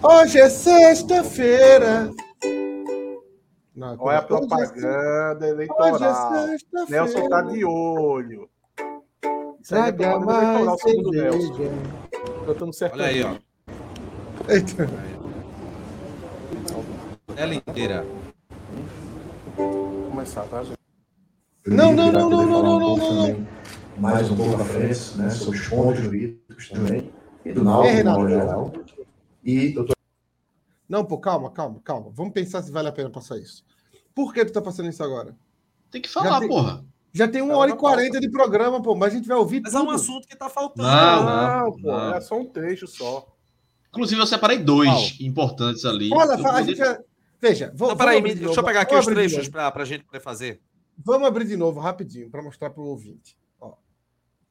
Hoje é sexta-feira.
Olha a propaganda eleitoral. Hoje é sexta-feira. Nelson tá de olho.
Isso aí é propaganda eleitoral, segundo
Nelson. Cantando certo.
Olha aí, ó. Eita. Ela inteira.
Vou começar, tá, gente?
Não, não, não, não, não, não, não, não.
Mais um pouco à frente, né, sobre os pontos jurídicos também, e do Náutico,
é, no geral. E doutor... Não, pô, calma, calma, calma. Vamos pensar se vale a pena passar isso. Por que tu tá passando isso agora?
Tem que falar, já porra.
Tem, já tem uma hora e quarenta de programa, pô, mas a gente vai ouvir
Mas
tudo.
é um assunto que tá faltando.
Não, não, não pô, não. é só um trecho só.
Inclusive, eu separei dois importantes ali.
Olha, a gente já... Veja,
vou, não, peraí, deixa eu pegar aqui os trechos para a gente poder fazer.
Vamos abrir de novo, rapidinho, para mostrar para o ouvinte.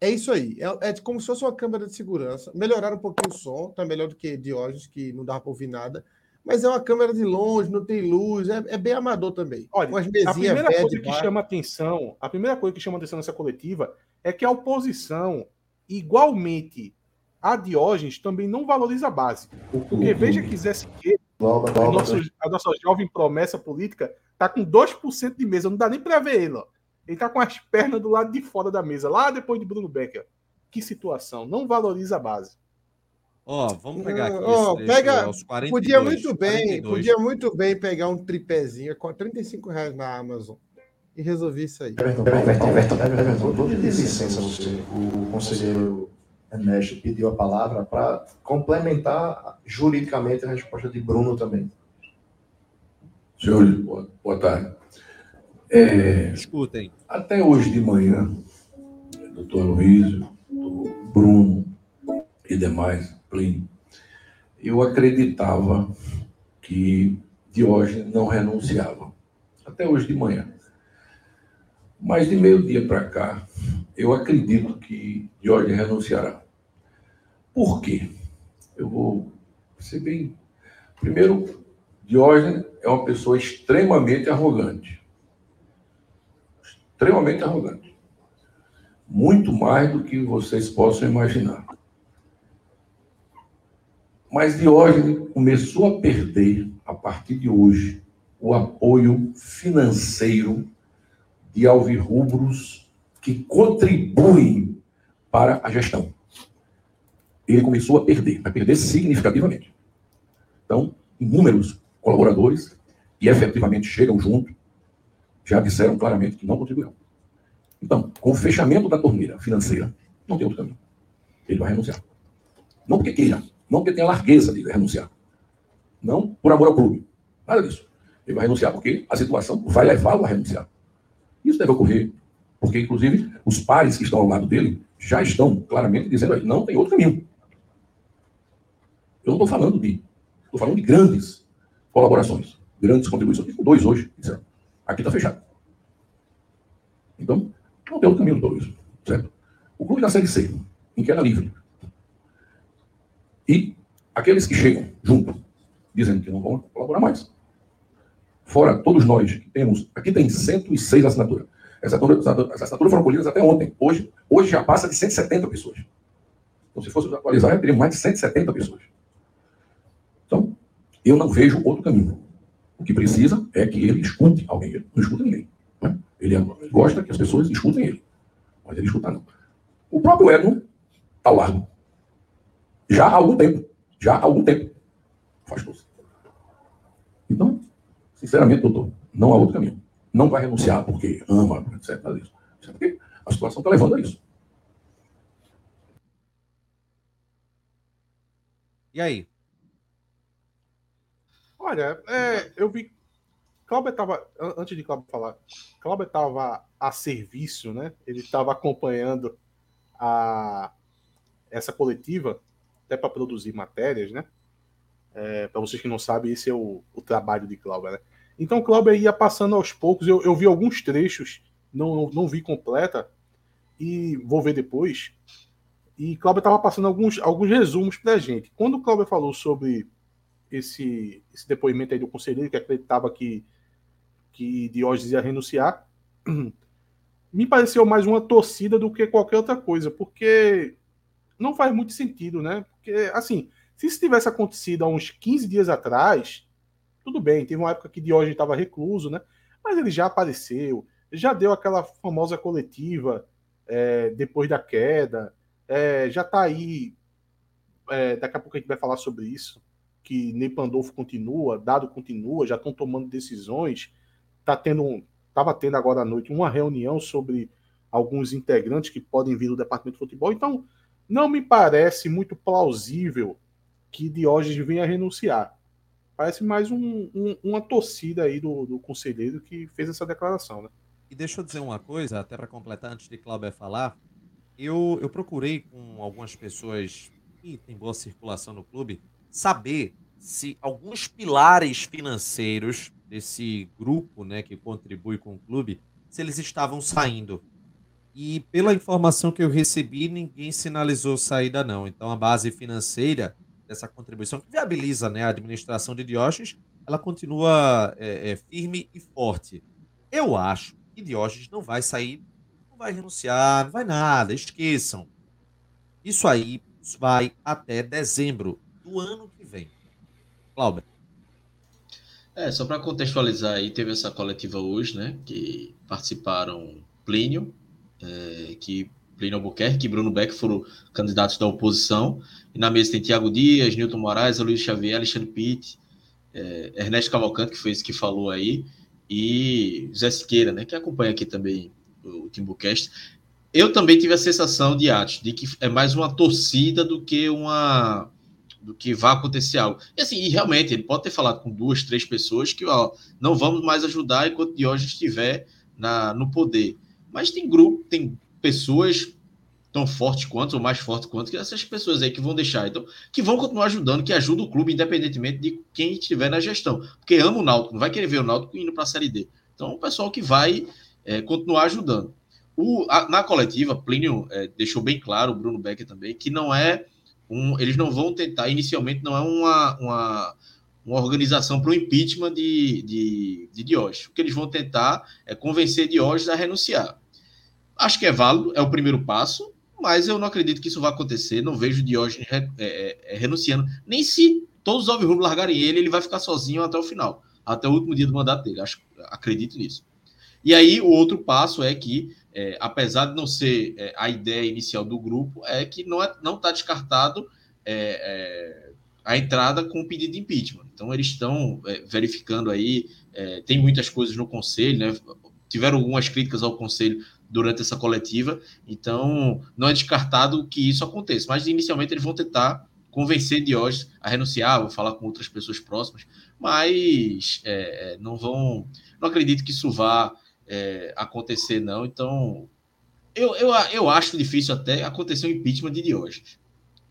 É isso aí. É, é como se fosse uma câmera de segurança. Melhoraram um pouquinho o som, tá melhor do que de hoje, que não dava para ouvir nada. Mas é uma câmera de longe, não tem luz, é, é bem amador também.
Olha, a primeira coisa que chama atenção, a primeira coisa que chama atenção nessa coletiva é que a oposição, igualmente a Diógenes, também não valoriza a base. Porque veja que quisesse que a nossa, a nossa jovem promessa política tá com 2% de mesa, não dá nem para ver ele. Ó. Ele tá com as pernas do lado de fora da mesa, lá depois de Bruno Becker. Que situação, não valoriza a base.
Ó, oh, vamos pegar aqui.
Oh, pega, 42, podia muito bem, 42. podia muito bem pegar um tripézinho com 35 reais na Amazon e resolver isso aí.
Everton, Everton, Everton, Everton, toda licença você, o conselheiro Ernesto pediu a palavra para complementar juridicamente a resposta de Bruno também.
Senhores, boa, boa tarde. É,
Escutem.
Até hoje de manhã, doutor Luiz, doutor Bruno e demais, Plínio, eu acreditava que Diógenes não renunciava. Até hoje de manhã. Mas de meio-dia para cá, eu acredito que Jorge renunciará. Por quê? Eu vou ser bem. Primeiro, Diógenes é uma pessoa extremamente arrogante. Extremamente arrogante. Muito mais do que vocês possam imaginar. Mas Diógenes começou a perder, a partir de hoje, o apoio financeiro de alvirrubros que contribuem para a gestão. Ele começou a perder, a perder significativamente. Então, inúmeros colaboradores e efetivamente chegam junto já disseram claramente que não contribuirão. Então, com o fechamento da torneira financeira, não tem outro caminho. Ele vai renunciar. Não porque queira, não porque tenha largueza de renunciar. Não por amor ao clube. Nada disso. Ele vai renunciar porque a situação vai levá-lo a renunciar. Isso deve ocorrer, porque, inclusive, os pares que estão ao lado dele já estão claramente dizendo aí, não tem outro caminho. Eu não estou falando de. Estou falando de grandes colaborações, grandes contribuições. Tem dois hoje, disseram. Aqui está fechado. Então, não tem outro caminho para isso, certo? O clube da Série C, em queda livre, e aqueles que chegam junto, dizendo que não vão colaborar mais. Fora todos nós que temos, aqui tem 106 assinaturas. Essas assinaturas foram colhidas até ontem. Hoje, hoje já passa de 170 pessoas. Então, se fosse atualizar, teria mais de 170 pessoas. Então, eu não vejo outro caminho. O que precisa é que ele escute alguém. Ele não escuta ninguém. Né? Ele gosta que as pessoas escutem ele. Mas ele escuta não. O próprio Edno está lado. Já há algum tempo. Já há algum tempo. Força. Então, sinceramente, doutor, não há outro caminho. Não vai renunciar porque ama, etc. Isso porque a situação está levando a isso.
E aí?
Olha, é, eu vi. Cláudio estava. Antes de Cláudio falar, Cláudio estava a serviço, né? Ele estava acompanhando a, essa coletiva, até para produzir matérias, né? É, para vocês que não sabem, esse é o, o trabalho de Cláudio, né? Então Cláudio ia passando aos poucos, eu, eu vi alguns trechos, não, não, não vi completa, e vou ver depois. E Cláudio estava passando alguns, alguns resumos para a gente. Quando o Cláudio falou sobre esse, esse depoimento aí do conselheiro que acreditava que, que Diógenes ia renunciar, *clears throat* me pareceu mais uma torcida do que qualquer outra coisa, porque não faz muito sentido, né? Porque, assim, se isso tivesse acontecido há uns 15 dias atrás, tudo bem, teve uma época que Diógenes estava recluso, né? Mas ele já apareceu, já deu aquela famosa coletiva é, depois da queda, é, já está aí. É, daqui a pouco a gente vai falar sobre isso que Ney Pandolfo continua, Dado continua, já estão tomando decisões. Tá tendo, estava tendo agora à noite uma reunião sobre alguns integrantes que podem vir do departamento de futebol. Então, não me parece muito plausível que Diógenes venha renunciar. Parece mais um, um, uma torcida aí do, do, conselheiro que fez essa declaração, né?
E deixa eu dizer uma coisa, até para completar, antes de Cláudio falar. Eu, eu procurei com algumas pessoas que têm boa circulação no clube saber se alguns pilares financeiros desse grupo, né, que contribui com o clube, se eles estavam saindo. E pela informação que eu recebi, ninguém sinalizou saída não. Então a base financeira dessa contribuição que viabiliza, né, a administração de Diógenes, ela continua é, é, firme e forte. Eu acho que Diógenes não vai sair, não vai renunciar, não vai nada, esqueçam. Isso aí vai até dezembro do ano que vem. Cláudio.
É, só para contextualizar aí, teve essa coletiva hoje, né? Que participaram Plínio, é, que Plínio Albuquerque e Bruno Beck foram candidatos da oposição. E na mesa tem Tiago Dias, Nilton Moraes, Luiz Xavier, Alexandre Pitt, é, Ernesto Cavalcante, que foi esse que falou aí, e Zé Siqueira, né? Que acompanha aqui também o Timbucast. Eu também tive a sensação de Atos, de que é mais uma torcida do que uma do que vai acontecer algo. E assim, e realmente, ele pode ter falado com duas, três pessoas que ó, não vamos mais ajudar enquanto Diógenes estiver na, no poder. Mas tem grupo, tem pessoas tão fortes quanto, ou mais fortes quanto, que essas pessoas aí que vão deixar, então, que vão continuar ajudando, que ajuda o clube, independentemente de quem estiver na gestão. Porque ama o Náutico, não vai querer ver o Náutico indo para a Série D. Então, o pessoal que vai é, continuar ajudando. O, a, na coletiva, Plínio é, deixou bem claro, o Bruno Becker também, que não é um. Eles não vão tentar, inicialmente, não é uma, uma, uma organização para o impeachment de, de, de Diógenes. O que eles vão tentar é convencer Diógenes a renunciar. Acho que é válido, é o primeiro passo, mas eu não acredito que isso vai acontecer. Não vejo Diógenes é, é, é, renunciando. Nem se todos os alvirrubos largarem ele, ele vai ficar sozinho até o final, até o último dia do mandato dele. Acho, acredito nisso. E aí, o outro passo é que, é, apesar de não ser é, a ideia inicial do grupo, é que não está não tá descartado é, é, a entrada com o pedido de impeachment. Então, eles estão é, verificando aí, é, tem muitas coisas no conselho, né? tiveram algumas críticas ao conselho durante essa coletiva, então não é descartado que isso aconteça, mas inicialmente eles vão tentar convencer Diógenes a renunciar, vou falar com outras pessoas próximas, mas não vão, não acredito que isso vá é, acontecer, não. Então, eu, eu, eu acho difícil até acontecer o um impeachment de Diógenes.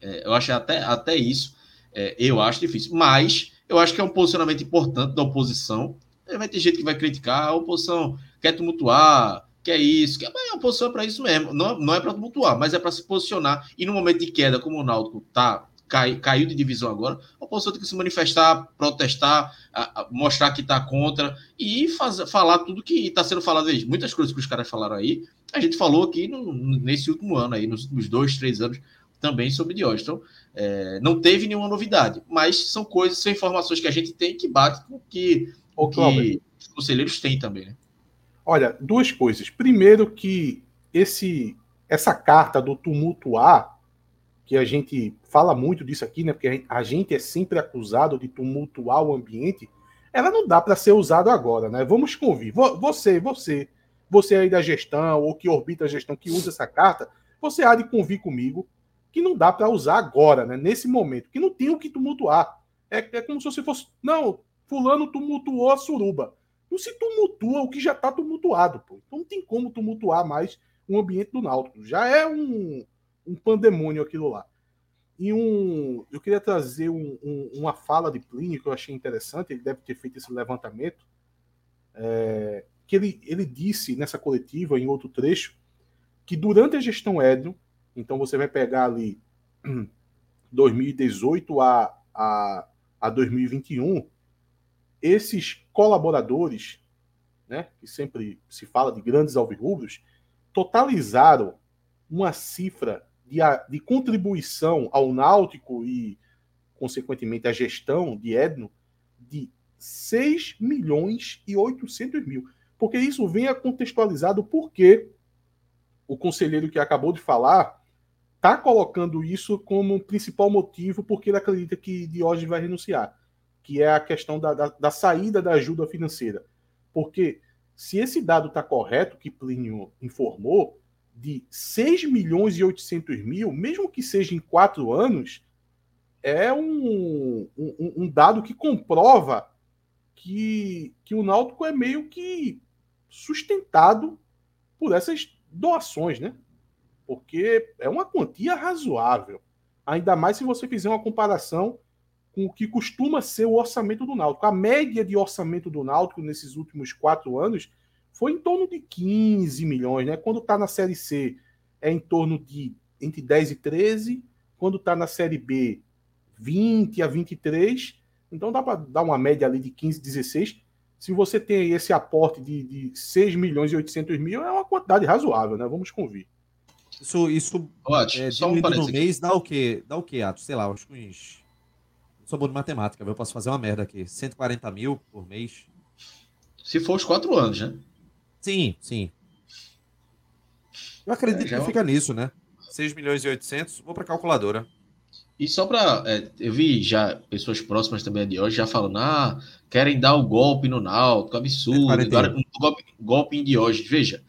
É, eu acho até, até isso, é, eu acho difícil. Mas eu acho que é um posicionamento importante da oposição. Vai ter gente que vai criticar, a oposição quer tumultuar, quer isso, quer, mas a oposição é para isso mesmo. Não, não é para tumultuar, mas é para se posicionar. E no momento de queda, como o Náutico está cai, caiu de divisão agora, a oposição tem que se manifestar, protestar, a, a, mostrar que está contra e faz, falar tudo que está sendo falado. Muitas coisas que os caras falaram aí, a gente falou aqui no, nesse último ano, aí, nos últimos dois, três anos, também sobre Diógenes. Então, é, não teve nenhuma novidade, mas são coisas, são informações que a gente tem que bate com que, o que os conselheiros têm também. Né?
Olha, duas coisas. Primeiro que esse essa carta do tumultuar que a gente fala muito disso aqui, né? Porque a gente é sempre acusado de tumultuar o ambiente. Ela não dá para ser usada agora, né? Vamos convir. Você, você, você aí da gestão ou que orbita a gestão que usa essa carta, você há de convir comigo que não dá para usar agora, né? Nesse momento, que não tem o que tumultuar. É, é como se você fosse, não, fulano tumultuou a suruba. Não se tumultua o que já está tumultuado, pô. Então não tem como tumultuar mais o ambiente do Náutico. Já é um um pandemônio aquilo lá. E um, eu queria trazer um, um, uma fala de Plínio que eu achei interessante, ele deve ter feito esse levantamento, é, que ele, ele disse nessa coletiva, em outro trecho, que durante a gestão Edno, então você vai pegar ali *clears throat* 2018 a, a, a 2021, esses colaboradores, né, que sempre se fala de grandes alvirrubros, totalizaram uma cifra de, de contribuição ao Náutico e, consequentemente, à gestão de Edno de 6 milhões e 800 mil. Porque isso vem a contextualizado porque o conselheiro que acabou de falar está colocando isso como principal motivo porque ele acredita que Diógenes vai renunciar, que é a questão da, da, da saída da ajuda financeira. Porque se esse dado está correto, que Plínio informou, de 6 milhões e 800 mil, mesmo que seja em quatro anos, é um, um, um, dado que comprova que, que o Náutico é meio que sustentado por essas doações, né? Porque é uma quantia razoável. Ainda mais se você fizer uma comparação com o que costuma ser o orçamento do Náutico. A média de orçamento do Náutico nesses últimos quatro anos foi em torno de 15 milhões, né? Quando está na Série C é em torno de entre 10 e 13, quando está na Série B 20 a 23, então dá para dar uma média ali de 15, 16. Se você tem esse aporte de, de 6 milhões e 800 mil, é uma quantidade razoável, né? Vamos convir.
Isso, isso
Ótimo, é,
só um no mês dá o quê? Dá o quê, Atos? Sei lá, acho que uns... Sou bom de matemática, eu posso fazer uma merda aqui. 140 mil por mês.
Se for os quatro anos, né?
Sim, sim. Eu acredito é, que fica nisso, né? 6 milhões e 800, vou para calculadora.
E só para. É, eu vi já pessoas próximas também de hoje já falando, ah, querem dar o golpe no Náutico, absurdo. Agora, um golpe, golpe em Diógenes. Veja,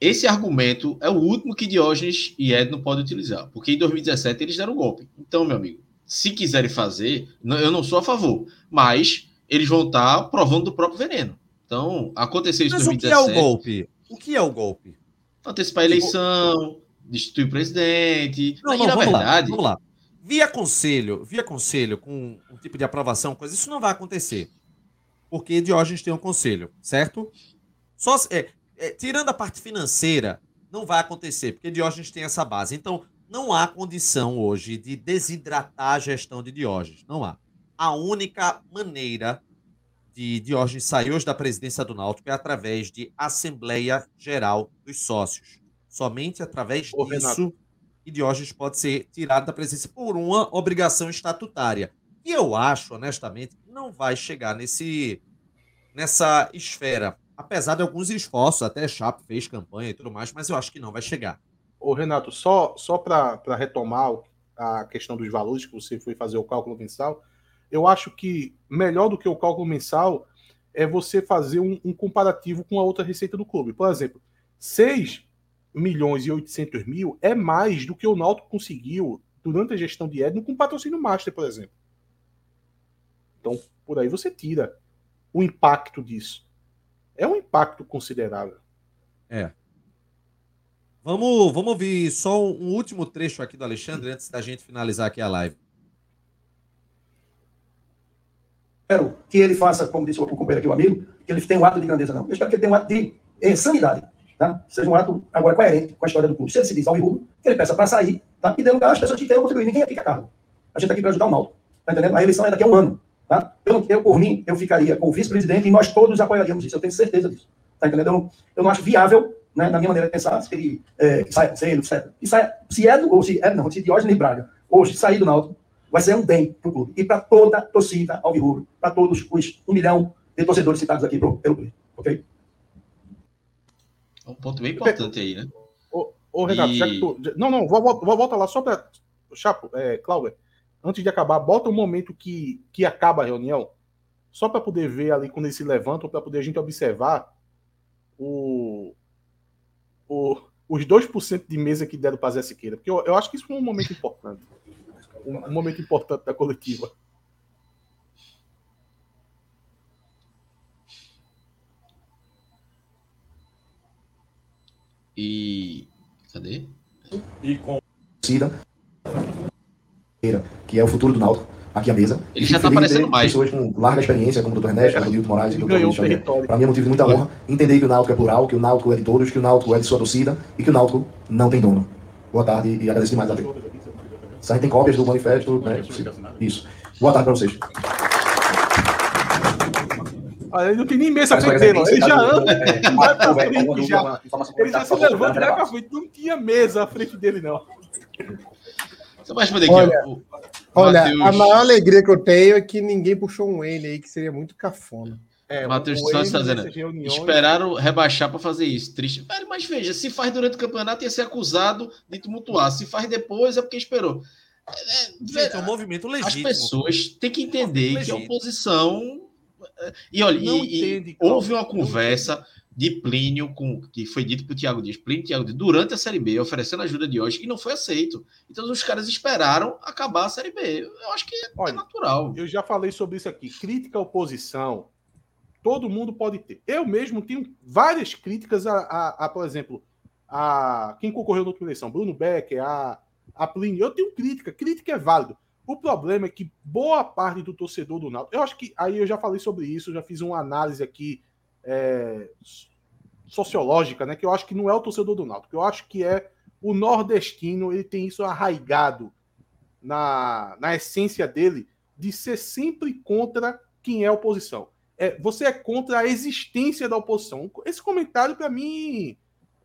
esse argumento é o último que Diógenes e Edno podem utilizar, porque em 2017 eles deram o golpe. Então, meu amigo, se quiserem fazer, eu não sou a favor, mas eles vão estar provando do próprio veneno. Então, aconteceu isso em 2017.
o que é o golpe? O que é o golpe?
Antecipar a eleição, destituir o presidente.
Não, não, na vamos verdade. Lá, vamos lá. Via conselho, via conselho com um tipo de aprovação, coisa, isso não vai acontecer. Porque Diógenes tem um conselho, certo? Só é, é, tirando a parte financeira, não vai acontecer, porque Diógenes tem essa base. Então, não há condição hoje de desidratar a gestão de Diógenes. Não há. A única maneira de Diógenes sair hoje da presidência do Náutico é através de Assembleia Geral dos Sócios. Somente através Ô, disso Renato. que Diógenes pode ser tirado da presidência por uma obrigação estatutária. E eu acho, honestamente, que não vai chegar nesse, nessa esfera. Apesar de alguns esforços, até Chapo fez campanha e tudo mais, mas eu acho que não vai chegar.
Ô, Renato, só, só para retomar a questão dos valores que você foi fazer o cálculo mensal, eu acho que melhor do que o cálculo mensal é você fazer um, um comparativo com a outra receita do clube. Por exemplo, 6 milhões e 800 mil é mais do que o Náutico conseguiu durante a gestão de Edno com patrocínio Master, por exemplo. Então, por aí você tira o impacto disso. É um impacto considerável.
É. Vamos, vamos ouvir só um último trecho aqui do Alexandre antes da gente finalizar aqui a live.
Espero que ele faça, como disse o companheiro aqui, o amigo, que ele tenha um ato de grandeza, não. Eu espero que ele tenha um ato de eh, sanidade, tá? Seja um ato agora coerente com a história do clube. Se ele se diz ao rubro, que ele peça para sair, tá? E dê lugar às pessoas que tenham contribuído. Ninguém aqui quer cargo. A gente está aqui para ajudar o Náutico, tá entendendo? A eleição é daqui a um ano, tá? Eu, eu por mim, eu ficaria com o vice-presidente e nós todos apoiaríamos isso. Eu tenho certeza disso, tá entendendo? Eu não, eu não acho viável, né, na minha maneira de pensar, se ele é, saia, se ele, etc. E saia, se é do, ou se é, não, se Diógenes Braga hoje sair do Náutico, vai ser um bem para o clube e para toda a torcida alvirrubro, para todos os um milhão de torcedores citados aqui pelo clube. Ok?
É um ponto bem importante aí, né?
Ô, ô Renato, e... já que tu... Não, não, vou, vou, volta lá só para. Chapo, é, Cláudio, antes de acabar, bota um momento que, que acaba a reunião, só para poder ver ali quando eles se levantam, para poder a gente observar o, o, os 2% de mesa que deram para Zé Siqueira. Porque eu, eu acho que isso foi um momento importante um, momento importante da coletiva.
E. Cadê?
E com. Que é o futuro do Náutico, aqui à mesa.
Ele já está aparecendo mais.
Pessoas com larga experiência, como o Dr. Ernesto, o Dilton Moraes e o Dr. Luiz Para mim é motivo de muita honra entender que o Náutico é plural, que o Náutico é de todos, que o Náutico é de sua torcida e que o Náutico não tem dono. Boa tarde e agradeço demais a Deus. Sai tem cópias do manifesto, né? Isso. Boa tarde para vocês.
Ah, ele não tem nem mesa frente dele, ele já anda. Ele já se levanta já pra frente, não tinha mesa à frente dele, não.
Você vai responder aqui, olha,
o, olha a maior alegria que eu tenho é que ninguém puxou um N aí, que seria muito cafona.
É, Matheus só fazendo. Esperaram rebaixar para fazer isso. Triste. Mas veja, se faz durante o campeonato, ia ser acusado de tumultuar. Se faz depois, é porque esperou.
É, Gente, é um movimento legítimo.
As pessoas têm que entender que a oposição. É, e olha, e, entende, e houve uma conversa de Plínio, com, que foi dito para o Thiago Dias, Plínio Thiago Dias, durante a Série B, oferecendo ajuda de hoje, e não foi aceito. Então os caras esperaram acabar a Série B. Eu acho que é, olha, natural.
Eu já falei sobre isso aqui. Crítica à oposição todo mundo pode ter. Eu mesmo tenho várias críticas a, a, a por exemplo, a quem concorreu na última eleição, Bruno Becker, a, a Plínio. Eu tenho crítica, crítica é válido. O problema é que boa parte do torcedor do Náutico, eu acho que aí eu já falei sobre isso, já fiz uma análise aqui é, sociológica, né? Que eu acho que não é o torcedor do Náutico, eu acho que é o nordestino, ele tem isso arraigado na, na essência dele de ser sempre contra quem é oposição é, você é contra a existência da oposição. Esse comentário, para mim,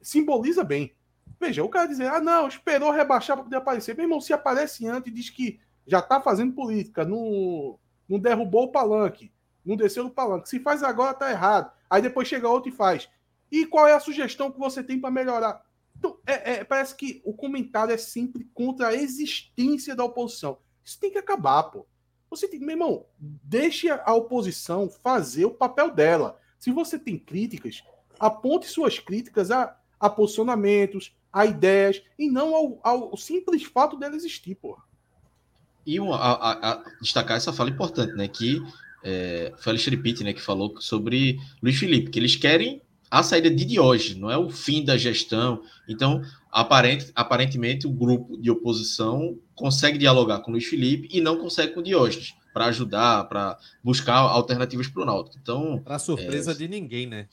simboliza bem. Veja, o cara dizer, ah, não, esperou rebaixar para poder aparecer. Meu irmão, se aparece antes diz que já está fazendo política, não, não derrubou o palanque, não desceu no palanque. Se faz agora, tá errado. Aí depois chega outro e faz. E qual é a sugestão que você tem para melhorar? Então, é, é, parece que o comentário é sempre contra a existência da oposição. Isso tem que acabar, pô. Você tem, meu irmão, deixe a oposição fazer o papel dela. Se você tem críticas, aponte suas críticas a, a posicionamentos, a ideias, e não ao, ao simples fato dela existir, porra.
E a, a, a, destacar essa fala importante, né? Que é, foi Alexandre Pitt, né, que falou sobre Luiz Felipe, que eles querem a saída de Diógenes, não é o fim da gestão. Então, aparente, aparentemente, o grupo de oposição consegue dialogar com o Luiz Felipe e não consegue com o Diógenes para ajudar, para buscar alternativas para o Náutico. Então,
para surpresa é... de ninguém, né?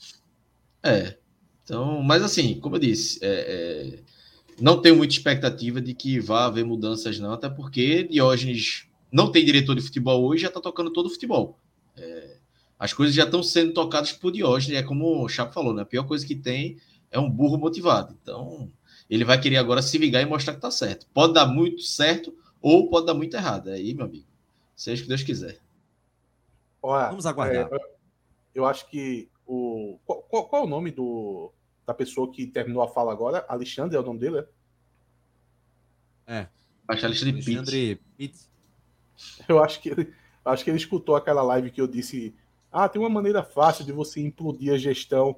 É. Então, mas assim, como eu disse, é, é, não tenho muita expectativa de que vá haver mudanças, não, até porque Diógenes não tem diretor de futebol hoje já está tocando todo o futebol. É, as coisas já estão sendo tocadas por Diógenes, é como o Chapo falou, né? A pior coisa que tem é um burro motivado. Então, ele vai querer agora se ligar e mostrar que está certo. Pode dar muito certo ou pode dar muito errado. É aí, meu amigo, seja o que Deus quiser.
Olha, Vamos aguardar. É, eu acho que o. Qual, qual, qual, é o nome do, da pessoa que terminou a fala agora? Alexandre é o nome dele?
É.
Acho Alexandre, Alexandre Pitt.
Eu acho que ele, acho que ele escutou aquela live que eu disse: Ah, tem uma maneira fácil de você implodir a gestão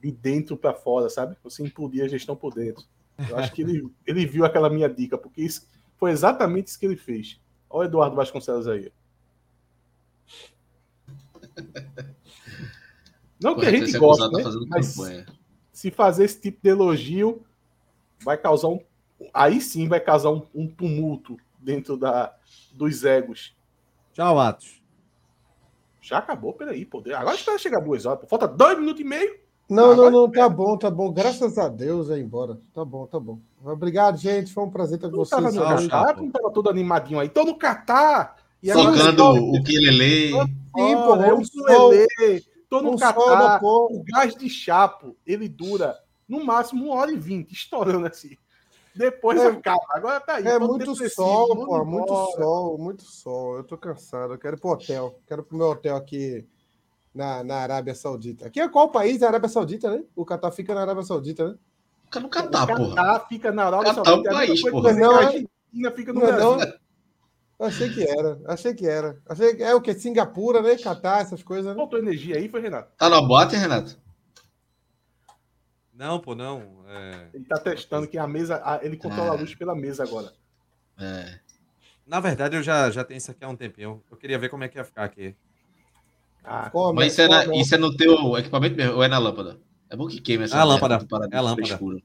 de dentro para fora, sabe? Você implodir a gestão por dentro. Eu acho que ele, ele viu aquela minha dica, porque isso foi exatamente isso que ele fez. Olha o Eduardo Vasconcelos aí. Não que a gente goste, né? mas se fazer esse tipo de elogio, vai causar um. Aí sim vai causar um, um tumulto dentro da, dos egos.
Tchau, Atos.
Já acabou, peraí, poder. Agora espera chegar duas horas. Falta dois minutos e meio.
Não, não, não, tá bom, tá bom. Graças a Deus é embora. Tá bom, tá bom. Obrigado, gente. Foi um prazer estar com vocês. Tava
no Catar, não tava todo animadinho aí. Tô no Catar.
E Tocando o que ele lê.
Sim, pô, é um ukulele. Tô no um Catar. O gás de chapo, ele dura no máximo uma hora e vinte, estourando assim. Depois é, acaba. Agora tá aí.
É muito sol, pô. Muito sol, muito sol. Eu tô cansado. Eu quero ir pro hotel. Quero ir pro meu hotel aqui na, na Arábia Saudita. Aqui é qual país? É a Arábia Saudita, né? O Catar fica na Arábia Saudita, né?
Fica no Catar, porra. O
Catar fica na Arábia
Catar Saudita. Catar é o país, porra.
Não, a Argentina fica no não, Brasil. Não. Achei que era, achei que era. Achei que é o que? Singapura, né? Catar, essas coisas. Né?
Faltou energia aí, foi, Renato?
Tá no bote, Renato?
Não, pô, não. É...
Ele tá testando que a mesa. Ele controla é. a luz pela mesa agora.
É. Na verdade, eu já, já tenho isso aqui há um tempinho. Eu queria ver como é que ia ficar aqui.
Ah, mas isso é, na, isso é, no teu equipamento mesmo ou é na lâmpada? É bom que queime essa
é a lâmpada. É a lâmpada.
Escura.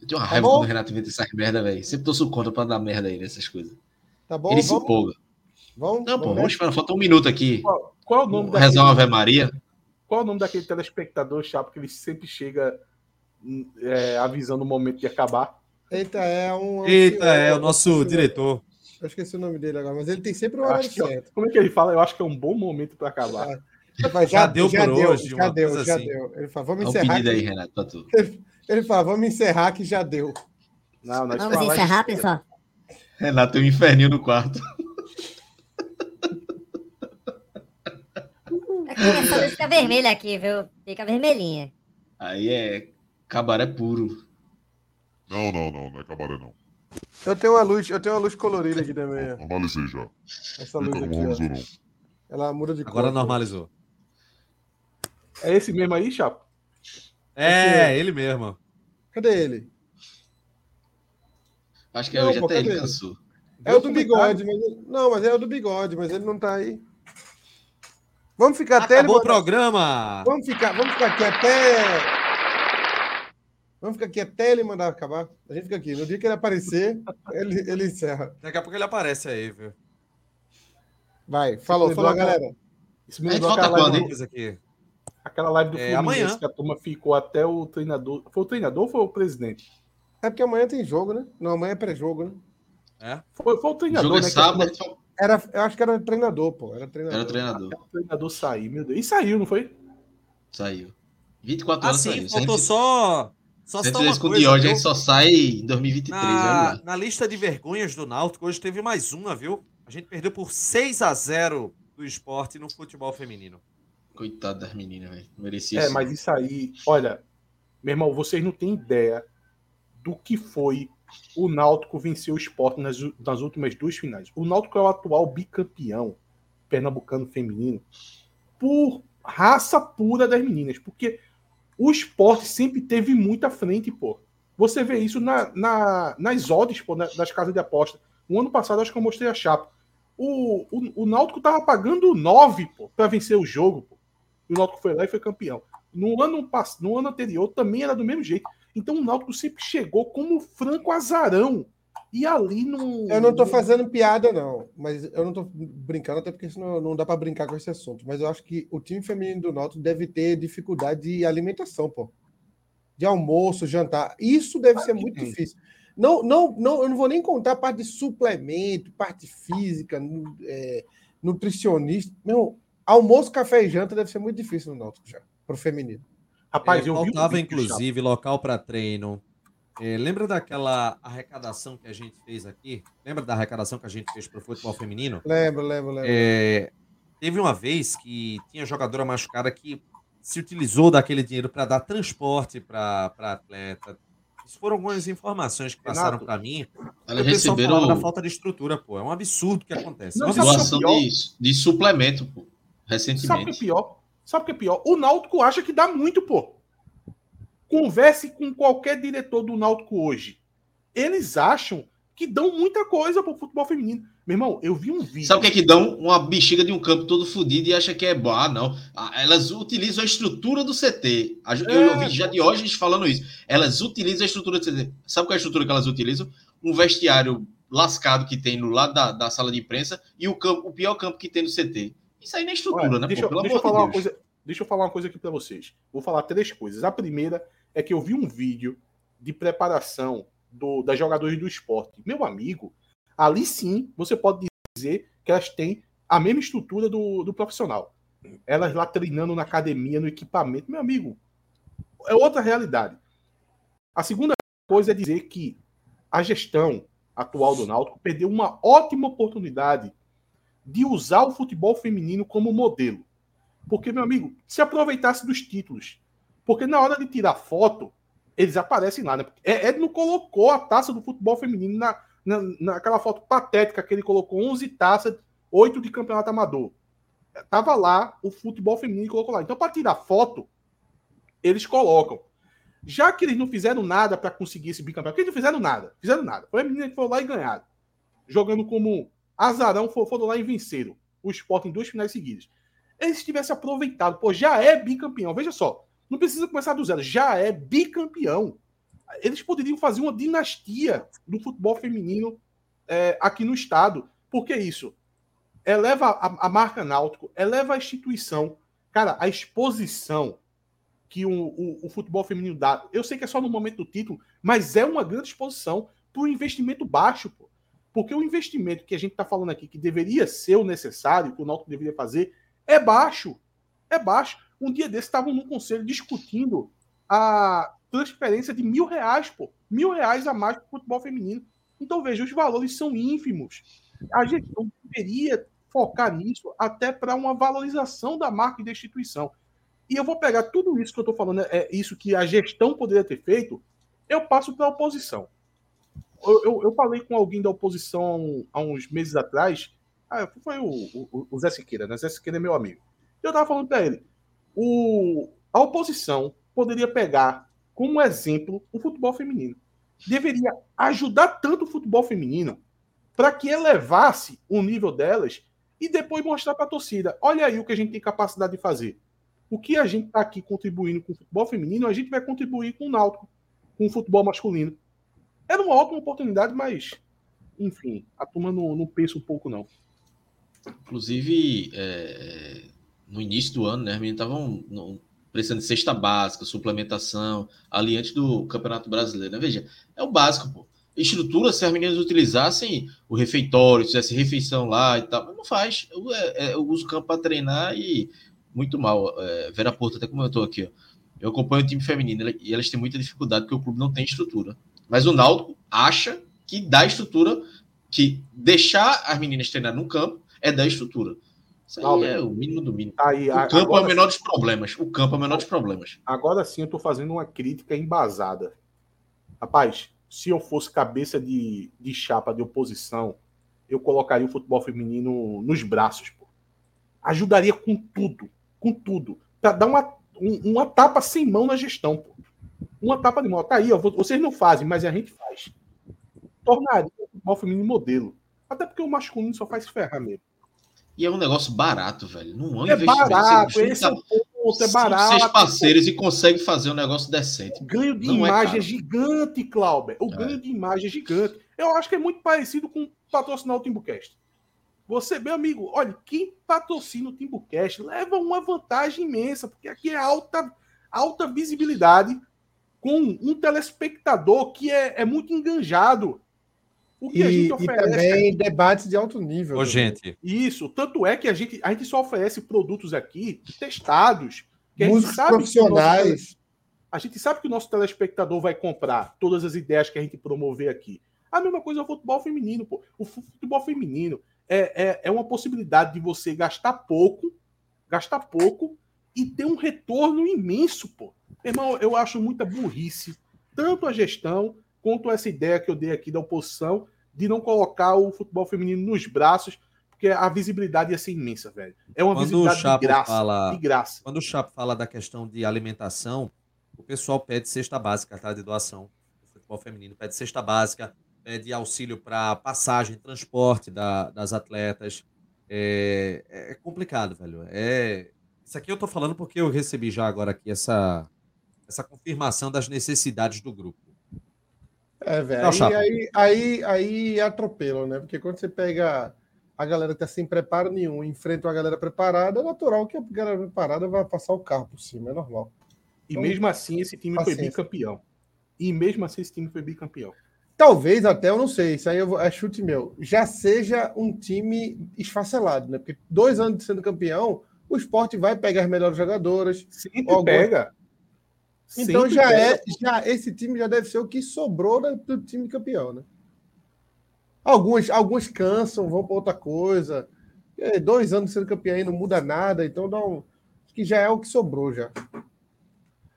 Eu tenho uma tá raiva tá quando o Renato inventa essas merda, velho. Sempre torço contra pra dar merda aí nessas coisas.
Tá bom,
Ele vamos... se empolga.
Vamos,
Não, pô, vamos esperar. Falta um minuto aqui.
Qual, qual é o nome.
Rezar uma Ave Maria.
Qual é o nome daquele telespectador chato que ele sempre chega é, avisando o momento de acabar?
Eita, é um.
Eita, é o nosso diretor.
Eu esqueci o nome dele agora, mas ele tem sempre o horário
é certo. como é que ele fala? Eu acho que é um bom momento para acabar.
já, já, deu já por deu, hoje. Já deu, já assim. deu. Ele fala, vamos encerrar. Um
aí, Renato, pra tu.
Ele, *laughs* ele fala, vamos encerrar que já deu.
Não, nós vamos encerrar, pessoal.
Renato tem um inferninho no quarto.
Essa luz fica vermelha aqui, viu? Fica vermelhinha.
Aí é cabaré puro.
Não, não, não, não é cabaré não.
Eu tenho uma luz, eu tenho uma luz colorida aqui também.
Normalizei já.
Essa luz aqui. Normalizou, não. Ela muda de
cor. Agora normalizou.
É esse mesmo aí, Chapo?
É, ele mesmo.
Cadê ele?
Acho que é não, hoje pô, até ele cansou.
É o do bigode, mas ele... não, mas é o do bigode, mas ele não tá aí. Vamos ficar
Acabou até. Acabou o programa.
Vamos ficar, vamos ficar aqui até Vamos ficar aqui até ele mandar acabar. A gente fica aqui. No dia que ele aparecer, ele, ele encerra.
Daqui a pouco ele aparece aí, viu?
Vai, falou, falou, galera.
Isso me lembrou aquela live, aqui. aquela live do é, Fluminense amanhã. que a turma ficou até o treinador. Foi o treinador ou foi o presidente?
É porque amanhã tem jogo, né? Não, amanhã é pré-jogo, né?
É? Foi, foi o treinador,
jogo é
né?
sábado.
Era, eu acho que era treinador, pô. Era treinador.
Era treinador.
o treinador saiu, meu Deus. E saiu, não foi?
Saiu. 24 horas
ah, sim, saiu. Faltou só
só se uma com o Diógenes, a gente só sai em 2023.
Na, na lista de vergonhas do Náutico, hoje teve mais uma, viu? A gente perdeu por 6 a 0 do esporte no futebol feminino.
Coitado das meninas, velho. Merecia
É, isso. mas isso aí, olha, meu irmão, vocês não têm ideia do que foi o Náutico vencer o esporte nas, nas últimas duas finais. O Náutico é o atual bicampeão pernambucano feminino por raça pura das meninas, porque o esporte sempre teve muito à frente, pô. Você vê isso na, na, nas odds, pô, das casas de aposta. O ano passado, acho que eu mostrei a chapa. O, o, o Náutico tava pagando 9, pô, pra vencer o jogo, pô. E o Náutico foi lá e foi campeão. No ano, no ano anterior também era do mesmo jeito. Então o Náutico sempre chegou como franco azarão E ali não.
Eu não tô fazendo piada, não. Mas eu não tô brincando, até porque senão não dá para brincar com esse assunto. Mas eu acho que o time feminino do Náutico deve ter dificuldade de alimentação, pô. De almoço, jantar. Isso deve ser muito difícil. Não, não, não, eu não vou nem contar a parte de suplemento, parte física, é, nutricionista. Meu, almoço, café e janta deve ser muito difícil no Náutico já, pro feminino.
Rapaz,
É,
eu vi um
faltava,
vídeo,
inclusive, local para treino. É, lembra daquela arrecadação que a gente fez aqui? Lembra da arrecadação que a gente fez para o futebol feminino?
Lembro, lembro, lembro.
É, teve uma vez que tinha jogadora machucada que se utilizou daquele dinheiro para dar transporte para atleta. Isso foram algumas informações que passaram para mim.
Elas
pessoal
receberam
falava da falta de estrutura, pô. É um absurdo o que acontece.
Não, o que é
doação de, de suplemento, pô,
Sabe o é
recentemente.
pior? Sabe o que é pior? O Náutico acha que dá muito, pô. Converse com qualquer diretor do Náutico hoje. Eles acham que dão muita coisa pro futebol feminino. Meu irmão, eu vi um vídeo.
Sabe o que é que dão? Uma bexiga de um campo todo fodido e acha que é bom. Ah, não. Ah, Elas utilizam a estrutura do CT. Eu
É,
ouvi já de hoje falando isso. Elas utilizam a estrutura do CT. Sabe qual é a estrutura que elas utilizam? Um vestiário lascado que tem no lado da, da sala de imprensa e o, campo, o pior campo que tem no CT. Isso aí nem é estrutura,
Olha,
né?
deixa,
pô?
deixa eu falar uma coisa. Deixa eu falar uma coisa aqui para vocês. Vou falar três coisas. A primeira é que eu vi um vídeo de preparação do, das jogadoras do esporte. Meu amigo, ali sim você pode dizer que elas têm a mesma estrutura do, do profissional. Elas lá treinando na academia, no equipamento. Meu amigo, é outra realidade. A segunda coisa é dizer que a gestão atual do Náutico perdeu uma ótima oportunidade de usar o futebol feminino como modelo. Porque, meu amigo, se aproveitasse dos títulos. Porque na hora de tirar foto, eles aparecem lá, né? É- Ed não colocou a taça do futebol feminino na, na, naquela foto patética que ele colocou 11 taças, 8 de campeonato amador. Tava lá o futebol feminino colocou lá. Então, para tirar foto, eles colocam. Já que eles não fizeram nada para conseguir esse bicampeonato, eles não fizeram nada, fizeram nada. Foi a menina que foi lá e ganharam. Jogando como azarão, for- foram lá e venceram o esporte em duas finais seguidas. Eles tivessem aproveitado, pô, já é bicampeão. Veja só, não precisa começar do zero, já é bicampeão. Eles poderiam fazer uma dinastia do futebol feminino é, aqui no estado. Por que isso? Eleva a, a marca Náutico, eleva a instituição. Cara, a exposição que o, o, o futebol feminino dá. Eu sei que é só no momento do título, mas é uma grande exposição para um investimento baixo, pô. Porque o investimento que a gente está falando aqui, que deveria ser o necessário, que o Náutico deveria fazer, é baixo. É baixo. Um dia desses estavam no conselho discutindo a transferência de mil reais, pô. Mil reais a mais para o futebol feminino. Então, veja, os valores são ínfimos. A gestão deveria focar nisso até para uma valorização da marca e da instituição. E eu vou pegar tudo isso que eu estou falando, é isso que a gestão poderia ter feito, eu passo para a oposição. Eu, eu, eu falei com alguém da oposição há uns meses atrás, ah, foi o, o, o Zé Siqueira, né? Zé Siqueira é meu amigo. Eu estava falando para ele, o, a oposição poderia pegar como exemplo o futebol feminino. Deveria ajudar tanto o futebol feminino para que elevasse o nível delas e depois mostrar para a torcida: olha aí o que a gente tem capacidade de fazer. O que a gente está aqui contribuindo com o futebol feminino, a gente vai contribuir com o Náutico, com o futebol masculino. Era uma ótima oportunidade, mas, enfim, a turma não, não pensa um pouco, não.
Inclusive, é, no início do ano, né, as meninas estavam precisando de cesta básica, suplementação, ali antes do Campeonato Brasileiro. Né? Veja, é o básico, pô. Estrutura, se as meninas utilizassem o refeitório, fizesse refeição lá e tal, mas não faz. Eu, é, eu uso o campo para treinar e muito mal. É, Vera Porto até comentou aqui, ó. Eu acompanho o time feminino e elas têm muita dificuldade porque o clube não tem estrutura. Mas o Náutico acha que dá estrutura, que deixar as meninas treinar no campo é dar estrutura. Isso aí é o mínimo do mínimo.
Aí,
o campo é o menor dos problemas. O campo é o menor dos problemas.
Agora sim eu estou fazendo uma crítica embasada. Rapaz, se eu fosse cabeça de, de chapa de oposição, eu colocaria o futebol feminino nos braços. Pô. Ajudaria com tudo, com tudo. Para dar uma, um- uma tapa sem mão na gestão. Pô. Uma tapa de mão. Tá aí, ó, vo- vocês não fazem, mas a gente faz. Tornaria o futebol feminino modelo. Até porque o masculino só faz ferrar mesmo.
E é um negócio barato, velho. Não é um
É barato,
Você
esse é o ponto, é barato.
seis parceiros e consegue fazer um negócio decente.
ganho de
Não é
imagem é,
caro.
gigante, Clauber. O
É.
ganho de imagem é gigante. Eu acho que é muito parecido com patrocinar o Timbucast. Você, meu amigo, olha, quem patrocina o Timbucast leva uma vantagem imensa, porque aqui é alta, alta visibilidade com um telespectador que é, é muito enganjado. O que
E,
a gente
e
oferece
também debates de alto nível.
Ô,
também.
gente,
Isso, tanto é que a gente, a gente só oferece produtos aqui testados. Que a gente
Músicos
sabe que o nosso
profissionais.
a gente sabe que o nosso telespectador vai comprar todas as ideias que a gente promover aqui. A mesma coisa é o futebol feminino, pô. O fu- futebol feminino é, é, é uma possibilidade de você gastar pouco, gastar pouco e ter um retorno imenso, pô. Irmão, eu acho muita burrice, tanto a gestão quanto essa ideia que eu dei aqui da oposição de não colocar o futebol feminino nos braços, porque a visibilidade ia ser imensa, velho. É uma
Quando
visibilidade de graça,
fala-
de graça.
quando o Chapo fala da questão de alimentação, o pessoal pede cesta básica, tá? De doação. O futebol feminino pede cesta básica, pede auxílio para passagem, transporte da- das atletas. É, é complicado, velho. É, isso aqui eu tô falando porque eu recebi já agora aqui essa, essa confirmação das necessidades do grupo.
É, velho.
Não,
Aí, aí, aí, aí atropela, né? Porque quando você pega a galera que tá sem preparo nenhum, e enfrenta uma galera preparada, é natural que a galera preparada vai passar o carro por cima, é normal.
E
Então,
mesmo assim, esse time foi
paciência.
bicampeão. E mesmo assim, esse time foi bicampeão.
Talvez até, eu não sei, isso aí eu vou- é chute meu, já seja um time esfacelado, né? Porque dois anos de sendo campeão, o esporte vai pegar as melhores jogadoras.
Sempre
Alguma-
pega.
Então
Sempre
já
pega,
é, já esse time já deve ser o que sobrou do time campeão, né? Alguns, alguns cansam, vão para outra coisa. É, dois anos sendo campeão aí não muda nada, então dá um, acho que já é o que sobrou já.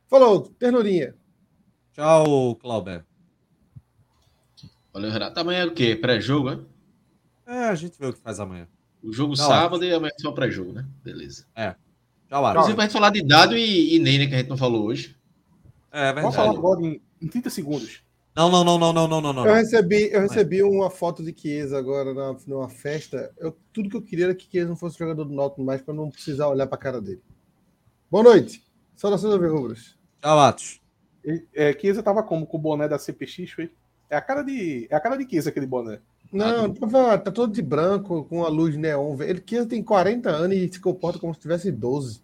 Falou, ternurinha.
Tchau, Clauber.
Valeu, Renato. Amanhã é o quê? Pré-jogo, né?
É, a gente vê o que faz amanhã.
O jogo
Tá
sábado e amanhã só pré-jogo, né? Beleza.
Tchau, Aro.
Inclusive, gente falar de Dado e, e Ney, né, que a gente não falou hoje.
É
Vamos
verdade.
falar agora em, em 30 segundos.
Não, não, não, não, não, não, não.
Eu recebi, eu recebi uma foto de Chiesa agora na, numa festa. Eu, tudo que eu queria era que Chiesa não fosse jogador do Náutico mais para não precisar olhar para a cara dele. Boa noite. Saudações Rubros.
Tchau, Atos.
E, É, Chiesa tava como? Com o boné da CPX, foi? É a cara de. É a cara de Chiesa aquele boné.
Não, tava, tá todo de branco, com a luz neon. Ele Chiesa tem 40 anos e se comporta como se tivesse 12.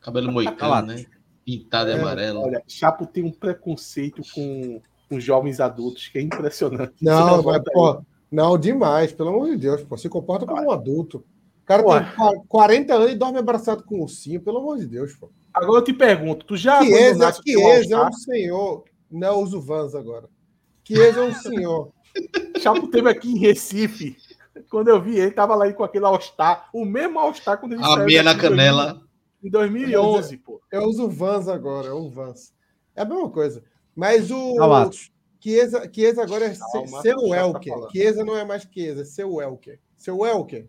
Cabelo moicano, né? Pintado de
É,
amarelo.
Olha, Chapo tem um preconceito com, com jovens adultos que é impressionante.
Não, mas, pô, não, demais, pelo amor de Deus, pô, se comporta como um adulto. O cara
Pô.
tem qua- 40 anos e dorme abraçado com um ursinho, pelo amor de Deus, pô.
Agora eu te pergunto, tu já abandonaste o teu
Chiesa é um senhor. Não, eu uso Vans agora. Chiesa é um senhor. *laughs*
Chapo teve aqui em Recife. Quando eu vi ele, tava lá aí com aquele All-Star. O mesmo All-Star quando ele
A meia na canela.
Em 2011, pô.
Eu uso Vans agora, eu uso Vans. É a mesma coisa. Mas o
Tchau, Atos.
Chiesa, Chiesa agora é
Calma,
se- seu
o tá
Welker.
falando.
Chiesa não é mais Chiesa, é seu Welker. Seu Welker.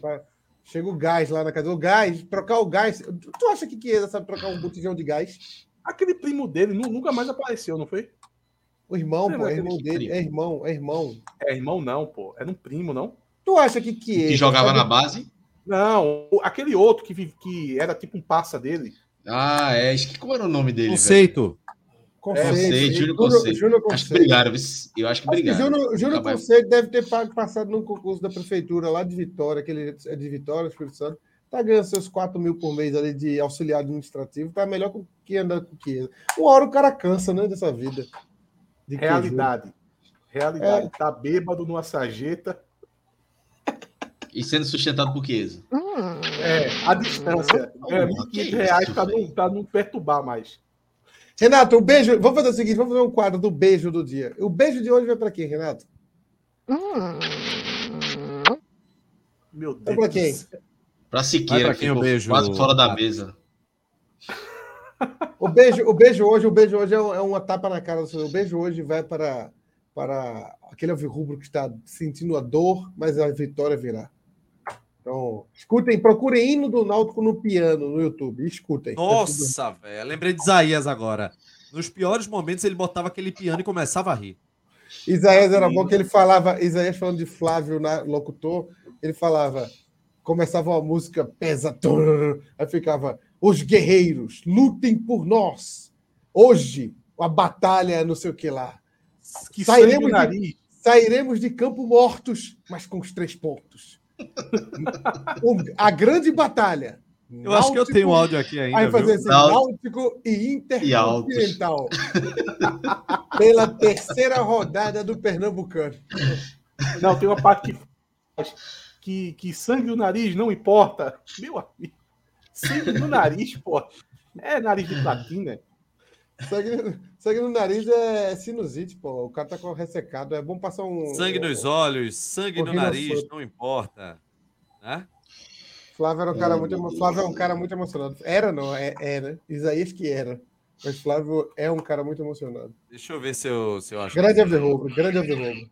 Vai- Chega o gás lá na casa. O gás, trocar o gás. Tu acha que Chiesa sabe trocar um botijão de gás?
Aquele primo dele nu- nunca mais apareceu, não foi?
O irmão, pô, é irmão dele.
primo?
É irmão, é irmão.
É irmão, não, pô. Era um primo, não?
Tu acha que Chiesa.
Que jogava
sabe-
na base.
Não, aquele outro que, que era tipo um passa dele.
Ah, é. Que como era o nome dele, velho?
Conceito.
Conceito.
Conceito, Júnior
Júnior-
Conceito.
Júnior
Acho que
Conceito.
brigaram. Eu acho que
Acho que
brigaram.
Júnior, Júnior
Acabaram.
Conceito deve ter pago- passado num concurso da prefeitura lá de Vitória, que ele é de Vitória, Espírito Santo. Tá ganhando seus 4 mil por mês ali de auxiliar administrativo. Tá melhor que andar com Chiesa. Uma hora o cara cansa, né, dessa vida. De queijo.
Realidade. Realidade.
É.
Tá bêbado numa sarjeta.
E sendo sustentado por Chiesa.
É, a distância. É,
Oh, que
1.500 reais
isso,
pra
velho.
não, pra não perturbar mais.
Renato, um beijo. Vamos fazer o seguinte: vamos fazer um quadro do beijo do dia. O beijo de hoje vai para quem, Renato?
Meu
Vai
Deus.
para quem?
Pra Siqueira,
pra
que
quem o
ficou
beijo,
quase fora da mesa.
O beijo, o beijo hoje, o beijo hoje é, é uma tapa na cara. O beijo hoje vai para, para aquele alvirrubro que está sentindo a dor, mas a vitória virá. Então, escutem, procurem hino do Náutico no piano no YouTube. Escutem. É tudo-
Nossa, velho. Lembrei de Isaías agora. Nos piores momentos ele botava aquele piano e começava a rir.
Isaías era bom que ele falava, Isaías falando de Flávio, na- locutor, ele falava, começava uma música pesa, turr, aí ficava, os guerreiros, lutem por nós. Hoje, a batalha, não sei o que lá.
Que
Sairemos de-
nariz.
Sairemos de campo mortos, mas com os três pontos. O- a grande batalha.
Eu acho que eu tenho um áudio aqui ainda.
Aí fazer
viu?
assim,
Náutico
Náutico e
e Altos.
Intercontinental. *laughs* Pela terceira rodada do Pernambucano.
Não, tem uma parte que que, que sangue no nariz não importa. Meu amigo. Sangue no nariz, pô. É nariz de platina.
Sangue, sangue no nariz é sinusite, pô. O cara tá com ressecado. É bom passar um.
Sangue nos olhos, sangue no nariz, não importa. Né?
Flávio era um cara
Ai,
muito, emo-. Flávio é um cara muito emocionado. Era, não, é, era. Isaías que era. Mas Flávio é um cara muito emocionado.
Deixa eu ver se eu, se eu acho.
Grande Alverrubro, grande Alverrubro.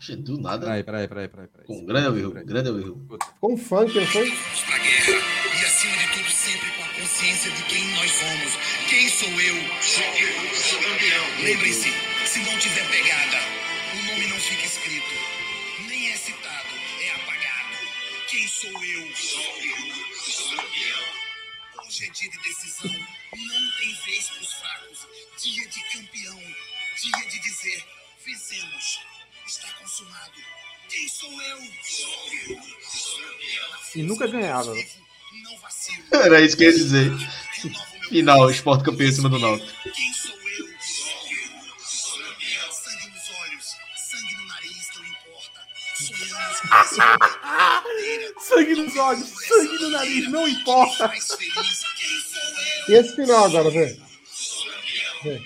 Gente, Do nada.
Peraí, peraí, peraí, peraí. peraí.
Com grande erro, grande erro.
Com funk,
pra guerra e acima de tudo sempre com a consciência de quem nós somos. Quem sou eu? Sou eu, sou campeão. Lembre-se, se não tiver pegada, o nome não fica escrito, nem é citado, é apagado. Quem sou eu? Sou eu, sou campeão. Hoje é dia de decisão, não tem vez pros fracos. Dia de campeão, dia de dizer, fizemos, está consumado. Quem sou eu? Sou eu, sou campeão.
E nunca ganhava.
Era isso que eu ia dizer. Final, esporte campeão em cima do Náutico.
Quem sou eu? Sou. Sangue nos olhos, sangue no nariz, não importa. Sonhamos bandeira.
Sangue nos olhos, sangue no nariz, não importa.
E esse final agora, vê. Vê.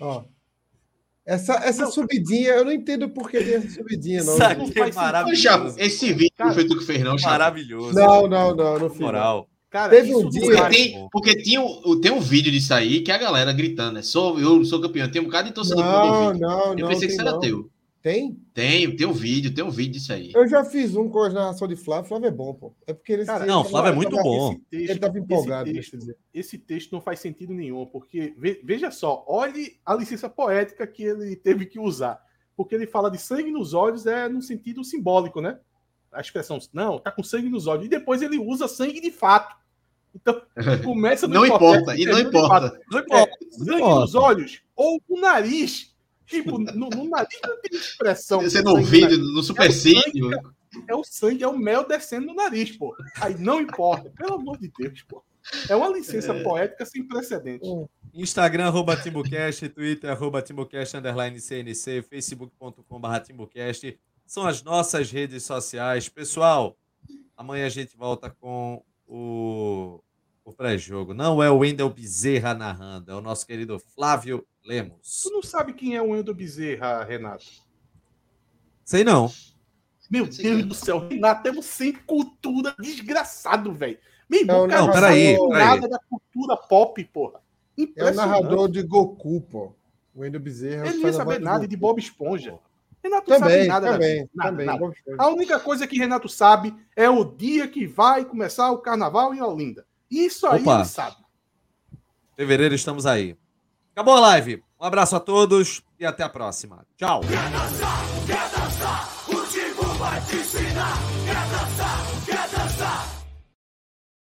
Ó. Essa, essa subidinha, eu não entendo por que tem essa subidinha, não.
Isso aqui
não
é maravilhoso.
Chapo, esse vídeo
Cara,
não foi tu que fez, não, Chapo.
Maravilhoso.
Não, não, não,
Na
final.
moral.
Cara,
Teve um dia-
Porque tem, porque tinha, tem um vídeo disso aí que a galera gritando, né? Sou, eu sou campeão. Tem um bocado de torcedor
Não, não,
Eu
não.
pensei que isso era
não.
teu.
Tem?
Tem, tem um vídeo, tem um vídeo disso aí.
Eu já fiz um com a narração de Flávio. Flávio é bom, pô. É porque ele.
Cara,
não, Flávio é muito
tava-
bom.
Esse texto,
Ele tava empolgado,
esse
deixa eu
texto,
dizer.
esse texto não faz sentido nenhum, porque ve- veja só, olhe a licença poética que ele teve que usar. Porque ele fala de sangue nos olhos é no sentido simbólico, né? A expressão, não, tá com sangue nos olhos. E depois ele usa sangue de fato. Então, *laughs* começa no
Não importa, e não
termina no
importa.
Não
É,
importa.
sangue nos olhos ou no nariz. Tipo, no, no nariz não tem expressão.
Você no vídeo, no supercílio.
É o sangue, é o mel descendo no nariz, pô. Aí não importa, pelo amor de Deus, pô. É uma licença poética sem precedentes.
Instagram, arroba TimbuCast, Twitter, arroba TimbuCast, underline CNC, facebook.com.br TimbuCast. São as nossas redes sociais. Pessoal, amanhã a gente volta com o, o pré-jogo. Não é o Wendel Bezerra narrando, é o nosso querido Flávio Lemos.
Tu não sabe quem é o Wendel Bezerra, Renato?
Sei não.
Meu Deus do céu, Renato é um sem cultura desgraçado, velho. Meu irmão,
Não,
cara
não,
peraí, peraí.
nada da cultura pop, porra.
É o narrador de Goku, pô. O Wendel Bezerra.
Ele não ia saber nada de. Bob Esponja. Renato não
Também,
sabe nada da
também.
Nada,
também.
nada. A única coisa que Renato sabe é o dia que vai começar o carnaval em Olinda. Isso aí
Opa.
ele sabe.
Fevereiro estamos aí. Acabou a live. Um abraço a todos e até a próxima. Tchau.
Quer dançar, o time